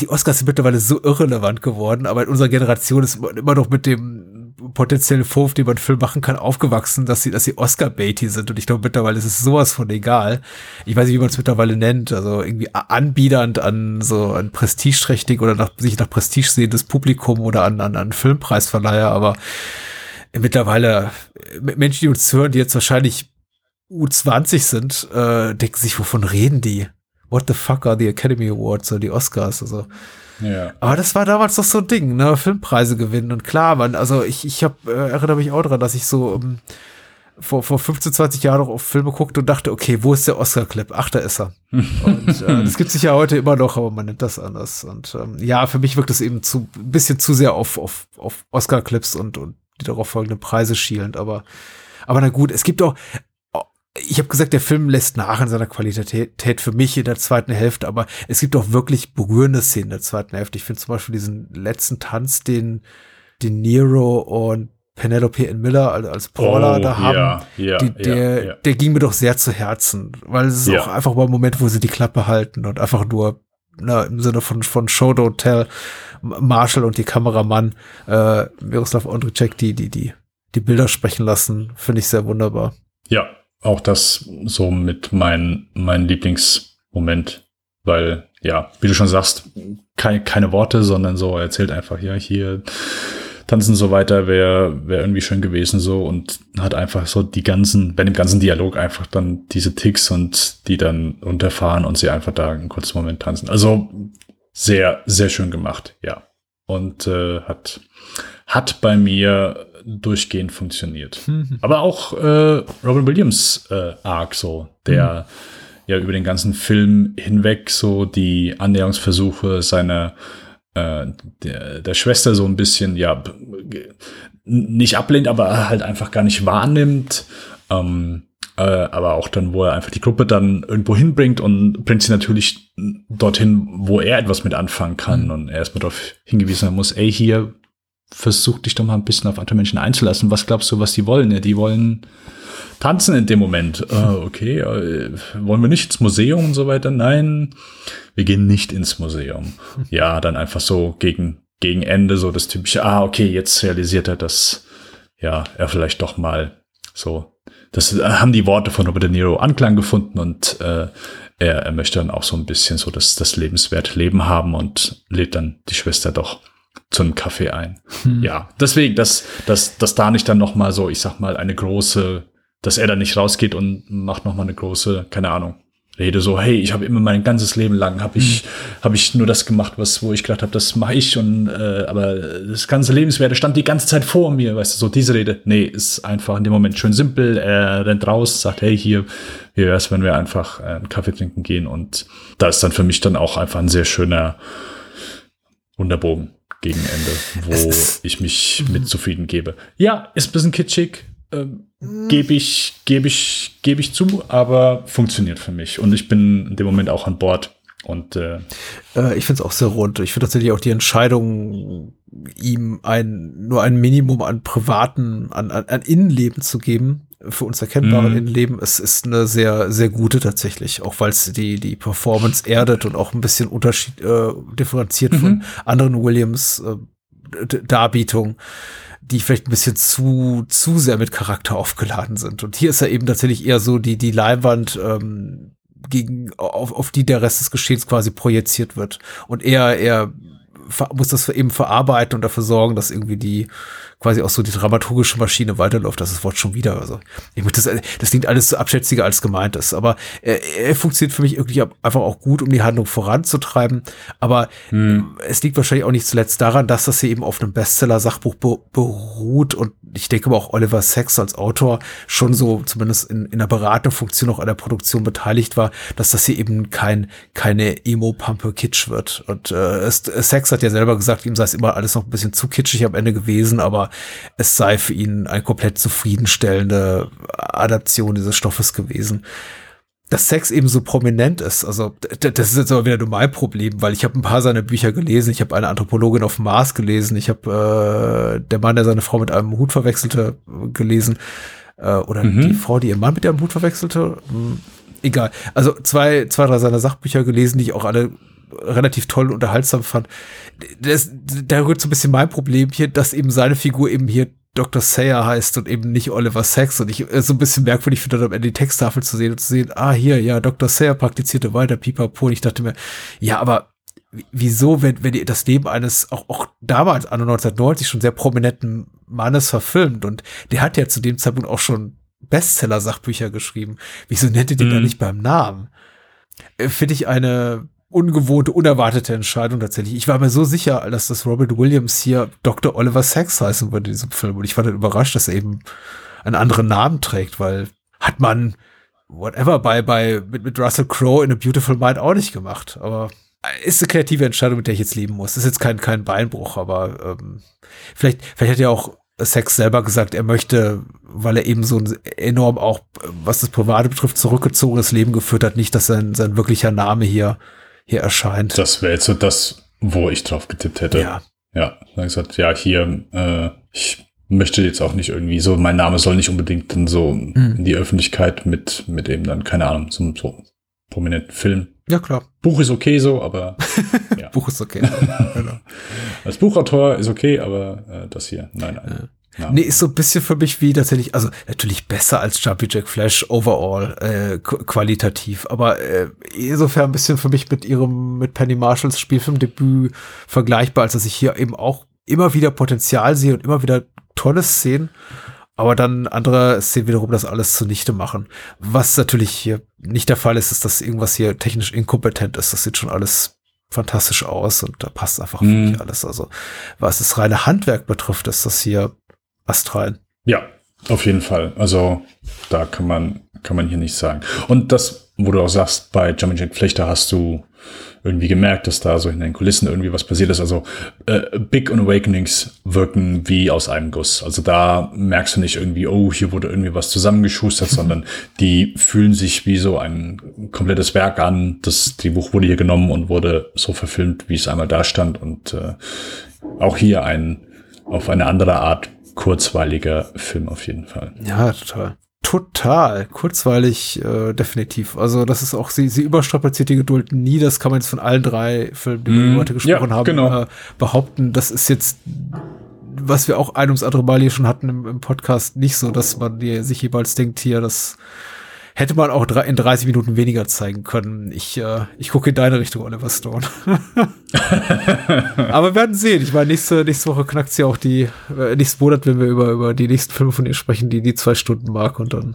die Oscars sind mittlerweile so irrelevant geworden, aber in unserer Generation ist man immer noch mit dem potenziellen Vorwurf, den man Film machen kann, aufgewachsen, dass sie, dass sie Oscar-Baity sind. Und ich glaube, mittlerweile ist es sowas von egal. Ich weiß nicht, wie man es mittlerweile nennt. Also irgendwie anbiedernd an so ein prestigeträchtig oder nach, sich nach Prestige sehendes Publikum oder an, an, an Filmpreisverleiher, aber mittlerweile Menschen, die uns hören, die jetzt wahrscheinlich U20 sind, äh, denken sich, wovon reden die? What the fuck are the Academy Awards oder die Oscars? Also. Ja. Aber das war damals doch so ein Ding, ne? Filmpreise gewinnen. Und klar, man, also ich, ich hab, äh, erinnere mich auch dran, dass ich so ähm, vor, vor 15, 20 Jahren noch auf Filme guckte und dachte, okay, wo ist der Oscar-Clip? Ach, da ist er. [LAUGHS] und äh, das gibt sich ja heute immer noch, aber man nennt das anders. Und ähm, ja, für mich wirkt es eben zu ein bisschen zu sehr auf, auf, auf Oscar-Clips und, und die darauf folgenden Preise schielend. Aber, aber na gut, es gibt auch, ich habe gesagt, der Film lässt nach in seiner Qualität für mich in der zweiten Hälfte, aber es gibt auch wirklich berührende Szenen in der zweiten Hälfte. Ich finde zum Beispiel diesen letzten Tanz, den, den Nero und Penelope in Miller als Paula oh, da haben, ja, ja, die, der, ja, der ging mir doch sehr zu Herzen, weil es ist auch einfach mal ein Moment, wo sie die Klappe halten und einfach nur na, im Sinne von, von Show Don't Tell Marshall und die Kameramann äh, Miroslav Ondrzejczyk, die, die, die, die Bilder sprechen lassen, finde ich sehr wunderbar. Ja, auch das so mit mein, mein Lieblingsmoment, weil, ja, wie du schon sagst, keine, keine Worte, sondern so, er erzählt einfach, ja, hier tanzen so weiter wäre wäre irgendwie schön gewesen so und hat einfach so die ganzen, bei dem ganzen Dialog einfach dann diese Ticks und die dann unterfahren und sie einfach da einen kurzen Moment tanzen. Also sehr, sehr schön gemacht, ja. Und äh, hat, hat bei mir durchgehend funktioniert. Mhm. Aber auch äh, Robin Williams äh, Arc so, der mhm. ja über den ganzen Film hinweg so die Annäherungsversuche seiner äh, der, der Schwester so ein bisschen, ja, nicht ablehnt, aber halt einfach gar nicht wahrnimmt. Ähm, äh, aber auch dann, wo er einfach die Gruppe dann irgendwo hinbringt und bringt sie natürlich dorthin, wo er etwas mit anfangen kann. Mhm. Und er erstmal darauf hingewiesen muss, ey, hier versuch dich doch mal ein bisschen auf andere Menschen einzulassen. Was glaubst du, was die wollen? Ja, die wollen tanzen in dem Moment. [LAUGHS] Äh, okay, äh, wollen wir nicht ins Museum und so weiter? Nein, wir gehen nicht ins Museum. [LAUGHS] Ja, dann einfach so gegen, gegen Ende so das typische, ah, okay, jetzt realisiert er, dass ja, er vielleicht doch mal so, das äh, haben die Worte von Robert De Niro Anklang gefunden und äh, er, er möchte dann auch so ein bisschen so das, das lebenswerte Leben haben und lädt dann die Schwester doch zu einem Kaffee ein. Hm. Ja, deswegen, dass, dass, dass da nicht dann noch mal so, ich sag mal, eine große dass er dann nicht rausgeht und macht noch mal eine große, keine Ahnung, Rede so, hey, ich habe immer mein ganzes Leben lang habe ich mhm. habe ich nur das gemacht, was wo ich gedacht habe, das mache ich und äh, aber das ganze Lebenswerte stand die ganze Zeit vor mir, weißt du, so diese Rede. Nee, ist einfach in dem Moment schön simpel. Er rennt raus, sagt, hey, hier, wie wär's, wenn wir einfach äh, einen Kaffee trinken gehen und da ist dann für mich dann auch einfach ein sehr schöner Wunderbogen gegen Ende, wo ich mich mit zufrieden gebe. Ja, ist ein bisschen kitschig, ähm, gebe ich, gebe ich, gebe ich zu, aber funktioniert für mich. Und ich bin in dem Moment auch an Bord. Und äh, äh, ich finde es auch sehr rund. Ich finde tatsächlich auch die Entscheidung, ihm ein nur ein Minimum an privaten, an, an, an Innenleben zu geben, für uns erkennbare mhm. Innenleben, es ist eine sehr, sehr gute tatsächlich, auch weil es die, die Performance erdet und auch ein bisschen Unterschied äh, differenziert mhm. von anderen Williams äh, Darbietungen die vielleicht ein bisschen zu, zu sehr mit Charakter aufgeladen sind. Und hier ist er eben tatsächlich eher so die, die Leinwand, ähm, gegen, auf, auf die der Rest des Geschehens quasi projiziert wird. Und er, er muss das eben verarbeiten und dafür sorgen, dass irgendwie die quasi auch so die dramaturgische Maschine weiterläuft. Das ist das Wort schon wieder. Also ich das, das klingt alles so abschätziger als gemeint ist. Aber er, er funktioniert für mich irgendwie einfach auch gut, um die Handlung voranzutreiben. Aber hm. es liegt wahrscheinlich auch nicht zuletzt daran, dass das hier eben auf einem Bestseller-Sachbuch beruht und ich denke aber auch Oliver Sacks als Autor schon so zumindest in, in der Beratungsfunktion auch an der Produktion beteiligt war, dass das hier eben kein keine Emo-Pumpe-Kitsch wird. Und äh, Sacks hat ja selber gesagt, ihm sei es immer alles noch ein bisschen zu kitschig am Ende gewesen, aber es sei für ihn eine komplett zufriedenstellende Adaption dieses Stoffes gewesen dass Sex eben so prominent ist. Also das ist jetzt aber wieder nur mein Problem, weil ich habe ein paar seiner Bücher gelesen. Ich habe eine Anthropologin auf Mars gelesen. Ich habe äh, der Mann, der seine Frau mit einem Hut verwechselte, gelesen. Äh, oder mhm. die Frau, die ihren Mann mit ihrem Hut verwechselte. Hm, egal. Also zwei, zwei, drei seiner Sachbücher gelesen, die ich auch alle relativ toll und unterhaltsam fand. Das, da rührt so ein bisschen mein Problem hier, dass eben seine Figur eben hier Dr. Sayer heißt und eben nicht Oliver Sacks und ich äh, so ein bisschen merkwürdig finde, dann am Ende die Texttafel zu sehen und zu sehen, ah, hier, ja, Dr. Sayer praktizierte weiter, pipapo. Und ich dachte mir, ja, aber wieso, wenn, wenn ihr das Leben eines auch, auch damals, anno 1990, schon sehr prominenten Mannes verfilmt und der hat ja zu dem Zeitpunkt auch schon Bestseller-Sachbücher geschrieben. Wieso nennt ihr den mhm. da nicht beim Namen? Äh, finde ich eine ungewohnte, unerwartete Entscheidung tatsächlich. Ich war mir so sicher, dass das Robert Williams hier Dr. Oliver Sacks heißen würde in diesem Film. Und ich war dann überrascht, dass er eben einen anderen Namen trägt, weil hat man whatever bei, bei, mit, mit Russell Crowe in A Beautiful Mind auch nicht gemacht. Aber ist eine kreative Entscheidung, mit der ich jetzt leben muss. Ist jetzt kein, kein Beinbruch, aber ähm, vielleicht, vielleicht hat ja auch Sex selber gesagt, er möchte, weil er eben so ein enorm auch, was das Private betrifft, zurückgezogenes Leben geführt hat, nicht, dass sein, sein wirklicher Name hier hier erscheint. Das wäre jetzt so das, wo ich drauf getippt hätte. Ja. Ja, dann gesagt, ja, hier, äh, ich möchte jetzt auch nicht irgendwie so, mein Name soll nicht unbedingt dann so mhm. in die Öffentlichkeit mit, mit eben dann, keine Ahnung, so, so prominenten Film. Ja, klar. Buch ist okay so, aber [LAUGHS] ja. Buch ist okay. genau. [LAUGHS] Als Buchautor ist okay, aber äh, das hier, nein, nein. Ja. Nee, ist so ein bisschen für mich wie tatsächlich, also natürlich besser als Jumpy Jack Flash overall, äh, qualitativ, aber äh, insofern ein bisschen für mich mit ihrem, mit Penny Marshalls Spielfilmdebüt vergleichbar, als dass ich hier eben auch immer wieder Potenzial sehe und immer wieder tolle Szenen, aber dann andere Szenen wiederum das alles zunichte machen. Was natürlich hier nicht der Fall ist, ist, dass irgendwas hier technisch inkompetent ist. Das sieht schon alles fantastisch aus und da passt einfach wirklich alles. Also was das reine Handwerk betrifft, ist das hier astral. Ja, auf jeden Fall. Also da kann man, kann man hier nicht sagen. Und das, wo du auch sagst, bei Jumping Jack Flechter hast du irgendwie gemerkt, dass da so in den Kulissen irgendwie was passiert ist. Also äh, Big und Awakenings wirken wie aus einem Guss. Also da merkst du nicht irgendwie, oh, hier wurde irgendwie was zusammengeschustert, [LAUGHS] sondern die fühlen sich wie so ein komplettes Werk an. Das die Buch wurde hier genommen und wurde so verfilmt, wie es einmal da stand. Und äh, auch hier ein auf eine andere Art kurzweiliger Film auf jeden Fall. Ja, total. Total. Kurzweilig, äh, definitiv. Also, das ist auch, sie, sie überstrapaziert die Geduld nie. Das kann man jetzt von allen drei Filmen, die wir mm, heute gesprochen ja, haben, genau. äh, behaupten. Das ist jetzt, was wir auch ein ums andere Mal hier schon hatten im, im Podcast, nicht so, dass man dir sich jeweils denkt, hier, das hätte man auch in 30 Minuten weniger zeigen können. Ich, äh, ich gucke in deine Richtung, Oliver Stone. [LAUGHS] Aber wir werden sehen. Ich meine, nächste, nächste Woche knackt sie auch die, äh, nächsten Monat, wenn wir über, über die nächsten Filme von ihr sprechen, die die zwei Stunden mag und dann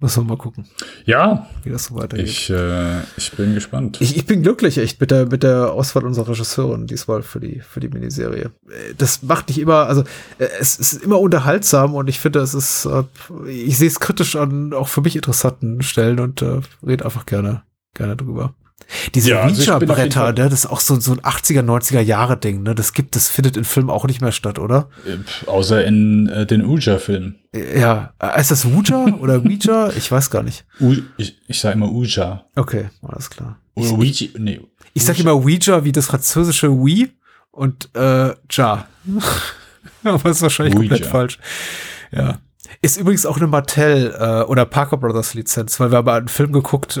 Müssen wir mal gucken. Ja. Wie das so weitergeht. Ich, äh, ich bin gespannt. Ich, ich bin glücklich echt mit der, mit der Auswahl unserer Regisseurin diesmal für die, für die Miniserie. Das macht nicht immer, also es, es ist immer unterhaltsam und ich finde, es ist, äh, ich sehe es kritisch an auch für mich interessanten Stellen und äh, rede einfach gerne, gerne drüber. Diese ja, also Reacher-Bretter, ne, das ist auch so, so ein 80er, 90er Jahre Ding, ne? Das gibt, das findet in Filmen auch nicht mehr statt, oder? Äh, außer in äh, den Ouija-Filmen. Ja, äh, ist das Ouija [LAUGHS] oder Ouija? Ich weiß gar nicht. U ich, ich sage immer Ouija. Okay, alles klar. Oder Ouija, nee. Ich sage immer Ouija wie das französische Oui und äh, Ja. [LAUGHS] Aber ist wahrscheinlich Ouija. komplett falsch. Ja. Ist übrigens auch eine Mattel äh, oder Parker Brothers Lizenz, weil wir haben einen Film geguckt, äh,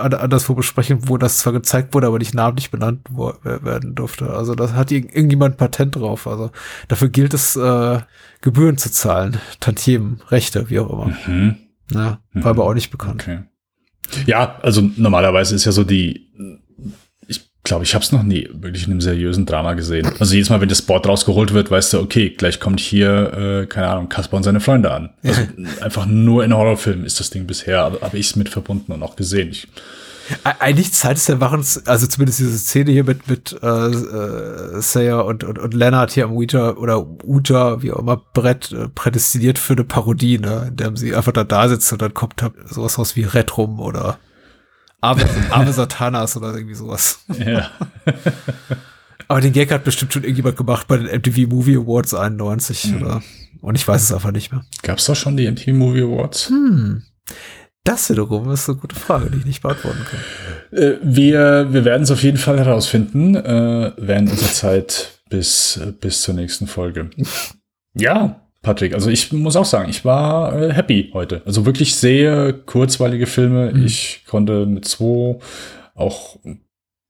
anderswo besprechen, wo das zwar gezeigt wurde, aber nicht namentlich benannt werden durfte. Also das hat irgendjemand Patent drauf. Also dafür gilt es, äh, Gebühren zu zahlen, Tantiemen, Rechte, wie auch immer. Mhm. Ja, war mhm. aber auch nicht bekannt. Okay. Ja, also normalerweise ist ja so die, glaube, ich habe es noch nie wirklich in einem seriösen Drama gesehen. Also jedes Mal, wenn das Board rausgeholt wird, weißt du, okay, gleich kommt hier, äh, keine Ahnung, Kaspar und seine Freunde an. Also einfach nur in Horrorfilmen ist das Ding bisher, aber habe ich es mit verbunden und auch gesehen. Ich, eigentlich Zeit ist der Wachens, also zumindest diese Szene hier mit, mit äh, äh, Sayer und, und, und Leonard hier am Ouija oder Uja, wie auch immer, Brett äh, prädestiniert für eine Parodie, ne, in der sie einfach da da sitzt und dann kommt halt sowas raus wie Retrum oder Ave, Ave Satanas oder irgendwie sowas. ja. [LAUGHS] Aber den Gag hat bestimmt schon irgendjemand gemacht bei den MTV Movie Awards 91 Mhm. oder und ich weiß es einfach nicht mehr. Gab's doch schon die MTV Movie Awards? Hm. Das wiederum ist eine gute Frage, die ich nicht beantworten kann. Äh, wir, wir werden es auf jeden Fall herausfinden, äh, während unserer Zeit bis, bis zur nächsten Folge. [LAUGHS] Ja, Patrick, also ich muss auch sagen, ich war äh, happy heute. Also wirklich sehr kurzweilige Filme. Mhm. Ich konnte mit zwei auch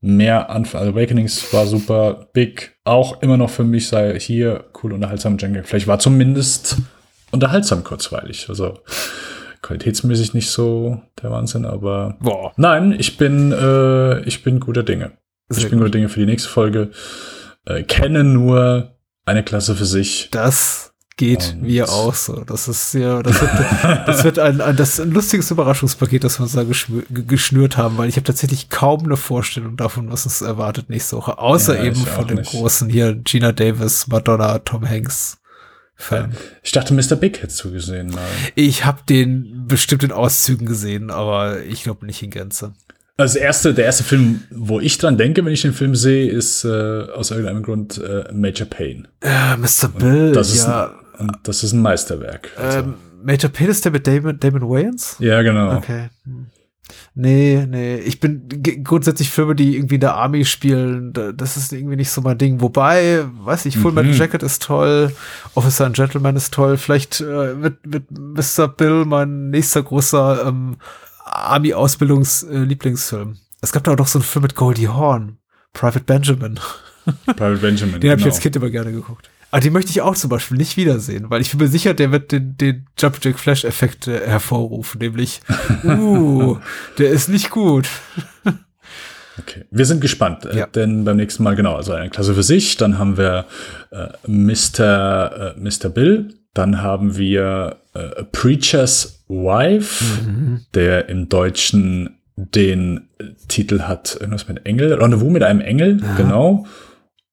mehr anfangen. Also Awakenings war super. Big auch immer noch für mich sei hier cool unterhaltsam. Django vielleicht war zumindest unterhaltsam kurzweilig. Also qualitätsmäßig nicht so der Wahnsinn, aber Boah. Nein, ich bin, äh, ich bin guter Dinge. Sehr ich bin guter Dinge für die nächste Folge. Äh, kenne nur eine Klasse für sich. Das geht Und- mir auch so. Das ist ja, das wird, das wird ein, ein, das ein lustiges Überraschungspaket, das wir uns da geschnürt haben, weil ich habe tatsächlich kaum eine Vorstellung davon, was uns erwartet nächste Woche. Außer Ja, eben von dem nicht. großen hier Gina Davis, Madonna, Tom Hanks. Film. Ich dachte, Mr. Big hättest du gesehen. Mal. Ich habe den bestimmt in Auszügen gesehen, aber ich glaube nicht in Gänze. Also der erste, der erste Film, wo ich dran denke, wenn ich den Film sehe, ist äh, aus irgendeinem Grund äh, Major Payne. Äh, Mr. Bill, Das ist, ja. Und das ist ein Meisterwerk. Also, Ähm, Major Payne ist der mit Damon, Damon Wayans? ja, genau. Okay. Nee, nee. Ich bin grundsätzlich Filme, die irgendwie in der Army spielen, da- das ist irgendwie nicht so mein Ding. Wobei, weiß ich, Full Metal Mhm. Jacket ist toll, Officer and Gentleman ist toll. Vielleicht äh, wird, wird Mr. Bill mein nächster großer ähm, Army-Ausbildungs-Lieblingsfilm. es gab da auch noch so einen Film mit Goldie Hawn, Private Benjamin. Private Benjamin. [LAUGHS] Den habe ich genau. als Kind immer gerne geguckt. Aber den möchte ich auch zum Beispiel nicht wiedersehen, weil ich bin mir sicher, der wird den, den Jump Jack Flash Effekt äh, hervorrufen, nämlich, uh, [LAUGHS] der ist nicht gut. Okay, wir sind gespannt, äh, Ja. denn beim nächsten Mal genau, also eine Klasse für sich, dann haben wir äh, Mr. Äh, Mr. Bill, dann haben wir äh, Preacher's Wife, der im Deutschen den äh, Titel hat, irgendwas mit Engel, Rendezvous mit einem Engel, genau.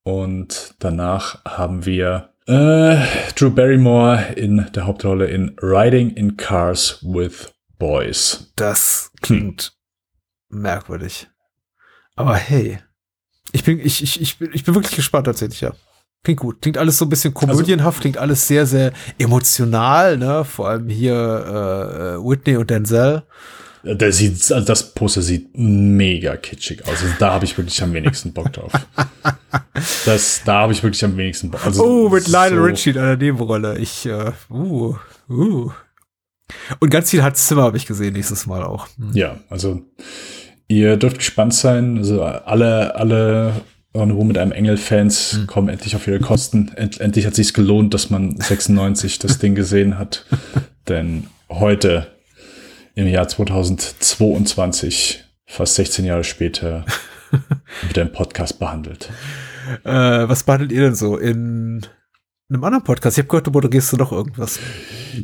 Und danach haben wir äh, Drew Barrymore in der Hauptrolle in Riding in Cars with Boys. Das klingt merkwürdig. Aber hey, ich bin, ich, ich, ich, bin, ich bin wirklich gespannt tatsächlich, ja. Klingt gut. Klingt alles so ein bisschen komödienhaft, klingt alles sehr, sehr emotional, ne? Vor allem hier äh, äh, Whitney und Denzel. Der sieht, also das Poster sieht mega kitschig aus. Also da habe ich wirklich am wenigsten Bock drauf. [LAUGHS] Das, da habe ich wirklich am wenigsten Bock. Also Oh, mit Lionel so- Richie in einer Nebenrolle. Ich, äh, uh, uh. Und ganz viel Hans Zimmer habe ich gesehen nächstes Mal auch. Hm. Ja, also ihr dürft gespannt sein. Also alle, alle Rendezvous mit einem Engel-Fans Hm. kommen endlich auf ihre Kosten. End, endlich hat sich's gelohnt, dass man 96 das Ding gesehen hat. [LAUGHS] Denn heute, im Jahr 2022, fast 16 Jahre später, [LAUGHS] wird ein Podcast behandelt. Äh, was behandelt ihr denn so in einem anderen Podcast? Ich habe gehört, du moderierst du noch irgendwas.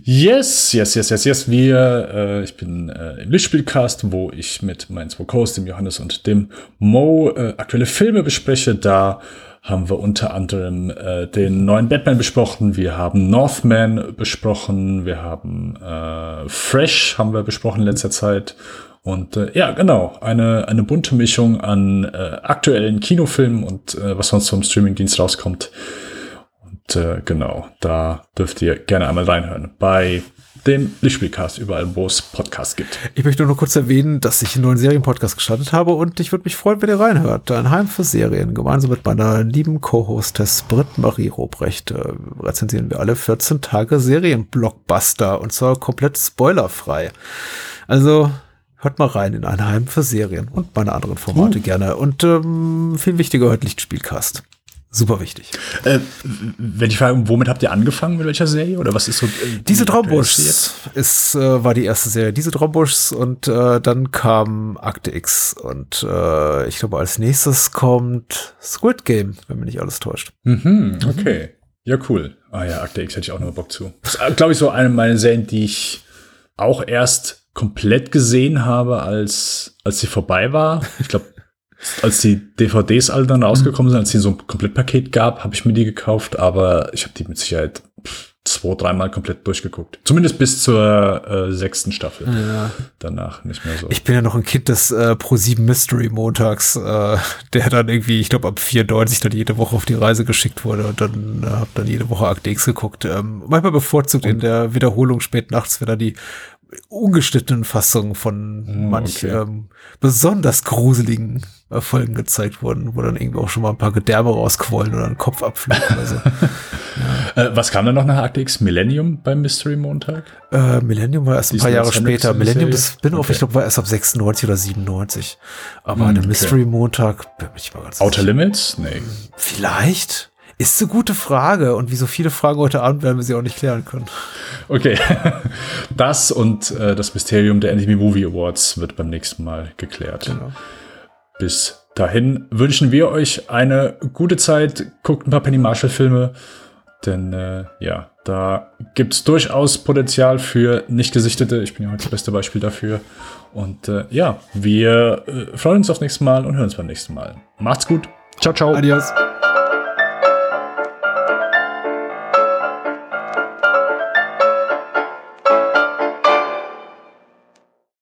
Yes, yes, yes, yes, yes. Wir, äh, ich bin äh, im Lichtspielcast, wo ich mit meinen zwei Co-Hosts, dem Johannes und dem Mo, äh, aktuelle Filme bespreche. Da haben wir unter anderem äh, den neuen Batman besprochen. Wir haben Northman besprochen. Wir haben äh, Fresh haben wir besprochen in letzter Zeit. Und äh, ja, genau, eine, eine bunte Mischung an äh, aktuellen Kinofilmen und äh, was sonst vom Streamingdienst rauskommt. Und äh, genau, da dürft ihr gerne einmal reinhören. Bei dem Lichtspielcast, überall, wo es Podcasts gibt. Ich möchte nur kurz erwähnen, dass ich einen neuen Serienpodcast gestartet habe und ich würde mich freuen, wenn ihr reinhört. Ein Heim für Serien. Gemeinsam mit meiner lieben Co-Hostess Britt-Marie Robrecht äh, rezensieren wir alle 14 Tage Serienblockbuster und zwar komplett spoilerfrei. Also hört mal rein in ein Heim für Serien und meine anderen Formate gerne. Und ähm, viel wichtiger hört Lichtspielcast. Super wichtig. Äh, wenn ich frage, womit habt ihr angefangen, mit welcher Serie? Oder was ist so? Äh, Diese Traumbuschs ist, äh, war die erste Serie. Diese Traumbuschs und äh, dann kam Akte X und äh, ich glaube, als nächstes kommt Squid Game, wenn mich nicht alles täuscht. Mhm, okay. Ja, cool. Ah ja, Akte X hätte ich auch noch Bock zu. Das ist, glaube ich, so eine meiner Serien, die ich auch erst komplett gesehen habe, als, als sie vorbei war. Ich glaube, als die DVDs alle dann rausgekommen sind, als sie so ein Komplettpaket gab, habe ich mir die gekauft, aber ich habe die mit Sicherheit zwei, dreimal komplett durchgeguckt. Zumindest bis zur äh, sechsten Staffel. Ja. Danach nicht mehr so. Ich bin ja noch ein Kind des äh, Pro7 Mystery Montags, äh, der dann irgendwie, ich glaube, ab 94 dann jede Woche auf die Reise geschickt wurde und dann äh, habe dann jede Woche Akte X geguckt. Ähm, manchmal bevorzugt und? in der Wiederholung spät nachts, wenn da die ungeschnittenen Fassungen von hm, manch okay. ähm, besonders gruseligen Folgen gezeigt wurden, wo dann irgendwie auch schon mal ein paar Gedärme rausquollen oder ein Kopf abflog oder so. [LAUGHS] ja. äh, was kam dann noch nach Akte X? Millennium beim Mystery Montag? Äh, Millennium war erst ein paar Jahre später. Millennium, das Spin-off, okay. ich glaube, war erst ab 96 oder 97. Aber hm, der Mystery. Montag, bin ich mal ganz Outer sicher. Limits? Nee. Vielleicht? Ist eine gute Frage und wie so viele Fragen heute Abend werden wir sie auch nicht klären können. Okay, [LAUGHS] das und äh, das Mysterium der Anime Movie Awards wird beim nächsten Mal geklärt. Genau. Bis dahin wünschen wir euch eine gute Zeit. Guckt ein paar Penny Marshall Filme, denn äh, ja, da gibt es durchaus Potenzial für nicht gesichtete. Ich bin ja heute das beste Beispiel dafür. Und äh, ja, wir äh, freuen uns aufs nächste Mal und hören uns beim nächsten Mal. Macht's gut. Ciao, ciao. Adios.